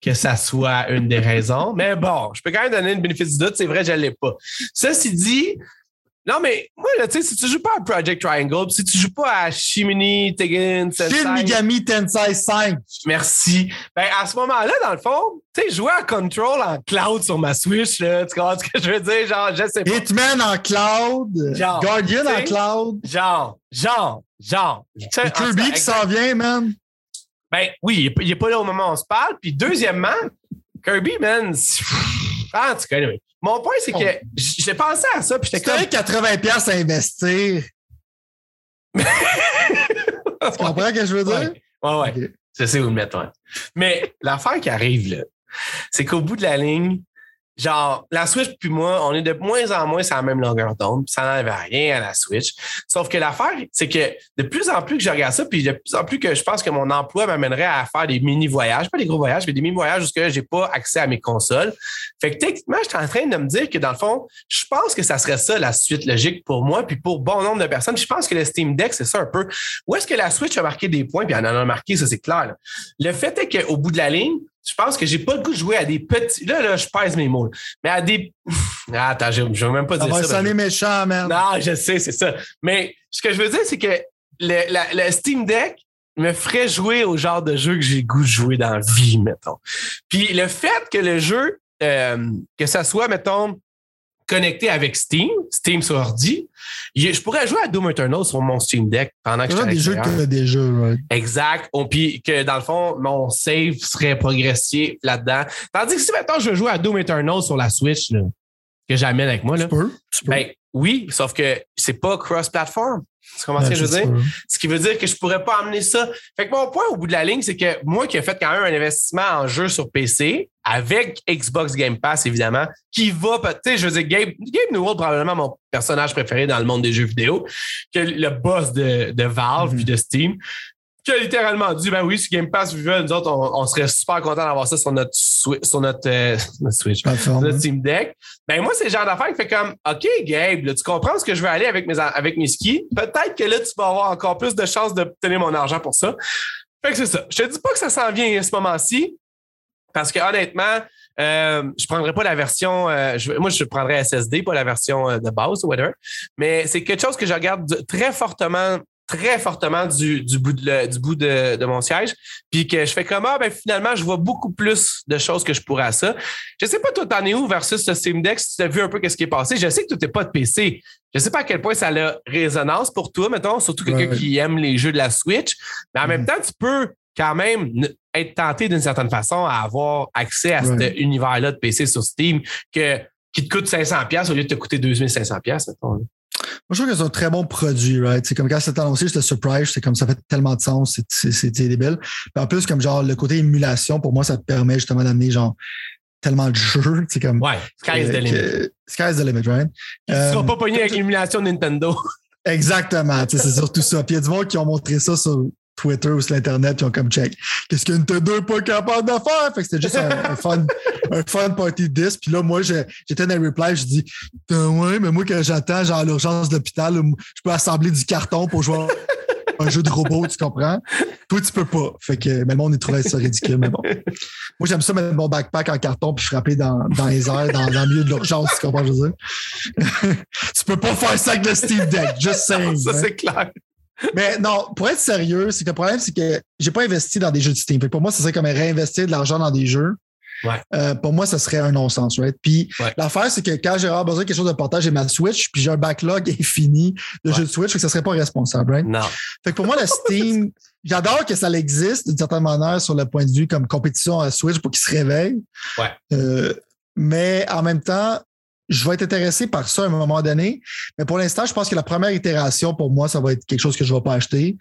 que ça soit une des raisons. Mais bon, je peux quand même donner une bénéfice du doute. C'est vrai, je ne l'ai pas. Ceci dit, non, mais moi, là, tu sais, si tu joues pas à Project Triangle, si tu joues pas à Shimini, Tegan, Tensei... Shin Megami Tensei 5. Merci. Ben, à ce moment-là, dans le fond, tu sais, jouer à Control en cloud sur ma Switch, là, tu comprends ce que je veux dire? Genre, je sais pas. Hitman en cloud. Genre, Guardian en cloud. Genre, genre, genre. Kirby qui s'en vient, man. Ben oui, il n'est pas là au moment où on se parle. Puis deuxièmement, Kirby, man, ah, tu connais. Mon point, c'est que oh. j'ai pensé à ça. Puis j'étais comme. 80$ à investir. tu comprends ce que je veux dire? Ouais, ouais. ouais. Je sais où le mettre, Mais l'affaire qui arrive, là, c'est qu'au bout de la ligne, genre, la Switch puis moi, on est de moins en moins sur la même longueur d'onde, ça n'enlève rien à la Switch. Sauf que l'affaire, c'est que de plus en plus que je regarde ça, puis de plus en plus que je pense que mon emploi m'amènerait à faire des mini-voyages, pas des gros voyages, mais des mini-voyages où je n'ai pas accès à mes consoles. Fait que techniquement, je suis en train de me dire que dans le fond, je pense que ça serait ça la suite logique pour moi, puis pour bon nombre de personnes. Je pense que le Steam Deck, c'est ça un peu. Où est-ce que la Switch a marqué des points, puis elle en a marqué, ça c'est clair. Le fait est qu'au bout de la ligne, je pense que j'ai pas le goût de jouer à des petits. Là, là, je pèse mes mots. Mais à des. Ah, attends, je ne vais même pas dire ça. Ça va sonner méchant, man. Non, je sais, c'est ça. Mais ce que je veux dire, c'est que le, Steam Deck me ferait jouer au genre de jeu que j'ai goût de jouer dans la vie, mettons. Puis le fait que le jeu, euh, que ça soit, mettons, connecté avec Steam, Steam sur ordi. Je pourrais jouer à Doom Eternal sur mon Steam Deck pendant que je suis des jeux que des jeux, Exact. Puis que dans le fond, mon save serait progressé là-dedans. Tandis que si maintenant je veux jouer à Doom Eternal sur la Switch, que j'amène avec moi, là, tu peux, Ben, oui, sauf que c'est pas cross-platform. Tu comprends ce que je veux dire? Ce qui veut dire que je pourrais pas amener ça. Fait que mon point au bout de la ligne, c'est que moi qui ai fait quand même un investissement en jeu sur PC, avec Xbox Game Pass, évidemment, qui va, tu sais, je veux dire, Gabe, Gabe Newell, probablement mon personnage préféré dans le monde des jeux vidéo, que le boss de, de Valve mm-hmm. puis de Steam qui a littéralement dit ben oui, si Game Pass vivait, nous autres, on, serait super contents d'avoir ça sur notre, sur notre, euh, Switch, sur notre Steam Deck. Ben moi, c'est le genre d'affaire qui fait comme OK, Gabe, tu comprends ce que je veux aller avec mes, avec mes skis? Peut-être que là, tu vas avoir encore plus de chances d'obtenir mon argent pour ça. Fait que c'est ça. Je te dis pas que ça s'en vient à ce moment-ci, parce que honnêtement, euh, je prendrais pas la version. Euh, moi, je prendrais SSD, pas la version de base ou whatever. Mais c'est quelque chose que je regarde très fortement très fortement du, du bout, de, du bout de, de, mon siège. Puis que je fais comme, ah, ben finalement, je vois beaucoup plus de choses que je pourrais à ça. Je sais pas, toi, t'en es où versus le Steam Deck, si tu as vu un peu qu'est-ce qui est passé. Je sais que tu n'es pas de PC. Je sais pas à quel point ça a résonance pour toi, mettons, surtout quelqu'un qui aime les jeux de la Switch. Mais en même mm. temps, tu peux quand même être tenté d'une certaine façon à avoir accès à cet univers-là de PC sur Steam que, qui te coûte 500$ au lieu de te coûter 2500$, mettons. Moi, je trouve que c'est un très bon produit, right? C'est comme quand c'était annoncé, j'étais surprise, c'est comme ça fait tellement de sens, c'est débile. Puis en plus, comme genre le côté émulation, pour moi, ça te permet justement d'amener genre tellement de jeux. C'est comme. Ouais, sky's the limit. Sky's the limit, right? Tu ne seras pas pogné avec l'émulation Nintendo. Exactement, c'est surtout ça. Puis il y a du monde qui ont montré ça sur Twitter ou sur l'Internet, puis ont comme check. Qu'est-ce qu'une Nintendo n'est pas capable de faire? Fait que c'était juste un, fun, un fun party disc. Puis là, moi, j'étais dans le reply, je dis, ouais, mais moi, quand j'attends, genre, l'urgence d'hôpital, je peux assembler du carton pour jouer un jeu de robot, tu comprends? Toi, tu peux pas. Fait que, mais le monde, il trouvait ça ridicule, mais bon. Moi, j'aime ça mettre mon backpack en carton puis frapper dans, dans les airs, dans, dans le milieu de l'urgence, tu comprends, je veux dire? tu peux pas faire ça avec le Steam Deck, just saying. Ça, c'est clair. Mais non, pour être sérieux, c'est que le problème, c'est que j'ai pas investi dans des jeux de Steam. pour moi, ça serait comme réinvestir de l'argent dans des jeux. Euh, pour moi, ça serait un non-sens, right? Puis l'affaire, c'est que quand j'ai besoin de quelque chose de portage, j'ai ma Switch, puis j'ai un backlog infini de jeux de Switch, fait que ça serait pas responsable, right? Non. Fait que pour moi, le Steam, j'adore que ça existe d'une certaine manière sur le point de vue comme compétition à Switch pour qu'il se réveille. Ouais. Euh, mais en même temps, je vais être intéressé par ça à un moment donné. Mais pour l'instant, je pense que la première itération, pour moi, ça va être quelque chose que je ne vais pas acheter.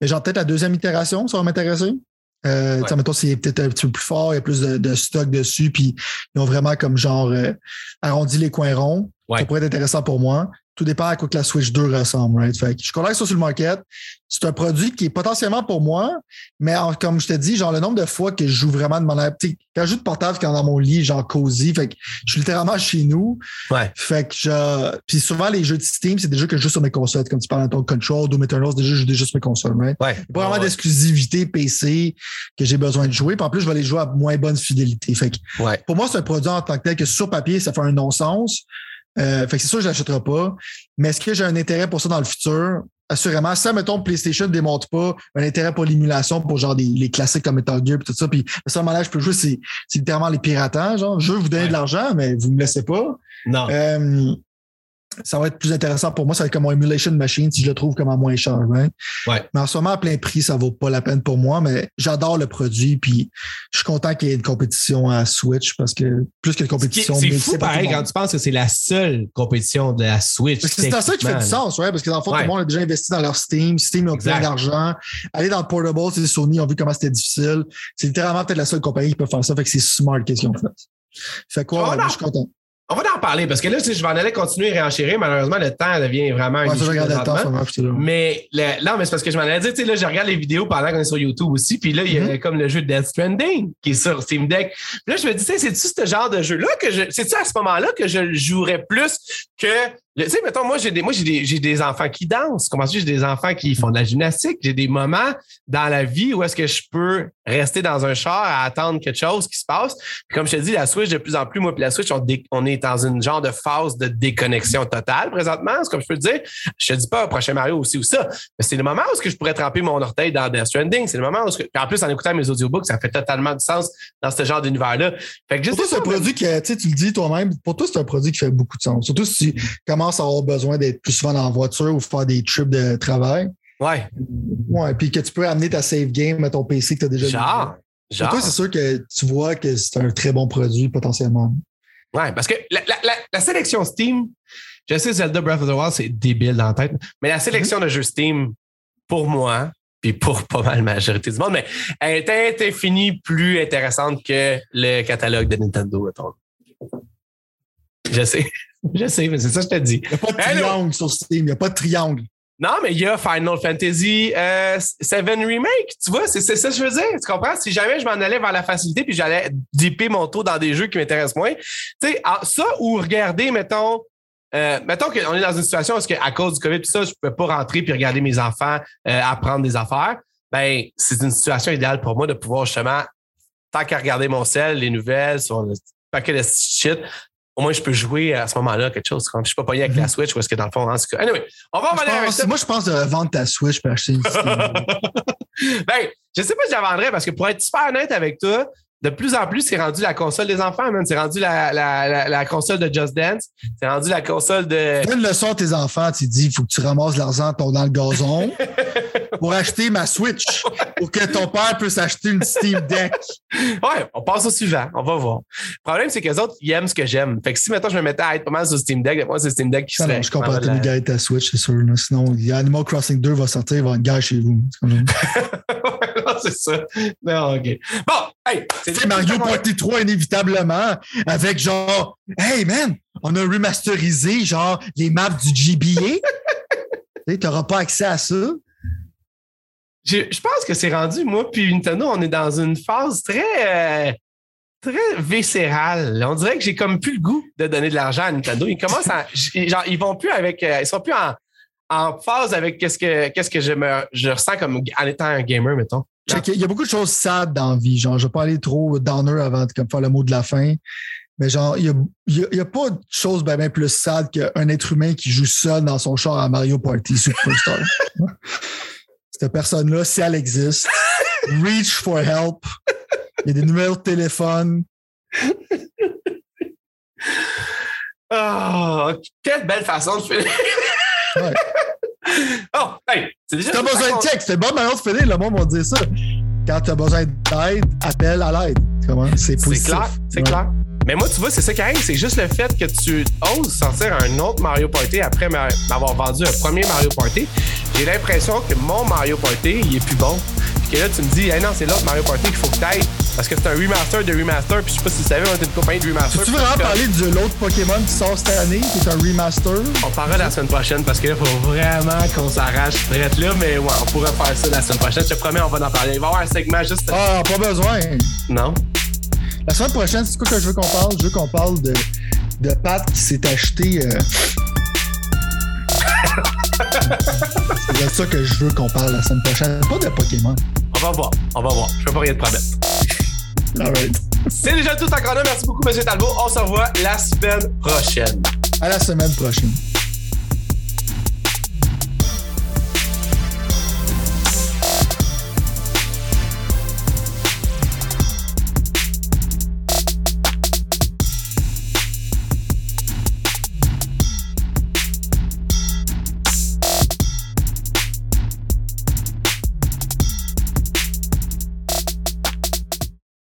Mais genre, peut-être la deuxième itération, ça va m'intéresser. Euh, ouais. Mettons, c'est peut-être un petit peu plus fort, il y a plus de, stock dessus, puis ils ont vraiment comme genre euh, arrondi les coins ronds. Ça pourrait être intéressant pour moi. Tout dépend à quoi que la Switch 2 ressemble, right? Fait que je que ça sur le market. C'est un produit qui est potentiellement pour moi, mais comme je te dis, genre le nombre de fois que je joue vraiment de manière. Quand je joue de portable, quand dans mon lit, genre cosy, fait que je suis littéralement chez nous. Ouais. Fait que je. Puis souvent, les jeux de Steam, c'est des jeux que je joue sur mes consoles. Comme tu parles de ton Control, Doom Eternal, c'est des jeux que je joue déjà sur mes consoles, right? Ouais. Pas vraiment d'exclusivité PC que j'ai besoin de jouer. Puis en plus, je vais les jouer à moins bonne fidélité. Fait que ouais. pour moi, c'est un produit en tant que tel que sur papier, ça fait un non-sens. Euh, fait que c'est sûr que je l'achèterai pas. Mais est-ce que j'ai un intérêt pour ça dans le futur? Assurément. Ça, mettons, PlayStation ne démontre pas un intérêt pour l'émulation pour genre des, les classiques comme Metal Gear et tout ça. Puis le seul moment je peux jouer, c'est, c'est littéralement les piratage. Genre, je veux vous donner Ouais. de l'argent, mais vous me laissez pas. Non. Euh, ça va être plus intéressant pour moi. Ça va être comme mon emulation machine si je le trouve comme à moins cher. right? Ouais. Mais en ce moment, à plein prix, ça vaut pas la peine pour moi, mais j'adore le produit. Puis je suis content qu'il y ait une compétition à Switch parce que plus que compétition, C'est fou pareil quand tu penses que c'est la seule compétition de la Switch. Parce que c'est ça qui fait du sens, ouais, parce que dans le fond, Ouais. tout le monde a déjà investi dans leur Steam. Steam, ils ont plein d'argent. Aller dans le portable, c'est Sony, ils ont vu comment c'était difficile. C'est littéralement peut-être la seule compagnie qui peut faire ça. Fait que c'est smart qu'est-ce qu'ils ont fait. Fait quoi, Oh, moi, je suis content. On va en parler parce que là, sais, je vais en aller continuer à réenchérir. Malheureusement, le temps devient vraiment un Ouais, je le temps, ça. Mais le- non, mais c'est parce que je m'en allais dire, tu sais, là, je regarde les vidéos pendant qu'on est sur YouTube aussi, puis là, il y a Mm-hmm. comme le jeu Death Stranding qui est sur Steam Deck. Puis là, je me dis, tu sais, c'est-tu ce genre de jeu-là que je. C'est-tu à ce moment-là que je jouerais plus que. Le- Tu sais, mettons, moi, j'ai des, moi, j'ai des, j'ai des enfants qui dansent. Comment ça, j'ai des enfants qui font de la gymnastique. J'ai des moments dans la vie où est-ce que je peux rester dans un char à attendre quelque chose qui se passe. Puis comme je te dis, la Switch, de plus en plus, moi, puis la Switch, on, dé- on est dans une genre de phase de déconnexion totale présentement, c'est comme je peux te dire. Je te dis pas prochain Mario aussi ou ça, mais c'est le moment où est-ce que je pourrais tremper mon orteil dans Death Stranding. C'est le moment où que, puis en plus, en écoutant mes audiobooks, ça fait totalement du sens dans ce genre d'univers-là. Fait que Pour toi, c'est un produit sais, tu le dis toi-même, pour toi, c'est un produit qui fait beaucoup de sens. Surtout si tu commences à avoir besoin d'être plus souvent dans la voiture ou faire des trips de travail. Ouais, Ouais, puis que tu peux amener ta save game à ton PC que tu as déjà genre. Pour Genre. toi, c'est sûr que tu vois que c'est un très bon produit potentiellement. Ouais, parce que la, la- la- la sélection Steam, je sais Zelda Breath of the Wild, c'est débile dans la tête, mais la sélection de jeux Steam, pour moi, puis pour pas mal la majorité du monde, mais elle est infinie plus intéressante que le catalogue de Nintendo, mettons. Je sais. Je sais, mais c'est ça que je te dis. Il n'y a pas de Hello. triangle sur Steam. Il n'y a pas de triangle. Non, mais il y a Final Fantasy euh, 7 Remake, tu vois, c'est ça que je veux dire. Tu comprends? Si jamais je m'en allais vers la facilité puis j'allais dipper mon taux dans des jeux qui m'intéressent moins, tu sais, ah, ça ou regarder, mettons, euh, mettons qu'on est dans une situation où, que, à cause du COVID, tout ça, je ne peux pas rentrer puis regarder mes enfants euh, apprendre des affaires. Ben, c'est une situation idéale pour moi de pouvoir justement, tant qu'à regarder mon sel, les nouvelles, sur le paquet de shit, au moins je peux jouer à ce moment-là quelque chose. Quand je suis pas pogné avec la Switch ou est-ce que dans le fond, en tout cas. Anyway, on va en Je venir avec ça. moi, je pense de vendre ta Switch pour acheter une ben, je sais pas si j'en vendrais parce que pour être super honnête avec toi, de plus en plus, c'est rendu la console des enfants, man. C'est rendu la, la, la, la console de Just Dance. C'est rendu la console de. Une leçon à tes enfants, tu dis, il faut que tu ramasses l'argent dans le gazon pour acheter ma Switch, pour que ton père puisse acheter une Steam Deck. Ouais, on passe au suivant. On va voir. Le problème, c'est que les autres, ils aiment ce que j'aime. Fait que si maintenant je me mettais à être pas mal sur Steam Deck, moi, c'est Steam Deck qui Non, serait. non, je comprends, une la- ta Switch, c'est sûr. là. Sinon, Animal Crossing 2 va sortir, il va y avoir une guerre chez vous. C'est c'est ça. Non, OK. Bon, hey, Tu sais, Mario Party 3 inévitablement avec genre Hey man, on a remasterisé genre les maps du GBA. tu n'auras pas accès à ça. Je, pense que c'est rendu, moi, puis Nintendo, on est dans une phase très, euh, très viscérale. On dirait que j'ai comme plus le goût de donner de l'argent à Nintendo. Ils commencent à, genre, ils vont plus avec, euh, ils sont plus en, en phase avec qu'est-ce que, qu'est-ce que je me, je ressens comme en étant un gamer, mettons. Il y a beaucoup de choses sad dans la vie. Genre, je vais pas aller trop downer avant de comme, faire le mot de la fin. Mais genre, il n'y a, y a- y a pas de chose bien, bien plus sad qu'un être humain qui joue seul dans son char à Mario Party Superstar. Cette personne-là, si elle existe, reach for help. Il y a des numéros de téléphone. Oh, quelle belle façon de finir. Ouais. oh, hey, c'est déjà. T'as besoin de check, c'est bonne manière de finir, le monde va dire ça. Quand tu as besoin d'aide, appelle à l'aide. Comment? C'est clair, c'est Ouais. clair. Mais moi, tu vois, c'est ça qui arrive. C'est juste le fait que tu oses sortir un autre Mario Party après m'a- m'avoir vendu un premier Mario Party. J'ai l'impression que mon Mario Party, il est plus bon. Puis que là, tu me dis, hey non, c'est l'autre Mario Party qu'il faut que tu ailles. Parce que c'est un remaster de remaster, puis je sais pas si vous savez, on est une compagnie de remaster. Tu veux vraiment parler de l'autre Pokémon qui sort cette année, qui est un remaster? On parlera la semaine prochaine parce que là, faut vraiment qu'on s'arrache prête là, mais ouais, on pourrait faire ça la semaine prochaine. Je te promets, on va en parler. Il va y avoir un segment juste. Ah, pas besoin. Non? La semaine prochaine, c'est quoi que je veux qu'on parle? Je veux qu'on parle de, de Pat qui s'est acheté. Euh... c'est de ça que je veux qu'on parle la semaine prochaine. Pas de Pokémon. On va voir. On va voir. Je fais pas rien de problème. Alright. C'est déjà tout encore là. Merci beaucoup, M. Talbot. On se revoit la semaine prochaine. À la semaine prochaine.